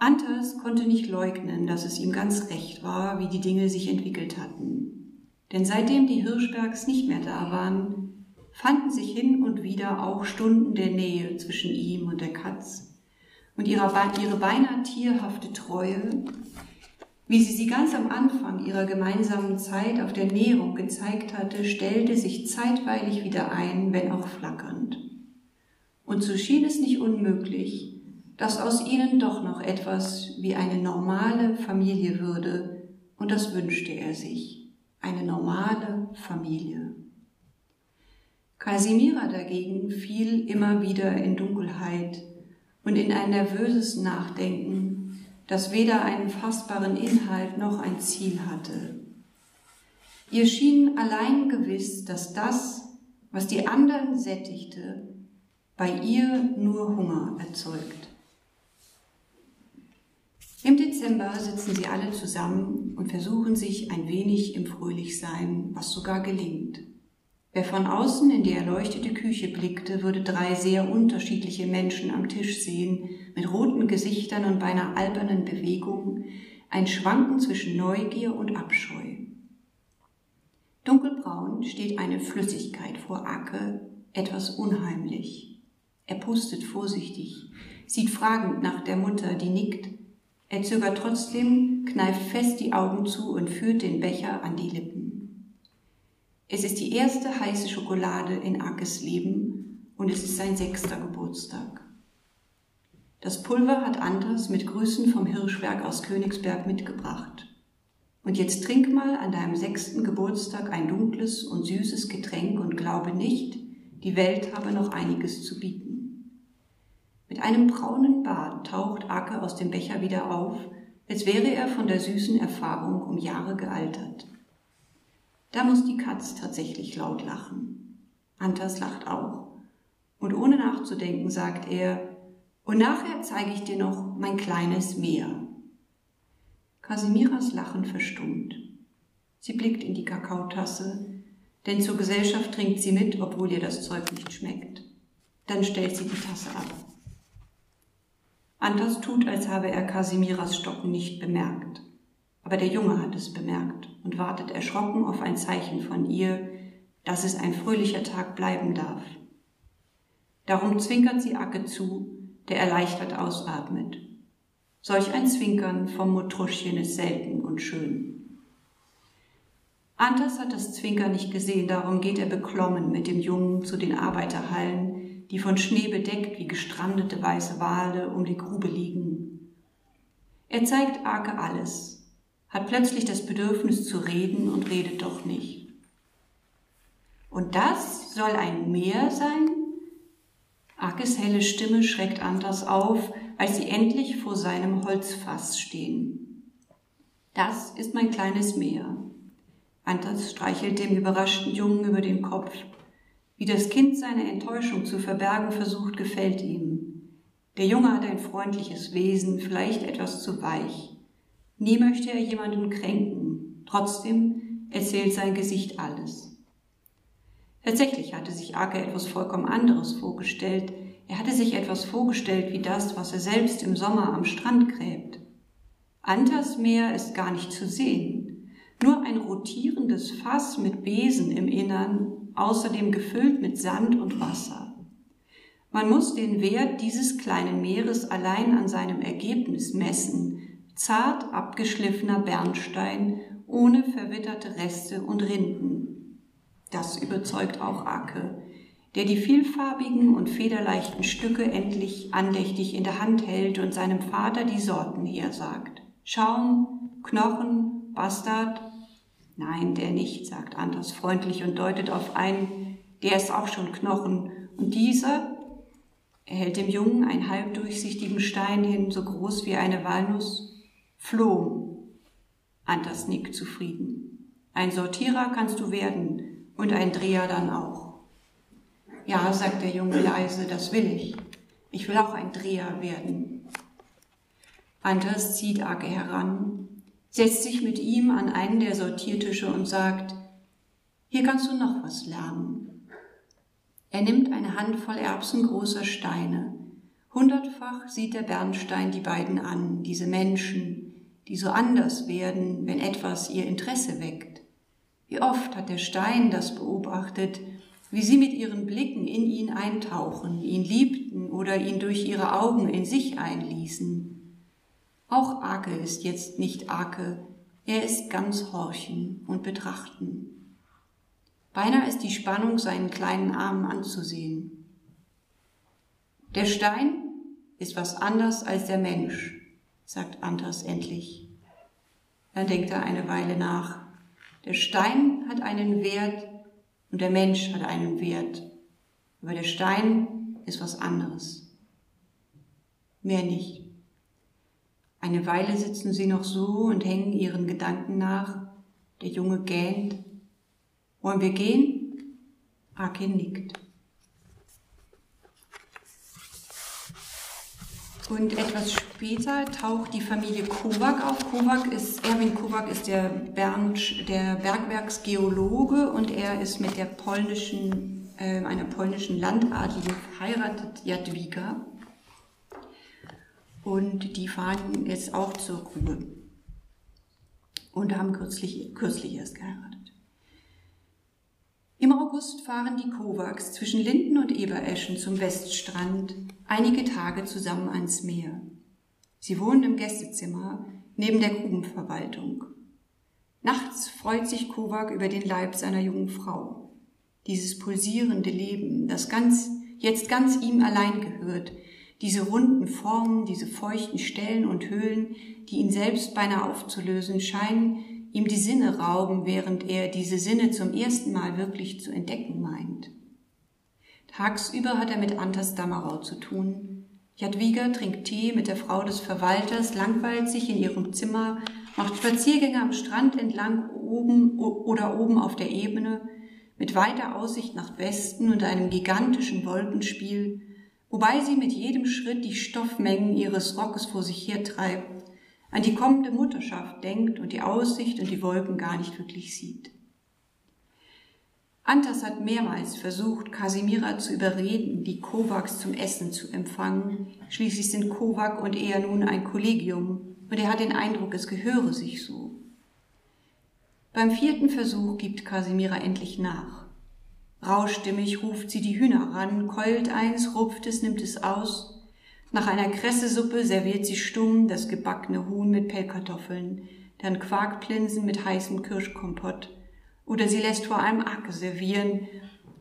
Antas konnte nicht leugnen, dass es ihm ganz recht war, wie die Dinge sich entwickelt hatten. Denn seitdem die Hirschbergs nicht mehr da waren, fanden sich hin und wieder auch Stunden der Nähe zwischen ihm und der Katz. Und ihre, ihre beinahe tierhafte Treue, wie sie sie ganz am Anfang ihrer gemeinsamen Zeit auf der Näherung gezeigt hatte, stellte sich zeitweilig wieder ein, wenn auch flackernd. Und so schien es nicht unmöglich, dass aus ihnen doch noch etwas wie eine normale Familie würde, und das wünschte er sich, eine normale Familie. Casimira dagegen fiel immer wieder in Dunkelheit und in ein nervöses Nachdenken, das weder einen fassbaren Inhalt noch ein Ziel hatte. Ihr schien allein gewiss, dass das, was die anderen sättigte, bei ihr nur Hunger erzeugt. Im Dezember sitzen sie alle zusammen und versuchen sich ein wenig im Fröhlichsein, was sogar gelingt. Wer von außen in die erleuchtete Küche blickte, würde drei sehr unterschiedliche Menschen am Tisch sehen, mit roten Gesichtern und beinahe albernen Bewegungen, ein Schwanken zwischen Neugier und Abscheu. Dunkelbraun steht eine Flüssigkeit vor Acke, etwas unheimlich. Er pustet vorsichtig, sieht fragend nach der Mutter, die nickt. Er zögert trotzdem, kneift fest die Augen zu und führt den Becher an die Lippen. Es ist die erste heiße Schokolade in Ackes Leben und es ist sein sechster Geburtstag. Das Pulver hat Anders mit Grüßen vom Hirschwerk aus Königsberg mitgebracht. Und jetzt trink mal an deinem sechsten Geburtstag ein dunkles und süßes Getränk und glaube nicht, die Welt habe noch einiges zu bieten. Mit einem braunen Bart taucht Ake aus dem Becher wieder auf, als wäre er von der süßen Erfahrung um Jahre gealtert. Da muss die Katz tatsächlich laut lachen. Antas lacht auch. Und ohne nachzudenken sagt er, und nachher zeige ich dir noch mein kleines Meer. Casimiras Lachen verstummt. Sie blickt in die Kakaotasse, denn zur Gesellschaft trinkt sie mit, obwohl ihr das Zeug nicht schmeckt. Dann stellt sie die Tasse ab. Anders tut, als habe er Casimiras Stocken nicht bemerkt. Aber der Junge hat es bemerkt und wartet erschrocken auf ein Zeichen von ihr, dass es ein fröhlicher Tag bleiben darf. Darum zwinkert sie Acke zu, der erleichtert ausatmet. Solch ein Zwinkern vom Mutruschchen ist selten und schön. Anders hat das Zwinkern nicht gesehen, darum geht er beklommen mit dem Jungen zu den Arbeiterhallen, die von Schnee bedeckt wie gestrandete weiße Wale um die Grube liegen. Er zeigt Arke alles, hat plötzlich das Bedürfnis zu reden und redet doch nicht. Und das soll ein Meer sein? Arkes helle Stimme schreckt Anders auf, als sie endlich vor seinem Holzfass stehen. Das ist mein kleines Meer. Anders streichelt dem überraschten Jungen über den Kopf. Wie das Kind seine Enttäuschung zu verbergen versucht, gefällt ihm. Der Junge hat ein freundliches Wesen, vielleicht etwas zu weich. Nie möchte er jemanden kränken. Trotzdem erzählt sein Gesicht alles. Tatsächlich hatte sich Ake etwas vollkommen anderes vorgestellt. Er hatte sich etwas vorgestellt wie das, was er selbst im Sommer am Strand gräbt. Antas Meer ist gar nicht zu sehen. Nur ein rotierendes Fass mit Besen im Innern, außerdem gefüllt mit Sand und Wasser. Man muss den Wert dieses kleinen Meeres allein an seinem Ergebnis messen. Zart abgeschliffener Bernstein ohne verwitterte Reste und Rinden. Das überzeugt auch Ake, der die vielfarbigen und federleichten Stücke endlich andächtig in der Hand hält und seinem Vater die Sorten hersagt. Schaum, Knochen, Bastard? Nein, der nicht, sagt Anders freundlich und deutet auf einen, der ist auch schon Knochen. Und dieser? Er hält dem Jungen einen halbdurchsichtigen Stein hin, so groß wie eine Walnuss. Flohm. Anders nickt zufrieden. Ein Sortierer kannst du werden, und ein Dreher dann auch. Ja, sagt der Junge leise, das will ich. Ich will auch ein Dreher werden. Anders zieht Ake heran, setzt sich mit ihm an einen der Sortiertische und sagt, hier kannst du noch was lernen. Er nimmt eine Handvoll erbsengroßer Steine. Hundertfach sieht der Bernstein die beiden an, diese Menschen, die so anders werden, wenn etwas ihr Interesse weckt. Wie oft hat der Stein das beobachtet, wie sie mit ihren Blicken in ihn eintauchen, ihn liebten oder ihn durch ihre Augen in sich einließen. Auch Ake ist jetzt nicht Ake, er ist ganz Horchen und Betrachten. Beinahe ist die Spannung seinen kleinen Armen anzusehen. Der Stein ist was anders als der Mensch, sagt Antas endlich. Dann denkt er eine Weile nach. Der Stein hat einen Wert und der Mensch hat einen Wert. Aber der Stein ist was anderes. Mehr nicht. Eine Weile sitzen sie noch so und hängen ihren Gedanken nach. Der Junge gähnt. Wollen wir gehen? Akin nickt. Und etwas später taucht die Familie Kovac auf. Kovac ist, Erwin Kovac ist der, Bernd, der Bergwerksgeologe und er ist mit der polnischen, äh, einer polnischen Landadligen verheiratet, Jadwiga. Und die fahren jetzt auch zur Grube und haben kürzlich, kürzlich erst geheiratet. Im August fahren die Kovacs zwischen Linden und Ebereschen zum Weststrand einige Tage zusammen ans Meer. Sie wohnen im Gästezimmer neben der Grubenverwaltung. Nachts freut sich Kovac über den Leib seiner jungen Frau. Dieses pulsierende Leben, das ganz, jetzt ganz ihm allein gehört, diese runden Formen, diese feuchten Stellen und Höhlen, die ihn selbst beinahe aufzulösen scheinen, ihm die Sinne rauben, während er diese Sinne zum ersten Mal wirklich zu entdecken meint. Tagsüber hat er mit Antas Damarau zu tun. Jadwiga trinkt Tee mit der Frau des Verwalters, langweilt sich in ihrem Zimmer, macht Spaziergänge am Strand entlang oben oder oben auf der Ebene, mit weiter Aussicht nach Westen und einem gigantischen Wolkenspiel, wobei sie mit jedem Schritt die Stoffmengen ihres Rockes vor sich hertreibt, an die kommende Mutterschaft denkt und die Aussicht und die Wolken gar nicht wirklich sieht. Antas hat mehrmals versucht, Kasimira zu überreden, die Kovacs zum Essen zu empfangen. Schließlich sind Kovac und er nun ein Kollegium und er hat den Eindruck, es gehöre sich so. Beim vierten Versuch gibt Kasimira endlich nach. Rauschstimmig ruft sie die Hühner ran, keult eins, rupft es, nimmt es aus. Nach einer Kressesuppe serviert sie stumm das gebackene Huhn mit Pellkartoffeln, dann Quarkplinsen mit heißem Kirschkompott. Oder sie lässt vor allem Acke servieren.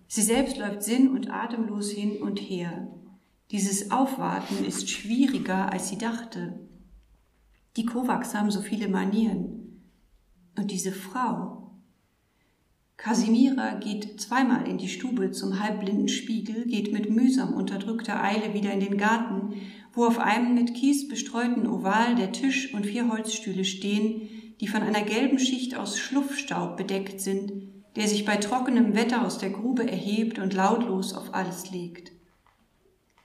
Sie selbst läuft sinn- und atemlos hin und her. Dieses Aufwarten ist schwieriger, als sie dachte. Die Kovacs haben so viele Manieren. Und diese Frau, Kasimira geht zweimal in die Stube zum halbblinden Spiegel, geht mit mühsam unterdrückter Eile wieder in den Garten, wo auf einem mit Kies bestreuten Oval der Tisch und vier Holzstühle stehen, die von einer gelben Schicht aus Schluffstaub bedeckt sind, der sich bei trockenem Wetter aus der Grube erhebt und lautlos auf alles legt.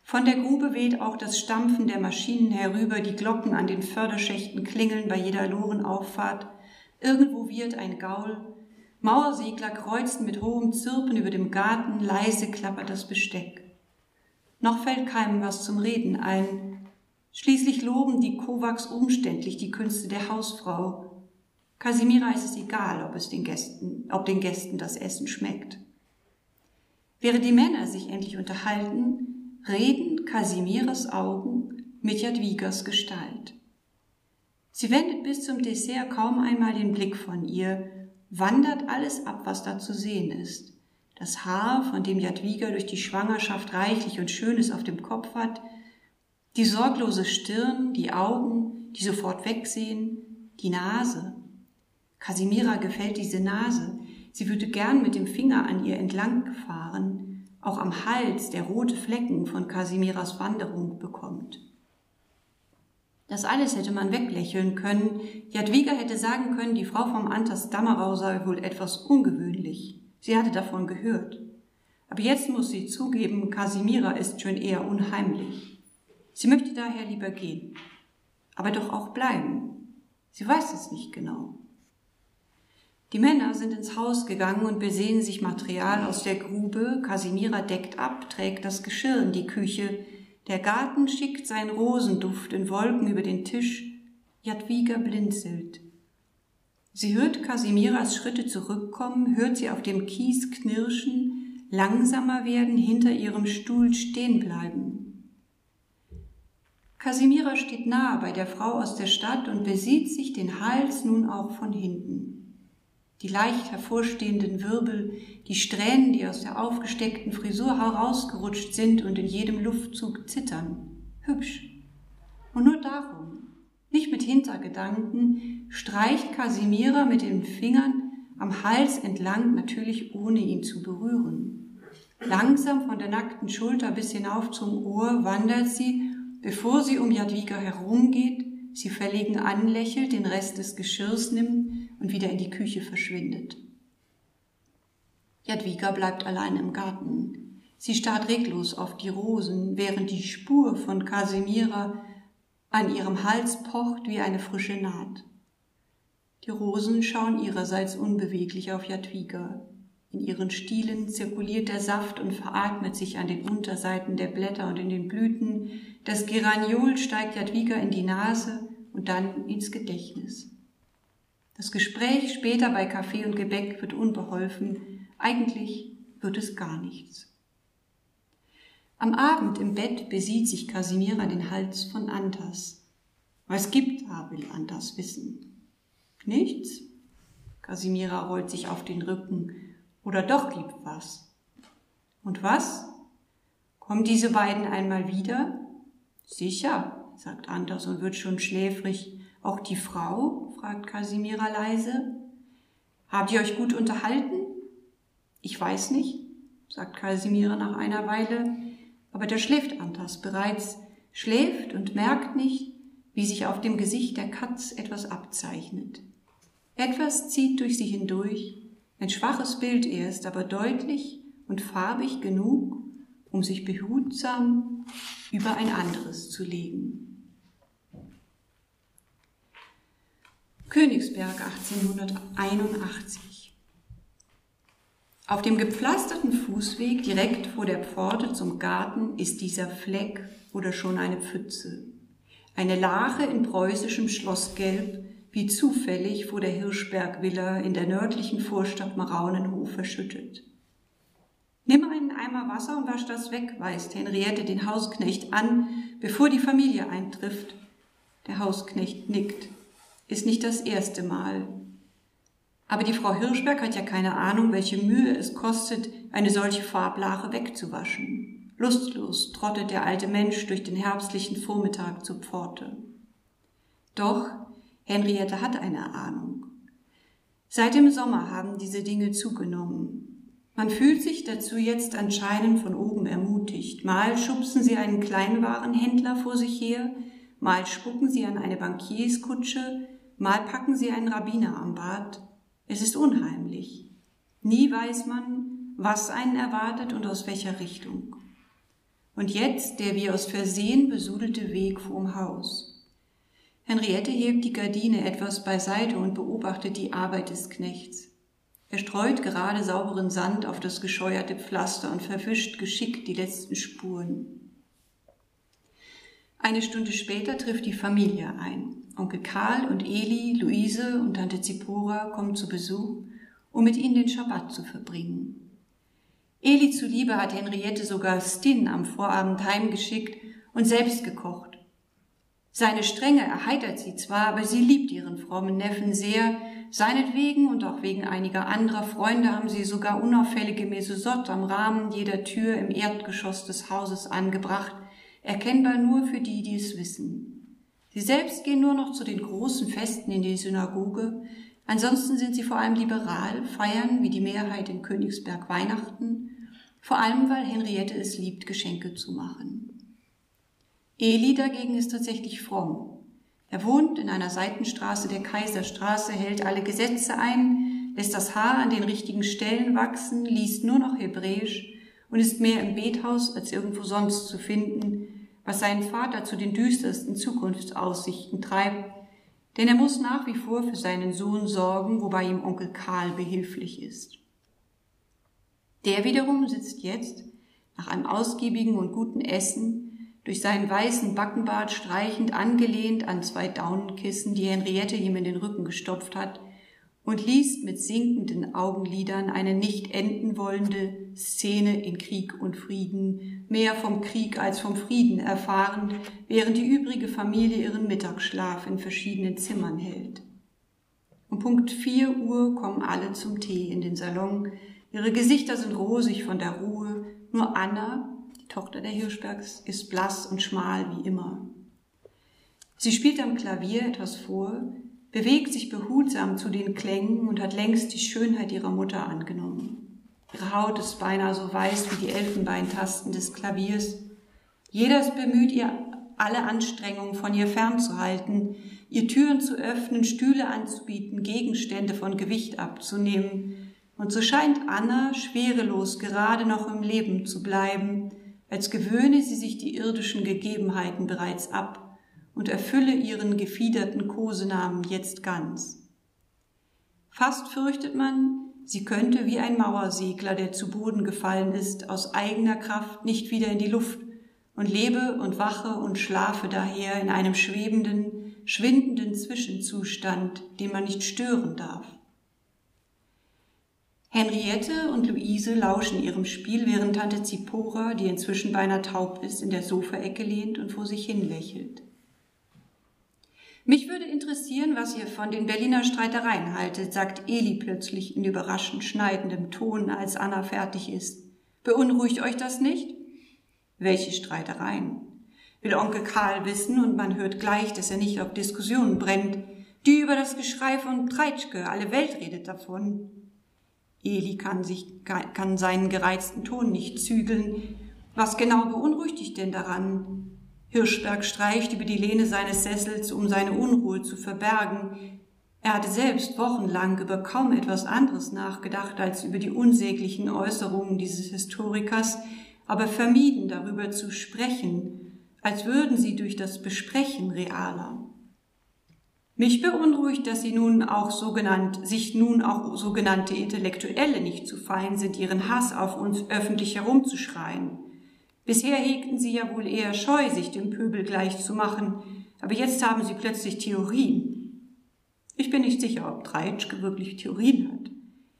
Von der Grube weht auch das Stampfen der Maschinen herüber, die Glocken an den Förderschächten klingeln bei jeder Lorenauffahrt, irgendwo wird ein Gaul, Mauersegler kreuzten mit hohem Zirpen über dem Garten, leise klappert das Besteck. Noch fällt keinem was zum Reden ein. Schließlich loben die Kovacs umständlich die Künste der Hausfrau. Kasimira ist es egal, ob es den Gästen, ob den Gästen das Essen schmeckt. Während die Männer sich endlich unterhalten, reden Kasimiras Augen mit Jadwigas Gestalt. Sie wendet bis zum Dessert kaum einmal den Blick von ihr, wandert alles ab, was da zu sehen ist. Das Haar, von dem Jadwiga durch die Schwangerschaft reichlich und Schönes auf dem Kopf hat, die sorglose Stirn, die Augen, die sofort wegsehen, die Nase. Kasimira gefällt diese Nase. Sie würde gern mit dem Finger an ihr entlang fahren, auch am Hals, der rote Flecken von Kasimiras Wanderung bekommt. Das alles hätte man weglächeln können. Jadwiga hätte sagen können, die Frau vom Antas Dammerau sei wohl etwas ungewöhnlich. Sie hatte davon gehört. Aber jetzt muss sie zugeben, Kasimira ist schon eher unheimlich. Sie möchte daher lieber gehen, aber doch auch bleiben. Sie weiß es nicht genau. Die Männer sind ins Haus gegangen und besehen sich Material aus der Grube. Kasimira deckt ab, trägt das Geschirr in die Küche, der Garten schickt sein Rosenduft in Wolken über den Tisch. Jadwiga blinzelt. Sie hört Kasimiras Schritte zurückkommen, hört sie auf dem Kies knirschen, langsamer werden, hinter ihrem Stuhl stehen bleiben. Kasimira steht nahe bei der Frau aus der Stadt und besieht sich den Hals nun auch von hinten die leicht hervorstehenden Wirbel, die Strähnen, die aus der aufgesteckten Frisur herausgerutscht sind und in jedem Luftzug zittern. Hübsch. Und nur darum, nicht mit Hintergedanken, streicht Kasimira mit den Fingern am Hals entlang, natürlich ohne ihn zu berühren. Langsam von der nackten Schulter bis hinauf zum Ohr wandert sie, bevor sie um Jadwiga herumgeht, sie verlegen anlächelt, den Rest des Geschirrs nimmt und wieder in die Küche verschwindet. Jadwiga bleibt allein im Garten. Sie starrt reglos auf die Rosen, während die Spur von Kasimira an ihrem Hals pocht wie eine frische Naht. Die Rosen schauen ihrerseits unbeweglich auf Jadwiga. In ihren Stielen zirkuliert der Saft und veratmet sich an den Unterseiten der Blätter und in den Blüten. Das Geraniol steigt Jadwiga in die Nase und dann ins Gedächtnis. Das Gespräch später bei Kaffee und Gebäck wird unbeholfen. Eigentlich wird es gar nichts. Am Abend im Bett besieht sich Kasimira den Hals von Antas. Was gibt da, will Antas wissen. Nichts? Kasimira rollt sich auf den Rücken. Oder doch gibt was. Und was? Kommen diese beiden einmal wieder? Sicher, sagt Anders und wird schon schläfrig. Auch die Frau? Fragt Kasimira leise. Habt ihr euch gut unterhalten? Ich weiß nicht, sagt Kasimira nach einer Weile, aber da schläft Antas bereits, schläft und merkt nicht, wie sich auf dem Gesicht der Katz etwas abzeichnet. Etwas zieht durch sie hindurch, ein schwaches Bild erst, aber deutlich und farbig genug, um sich behutsam über ein anderes zu legen. Königsberg 1881 Auf dem gepflasterten Fußweg direkt vor der Pforte zum Garten ist dieser Fleck oder schon eine Pfütze. Eine Lache in preußischem Schlossgelb, wie zufällig vor der Hirschberg-Villa in der nördlichen Vorstadt Maraunenhof verschüttet. Nimm einen Eimer Wasser und wasch das weg, weist Henriette den Hausknecht an, bevor die Familie eintrifft. Der Hausknecht nickt. Ist nicht das erste Mal. Aber die Frau Hirschberg hat ja keine Ahnung, welche Mühe es kostet, eine solche Farblache wegzuwaschen. Lustlos trottet der alte Mensch durch den herbstlichen Vormittag zur Pforte. Doch Henriette hat eine Ahnung. Seit dem Sommer haben diese Dinge zugenommen. Man fühlt sich dazu jetzt anscheinend von oben ermutigt. Mal schubsen sie einen Kleinwarenhändler vor sich her, mal spucken sie an eine Bankierskutsche, mal packen sie einen Rabbiner am Bart. Es ist unheimlich. Nie weiß man, was einen erwartet und aus welcher Richtung. Und jetzt der wie aus Versehen besudelte Weg vorm Haus. Henriette hebt die Gardine etwas beiseite und beobachtet die Arbeit des Knechts. Er streut gerade sauberen Sand auf das gescheuerte Pflaster und verwischt geschickt die letzten Spuren. Eine Stunde später trifft die Familie ein. Onkel Karl und Eli, Luise und Tante Zipora kommen zu Besuch, um mit ihnen den Schabbat zu verbringen. Eli zuliebe hat Henriette sogar Stin am Vorabend heimgeschickt und selbst gekocht. Seine Strenge erheitert sie zwar, aber sie liebt ihren frommen Neffen sehr. Seinetwegen und auch wegen einiger anderer Freunde haben sie sogar unauffällige Mesosotte am Rahmen jeder Tür im Erdgeschoss des Hauses angebracht, erkennbar nur für die, die es wissen. Sie selbst gehen nur noch zu den großen Festen in die Synagoge, ansonsten sind sie vor allem liberal, feiern wie die Mehrheit in Königsberg Weihnachten, vor allem weil Henriette es liebt, Geschenke zu machen. Eli dagegen ist tatsächlich fromm. Er wohnt in einer Seitenstraße der Kaiserstraße, hält alle Gesetze ein, lässt das Haar an den richtigen Stellen wachsen, liest nur noch Hebräisch und ist mehr im Bethaus als irgendwo sonst zu finden, was seinen Vater zu den düstersten Zukunftsaussichten treibt, denn er muss nach wie vor für seinen Sohn sorgen, wobei ihm Onkel Karl behilflich ist. Der wiederum sitzt jetzt, nach einem ausgiebigen und guten Essen, durch seinen weißen Backenbart streichend angelehnt an zwei Daunenkissen, die Henriette ihm in den Rücken gestopft hat, und liest mit sinkenden Augenlidern eine nicht enden wollende Szene in Krieg und Frieden, mehr vom Krieg als vom Frieden erfahrend, während die übrige Familie ihren Mittagsschlaf in verschiedenen Zimmern hält. Um Punkt vier Uhr kommen alle zum Tee in den Salon. Ihre Gesichter sind rosig von der Ruhe. Nur Anna, Tochter der Hirschbergs, ist blass und schmal wie immer. Sie spielt am Klavier etwas vor, bewegt sich behutsam zu den Klängen und hat längst die Schönheit ihrer Mutter angenommen. Ihre Haut ist beinahe so weiß wie die Elfenbeintasten des Klaviers. Jeder ist bemüht, ihr alle Anstrengungen von ihr fernzuhalten, ihr Türen zu öffnen, Stühle anzubieten, Gegenstände von Gewicht abzunehmen. Und so scheint Anna schwerelos gerade noch im Leben zu bleiben, als gewöhne sie sich die irdischen Gegebenheiten bereits ab und erfülle ihren gefiederten Kosenamen jetzt ganz. Fast fürchtet man, sie könnte wie ein Mauersegler, der zu Boden gefallen ist, aus eigener Kraft nicht wieder in die Luft und lebe und wache und schlafe daher in einem schwebenden, schwindenden Zwischenzustand, den man nicht stören darf. Henriette und Luise lauschen ihrem Spiel, während Tante Zipora, die inzwischen beinahe taub ist, in der Sofaecke lehnt und vor sich hin lächelt. Mich würde interessieren, was ihr von den Berliner Streitereien haltet, sagt Eli plötzlich in überraschend schneidendem Ton, als Anna fertig ist. Beunruhigt euch das nicht? Welche Streitereien? Will Onkel Karl wissen und man hört gleich, dass er nicht auf Diskussionen brennt, die über das Geschrei von Treitschke, alle Welt redet davon. Eli kann sich, kann seinen gereizten Ton nicht zügeln. Was genau beunruhigt dich denn daran? Hirschberg streicht über die Lehne seines Sessels, um seine Unruhe zu verbergen. Er hatte selbst wochenlang über kaum etwas anderes nachgedacht als über die unsäglichen Äußerungen dieses Historikers, aber vermieden darüber zu sprechen, als würden sie durch das Besprechen realer. Mich beunruhigt, dass sie nun auch sogenannt, sich nun auch sogenannte Intellektuelle nicht zu fein sind, ihren Hass auf uns öffentlich herumzuschreien. Bisher hegten sie ja wohl eher Scheu, sich dem Pöbel gleich zu machen, aber jetzt haben sie plötzlich Theorien. Ich bin nicht sicher, ob Treitschke wirklich Theorien hat.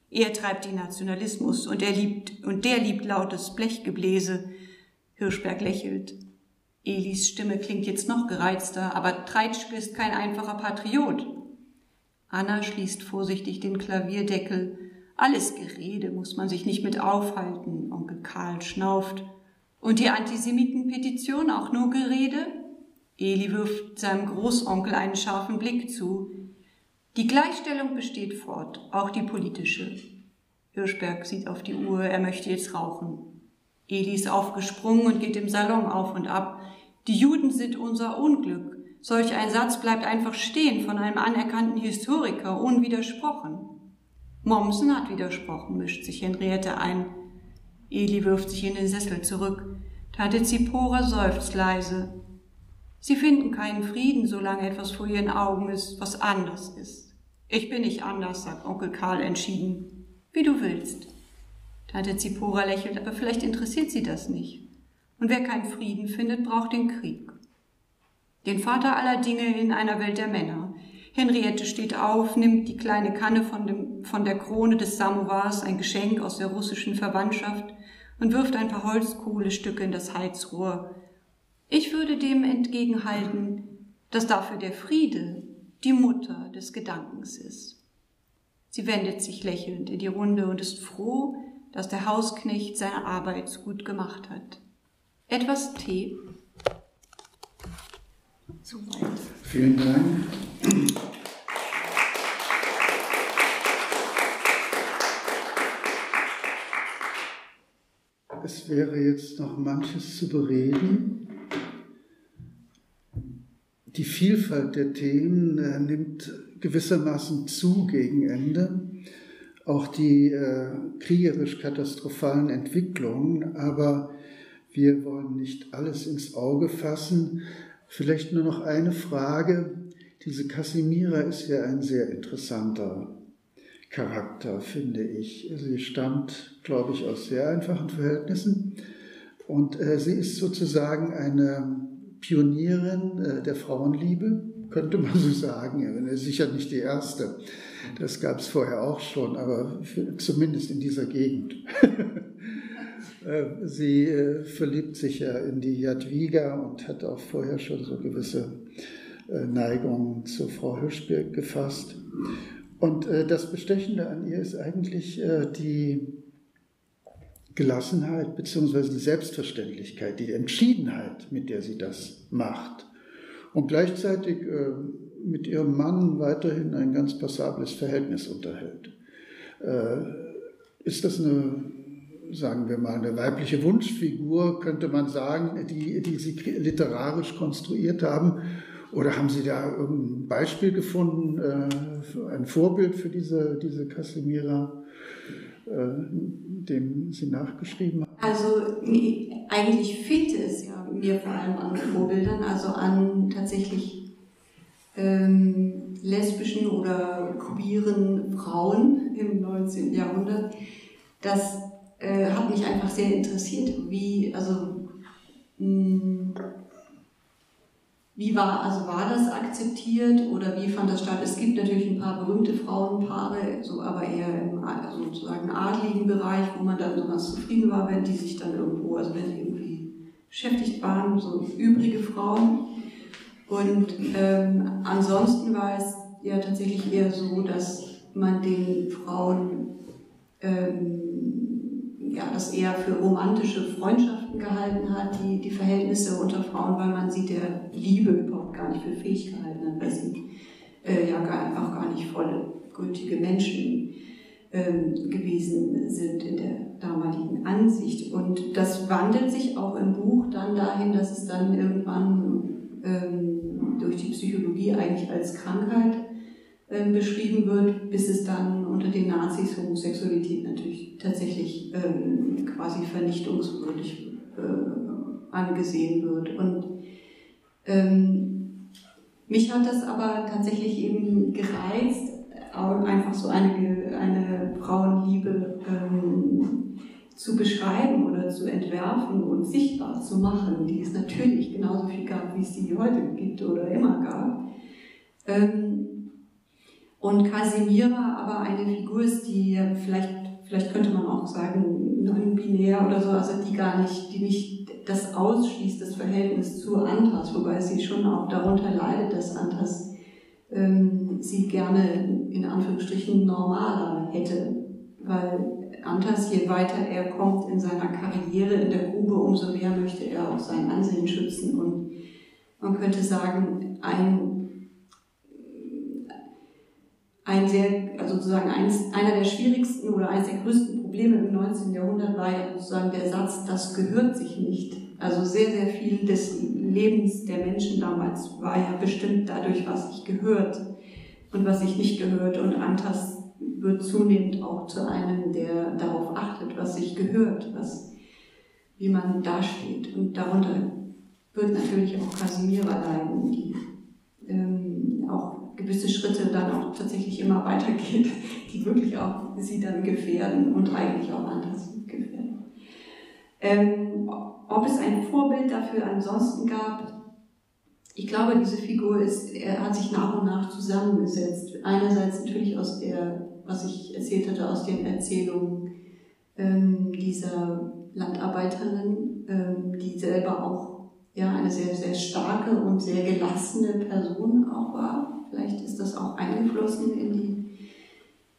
Er treibt den Nationalismus und er liebt, und der liebt lautes Blechgebläse. Hirschberg lächelt. Elis Stimme klingt jetzt noch gereizter, aber Treitschke ist kein einfacher Patriot. Anna schließt vorsichtig den Klavierdeckel. Alles Gerede muss man sich nicht mit aufhalten, Onkel Karl schnauft. Und die Antisemitenpetition auch nur Gerede? Eli wirft seinem Großonkel einen scharfen Blick zu. Die Gleichstellung besteht fort, auch die politische. Hirschberg sieht auf die Uhr, er möchte jetzt rauchen. Eli ist aufgesprungen und geht im Salon auf und ab. Die Juden sind unser Unglück. Solch ein Satz bleibt einfach stehen von einem anerkannten Historiker, unwidersprochen. Mommsen hat widersprochen, mischt sich Henriette ein. Eli wirft sich in den Sessel zurück. Tante Zipora seufzt leise. Sie finden keinen Frieden, solange etwas vor ihren Augen ist, was anders ist. Ich bin nicht anders, sagt Onkel Karl entschieden. Wie du willst. Tante Zipora lächelt, aber vielleicht interessiert sie das nicht. Und wer keinen Frieden findet, braucht den Krieg. Den Vater aller Dinge in einer Welt der Männer. Henriette steht auf, nimmt die kleine Kanne von, dem, von der Krone des Samowars, ein Geschenk aus der russischen Verwandtschaft, und wirft ein paar Holzkohlestücke in das Heizrohr. Ich würde dem entgegenhalten, dass dafür der Friede die Mutter des Gedankens ist. Sie wendet sich lächelnd in die Runde und ist froh, dass der Hausknecht seine Arbeit gut gemacht hat. Etwas Tee. Soweit. Vielen Dank. Es wäre jetzt noch manches zu bereden. Die Vielfalt der Themen äh, nimmt gewissermaßen zu gegen Ende, auch die äh, kriegerisch-katastrophalen Entwicklungen, aber wir wollen nicht alles ins Auge fassen. Vielleicht nur noch eine Frage. Diese Casimira ist ja ein sehr interessanter Charakter, finde ich. Sie stammt, glaube ich, aus sehr einfachen Verhältnissen und äh, sie ist sozusagen eine Pionierin äh, der Frauenliebe, könnte man so sagen. Sicher nicht die erste. Das gab es vorher auch schon, aber für, zumindest in dieser Gegend. Äh, sie äh, verliebt sich ja in die Jadwiga und hat auch vorher schon so gewisse äh, Neigungen zu Frau Hirschberg gefasst. Und äh, das Bestechende an ihr ist eigentlich äh, die Gelassenheit bzw. die Selbstverständlichkeit, die Entschiedenheit, mit der sie das macht. Und gleichzeitig äh, mit ihrem Mann weiterhin ein ganz passables Verhältnis unterhält. Äh, ist das eine sagen wir mal, eine weibliche Wunschfigur, könnte man sagen, die, die Sie literarisch konstruiert haben? Oder haben Sie da irgendein Beispiel gefunden, äh, ein Vorbild für diese, diese Casimira, äh, dem Sie nachgeschrieben haben? Also eigentlich fehlte es ja mir vor allem an Vorbildern, also an tatsächlich ähm, lesbischen oder queeren Frauen im 19. Jahrhundert. Das äh, hat mich einfach sehr interessiert, wie, also, mh, hm, wie war, also war das akzeptiert oder wie fand das statt? Es gibt natürlich ein paar berühmte Frauenpaare, so aber eher im also sozusagen adligen Bereich, wo man dann so ganz zufrieden war, wenn die sich dann irgendwo, also wenn die irgendwie beschäftigt waren, so übrige Frauen. Und ähm, ansonsten war es ja tatsächlich eher so, dass man den Frauen ähm, ja, das eher für romantische Freundschaften gehalten hat, die, die Verhältnisse unter Frauen, weil man sie der Liebe überhaupt gar nicht für fähig gehalten hat, weil sie äh, ja gar, auch gar nicht vollgültige Menschen ähm, gewesen sind in der damaligen Ansicht. Und das wandelt sich auch im Buch dann dahin, dass es dann irgendwann ähm, durch die Psychologie eigentlich als Krankheit ähm, beschrieben wird, bis es dann unter den Nazis Homosexualität natürlich tatsächlich ähm, quasi vernichtungswürdig äh, angesehen wird. Und ähm, mich hat das aber tatsächlich eben gereizt, einfach so eine, eine Frauenliebe ähm, zu beschreiben oder zu entwerfen und sichtbar zu machen, die es natürlich genauso viel gab, wie es die heute gibt oder immer gab. Ähm, und Casimira aber eine Figur ist, die vielleicht, vielleicht könnte man auch sagen, non-binär oder so, also die gar nicht, die nicht das ausschließt, das Verhältnis zu Antas, wobei sie schon auch darunter leidet, dass Antas ähm, sie gerne in Anführungsstrichen normaler hätte, weil Antas, je weiter er kommt in seiner Karriere in der Grube, umso mehr möchte er auch sein Ansehen schützen. Und man könnte sagen, ein ein sehr, also sozusagen eins, einer der schwierigsten oder eines der größten Probleme im 19. Jahrhundert war ja sozusagen der Satz, das gehört sich nicht. Also sehr, sehr viel des Lebens der Menschen damals war ja bestimmt dadurch, was sich gehört und was sich nicht gehört. Und Antas wird zunehmend auch zu einem, der darauf achtet, was sich gehört, was, wie man dasteht. Und darunter wird natürlich auch Casimira leiden, die ähm, gewisse Schritte dann auch tatsächlich immer weitergeht, die wirklich auch sie dann gefährden und eigentlich auch anders gefährden. Ähm, ob es ein Vorbild dafür ansonsten gab, ich glaube, diese Figur ist, er hat sich nach und nach zusammengesetzt. Einerseits natürlich aus der, was ich erzählt hatte, aus den Erzählungen ähm, dieser Landarbeiterin, ähm, die selber auch ja, eine sehr, sehr starke und sehr gelassene Person auch war. Vielleicht ist das auch eingeflossen in die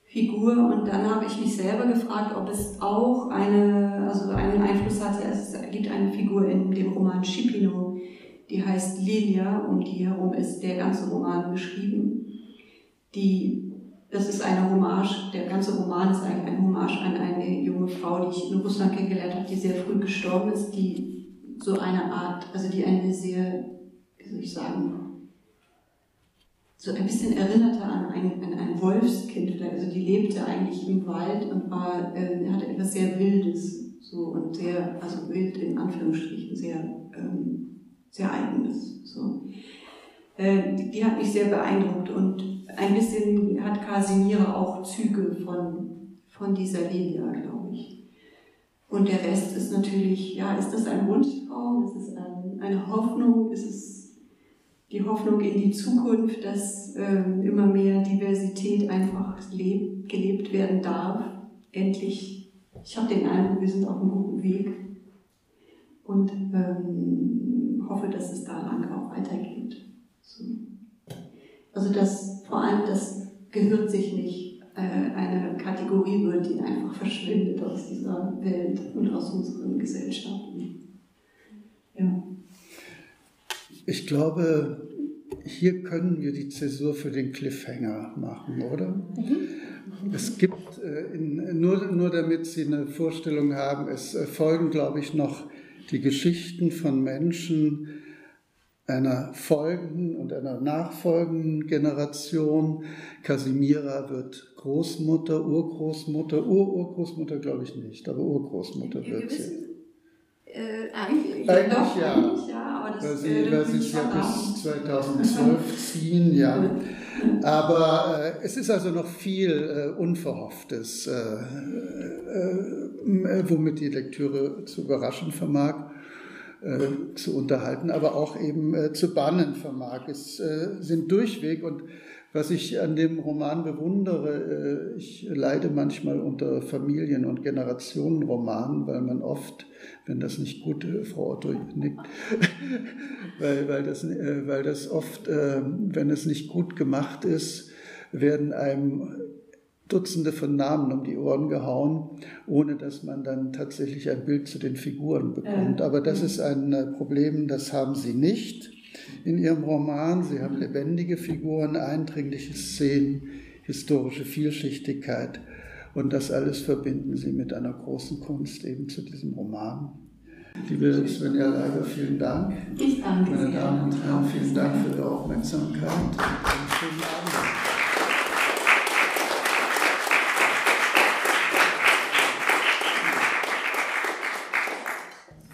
Figur. Und dann habe ich mich selber gefragt, ob es auch eine, also einen Einfluss hatte. Es gibt eine Figur in dem Roman Scipino, die heißt Lilia, um die herum ist der ganze Roman geschrieben. Die, das ist eine Hommage, der ganze Roman ist eigentlich ein Hommage an eine junge Frau, die ich in Russland kennengelernt habe, die sehr früh gestorben ist, die so eine Art, also die eine sehr, wie soll ich sagen, so ein bisschen erinnerte an ein, an ein Wolfskind. Also die lebte eigentlich im Wald und war, äh, hatte etwas sehr Wildes, so und sehr, also wild in Anführungsstrichen, sehr, ähm, sehr eigenes. So. Äh, die, hat mich sehr beeindruckt und ein bisschen hat Casimira auch Züge von, von dieser Lilia, glaube ich. Und der Rest ist natürlich, ja, ist das ein Wunschtraum? Ist es ein, eine Hoffnung? Ist es die Hoffnung in die Zukunft, dass ähm, immer mehr Diversität einfach leb, gelebt werden darf. Endlich, ich habe den Eindruck, wir sind auf einem guten Weg und ähm, hoffe, dass es da lange auch weitergeht. So. Also dass vor allem das gehört sich nicht äh, eine Kategorie wird, die einfach verschwindet aus dieser Welt und aus unseren Gesellschaften. Ja. Ich glaube, hier können wir die Zäsur für den Cliffhanger machen, oder? Mhm. es gibt, äh, nur, nur damit Sie eine Vorstellung haben, es äh, folgen, glaube ich, noch die Geschichten von Menschen einer folgenden und einer nachfolgenden Generation. Casimira wird Großmutter, Urgroßmutter, Ururgroßmutter glaube ich nicht, aber Urgroßmutter wird sie. Äh, eigentlich, eigentlich doch, ja. Eigentlich ja, aber das weil sie, äh, weil sie es ja bis 2012 ziehen, ja. Aber äh, es ist also noch viel äh, Unverhofftes, äh, äh, womit die Lektüre zu überraschen vermag, zu unterhalten, aber auch eben zu bannen vermag. Es sind durchweg und was ich an dem Roman bewundere, ich leide manchmal unter Familien- und Generationenromanen, weil man oft, wenn das nicht gut, äh, Frau Otto nickt, weil, weil, das, äh, weil das oft, wenn es nicht gut gemacht ist, werden einem Dutzende von Namen um die Ohren gehauen, ohne dass man dann tatsächlich ein Bild zu den Figuren bekommt. Aber das ist ein Problem, das haben Sie nicht in ihrem Roman. Sie haben lebendige Figuren, eindringliche Szenen, historische Vielschichtigkeit. Und das alles verbinden sie mit einer großen Kunst eben zu diesem Roman. Liebe Svenja Leiber, vielen Dank. Ich danke Meine Damen und Herren, vielen Dank für Ihre Aufmerksamkeit. Einen schönen Abend.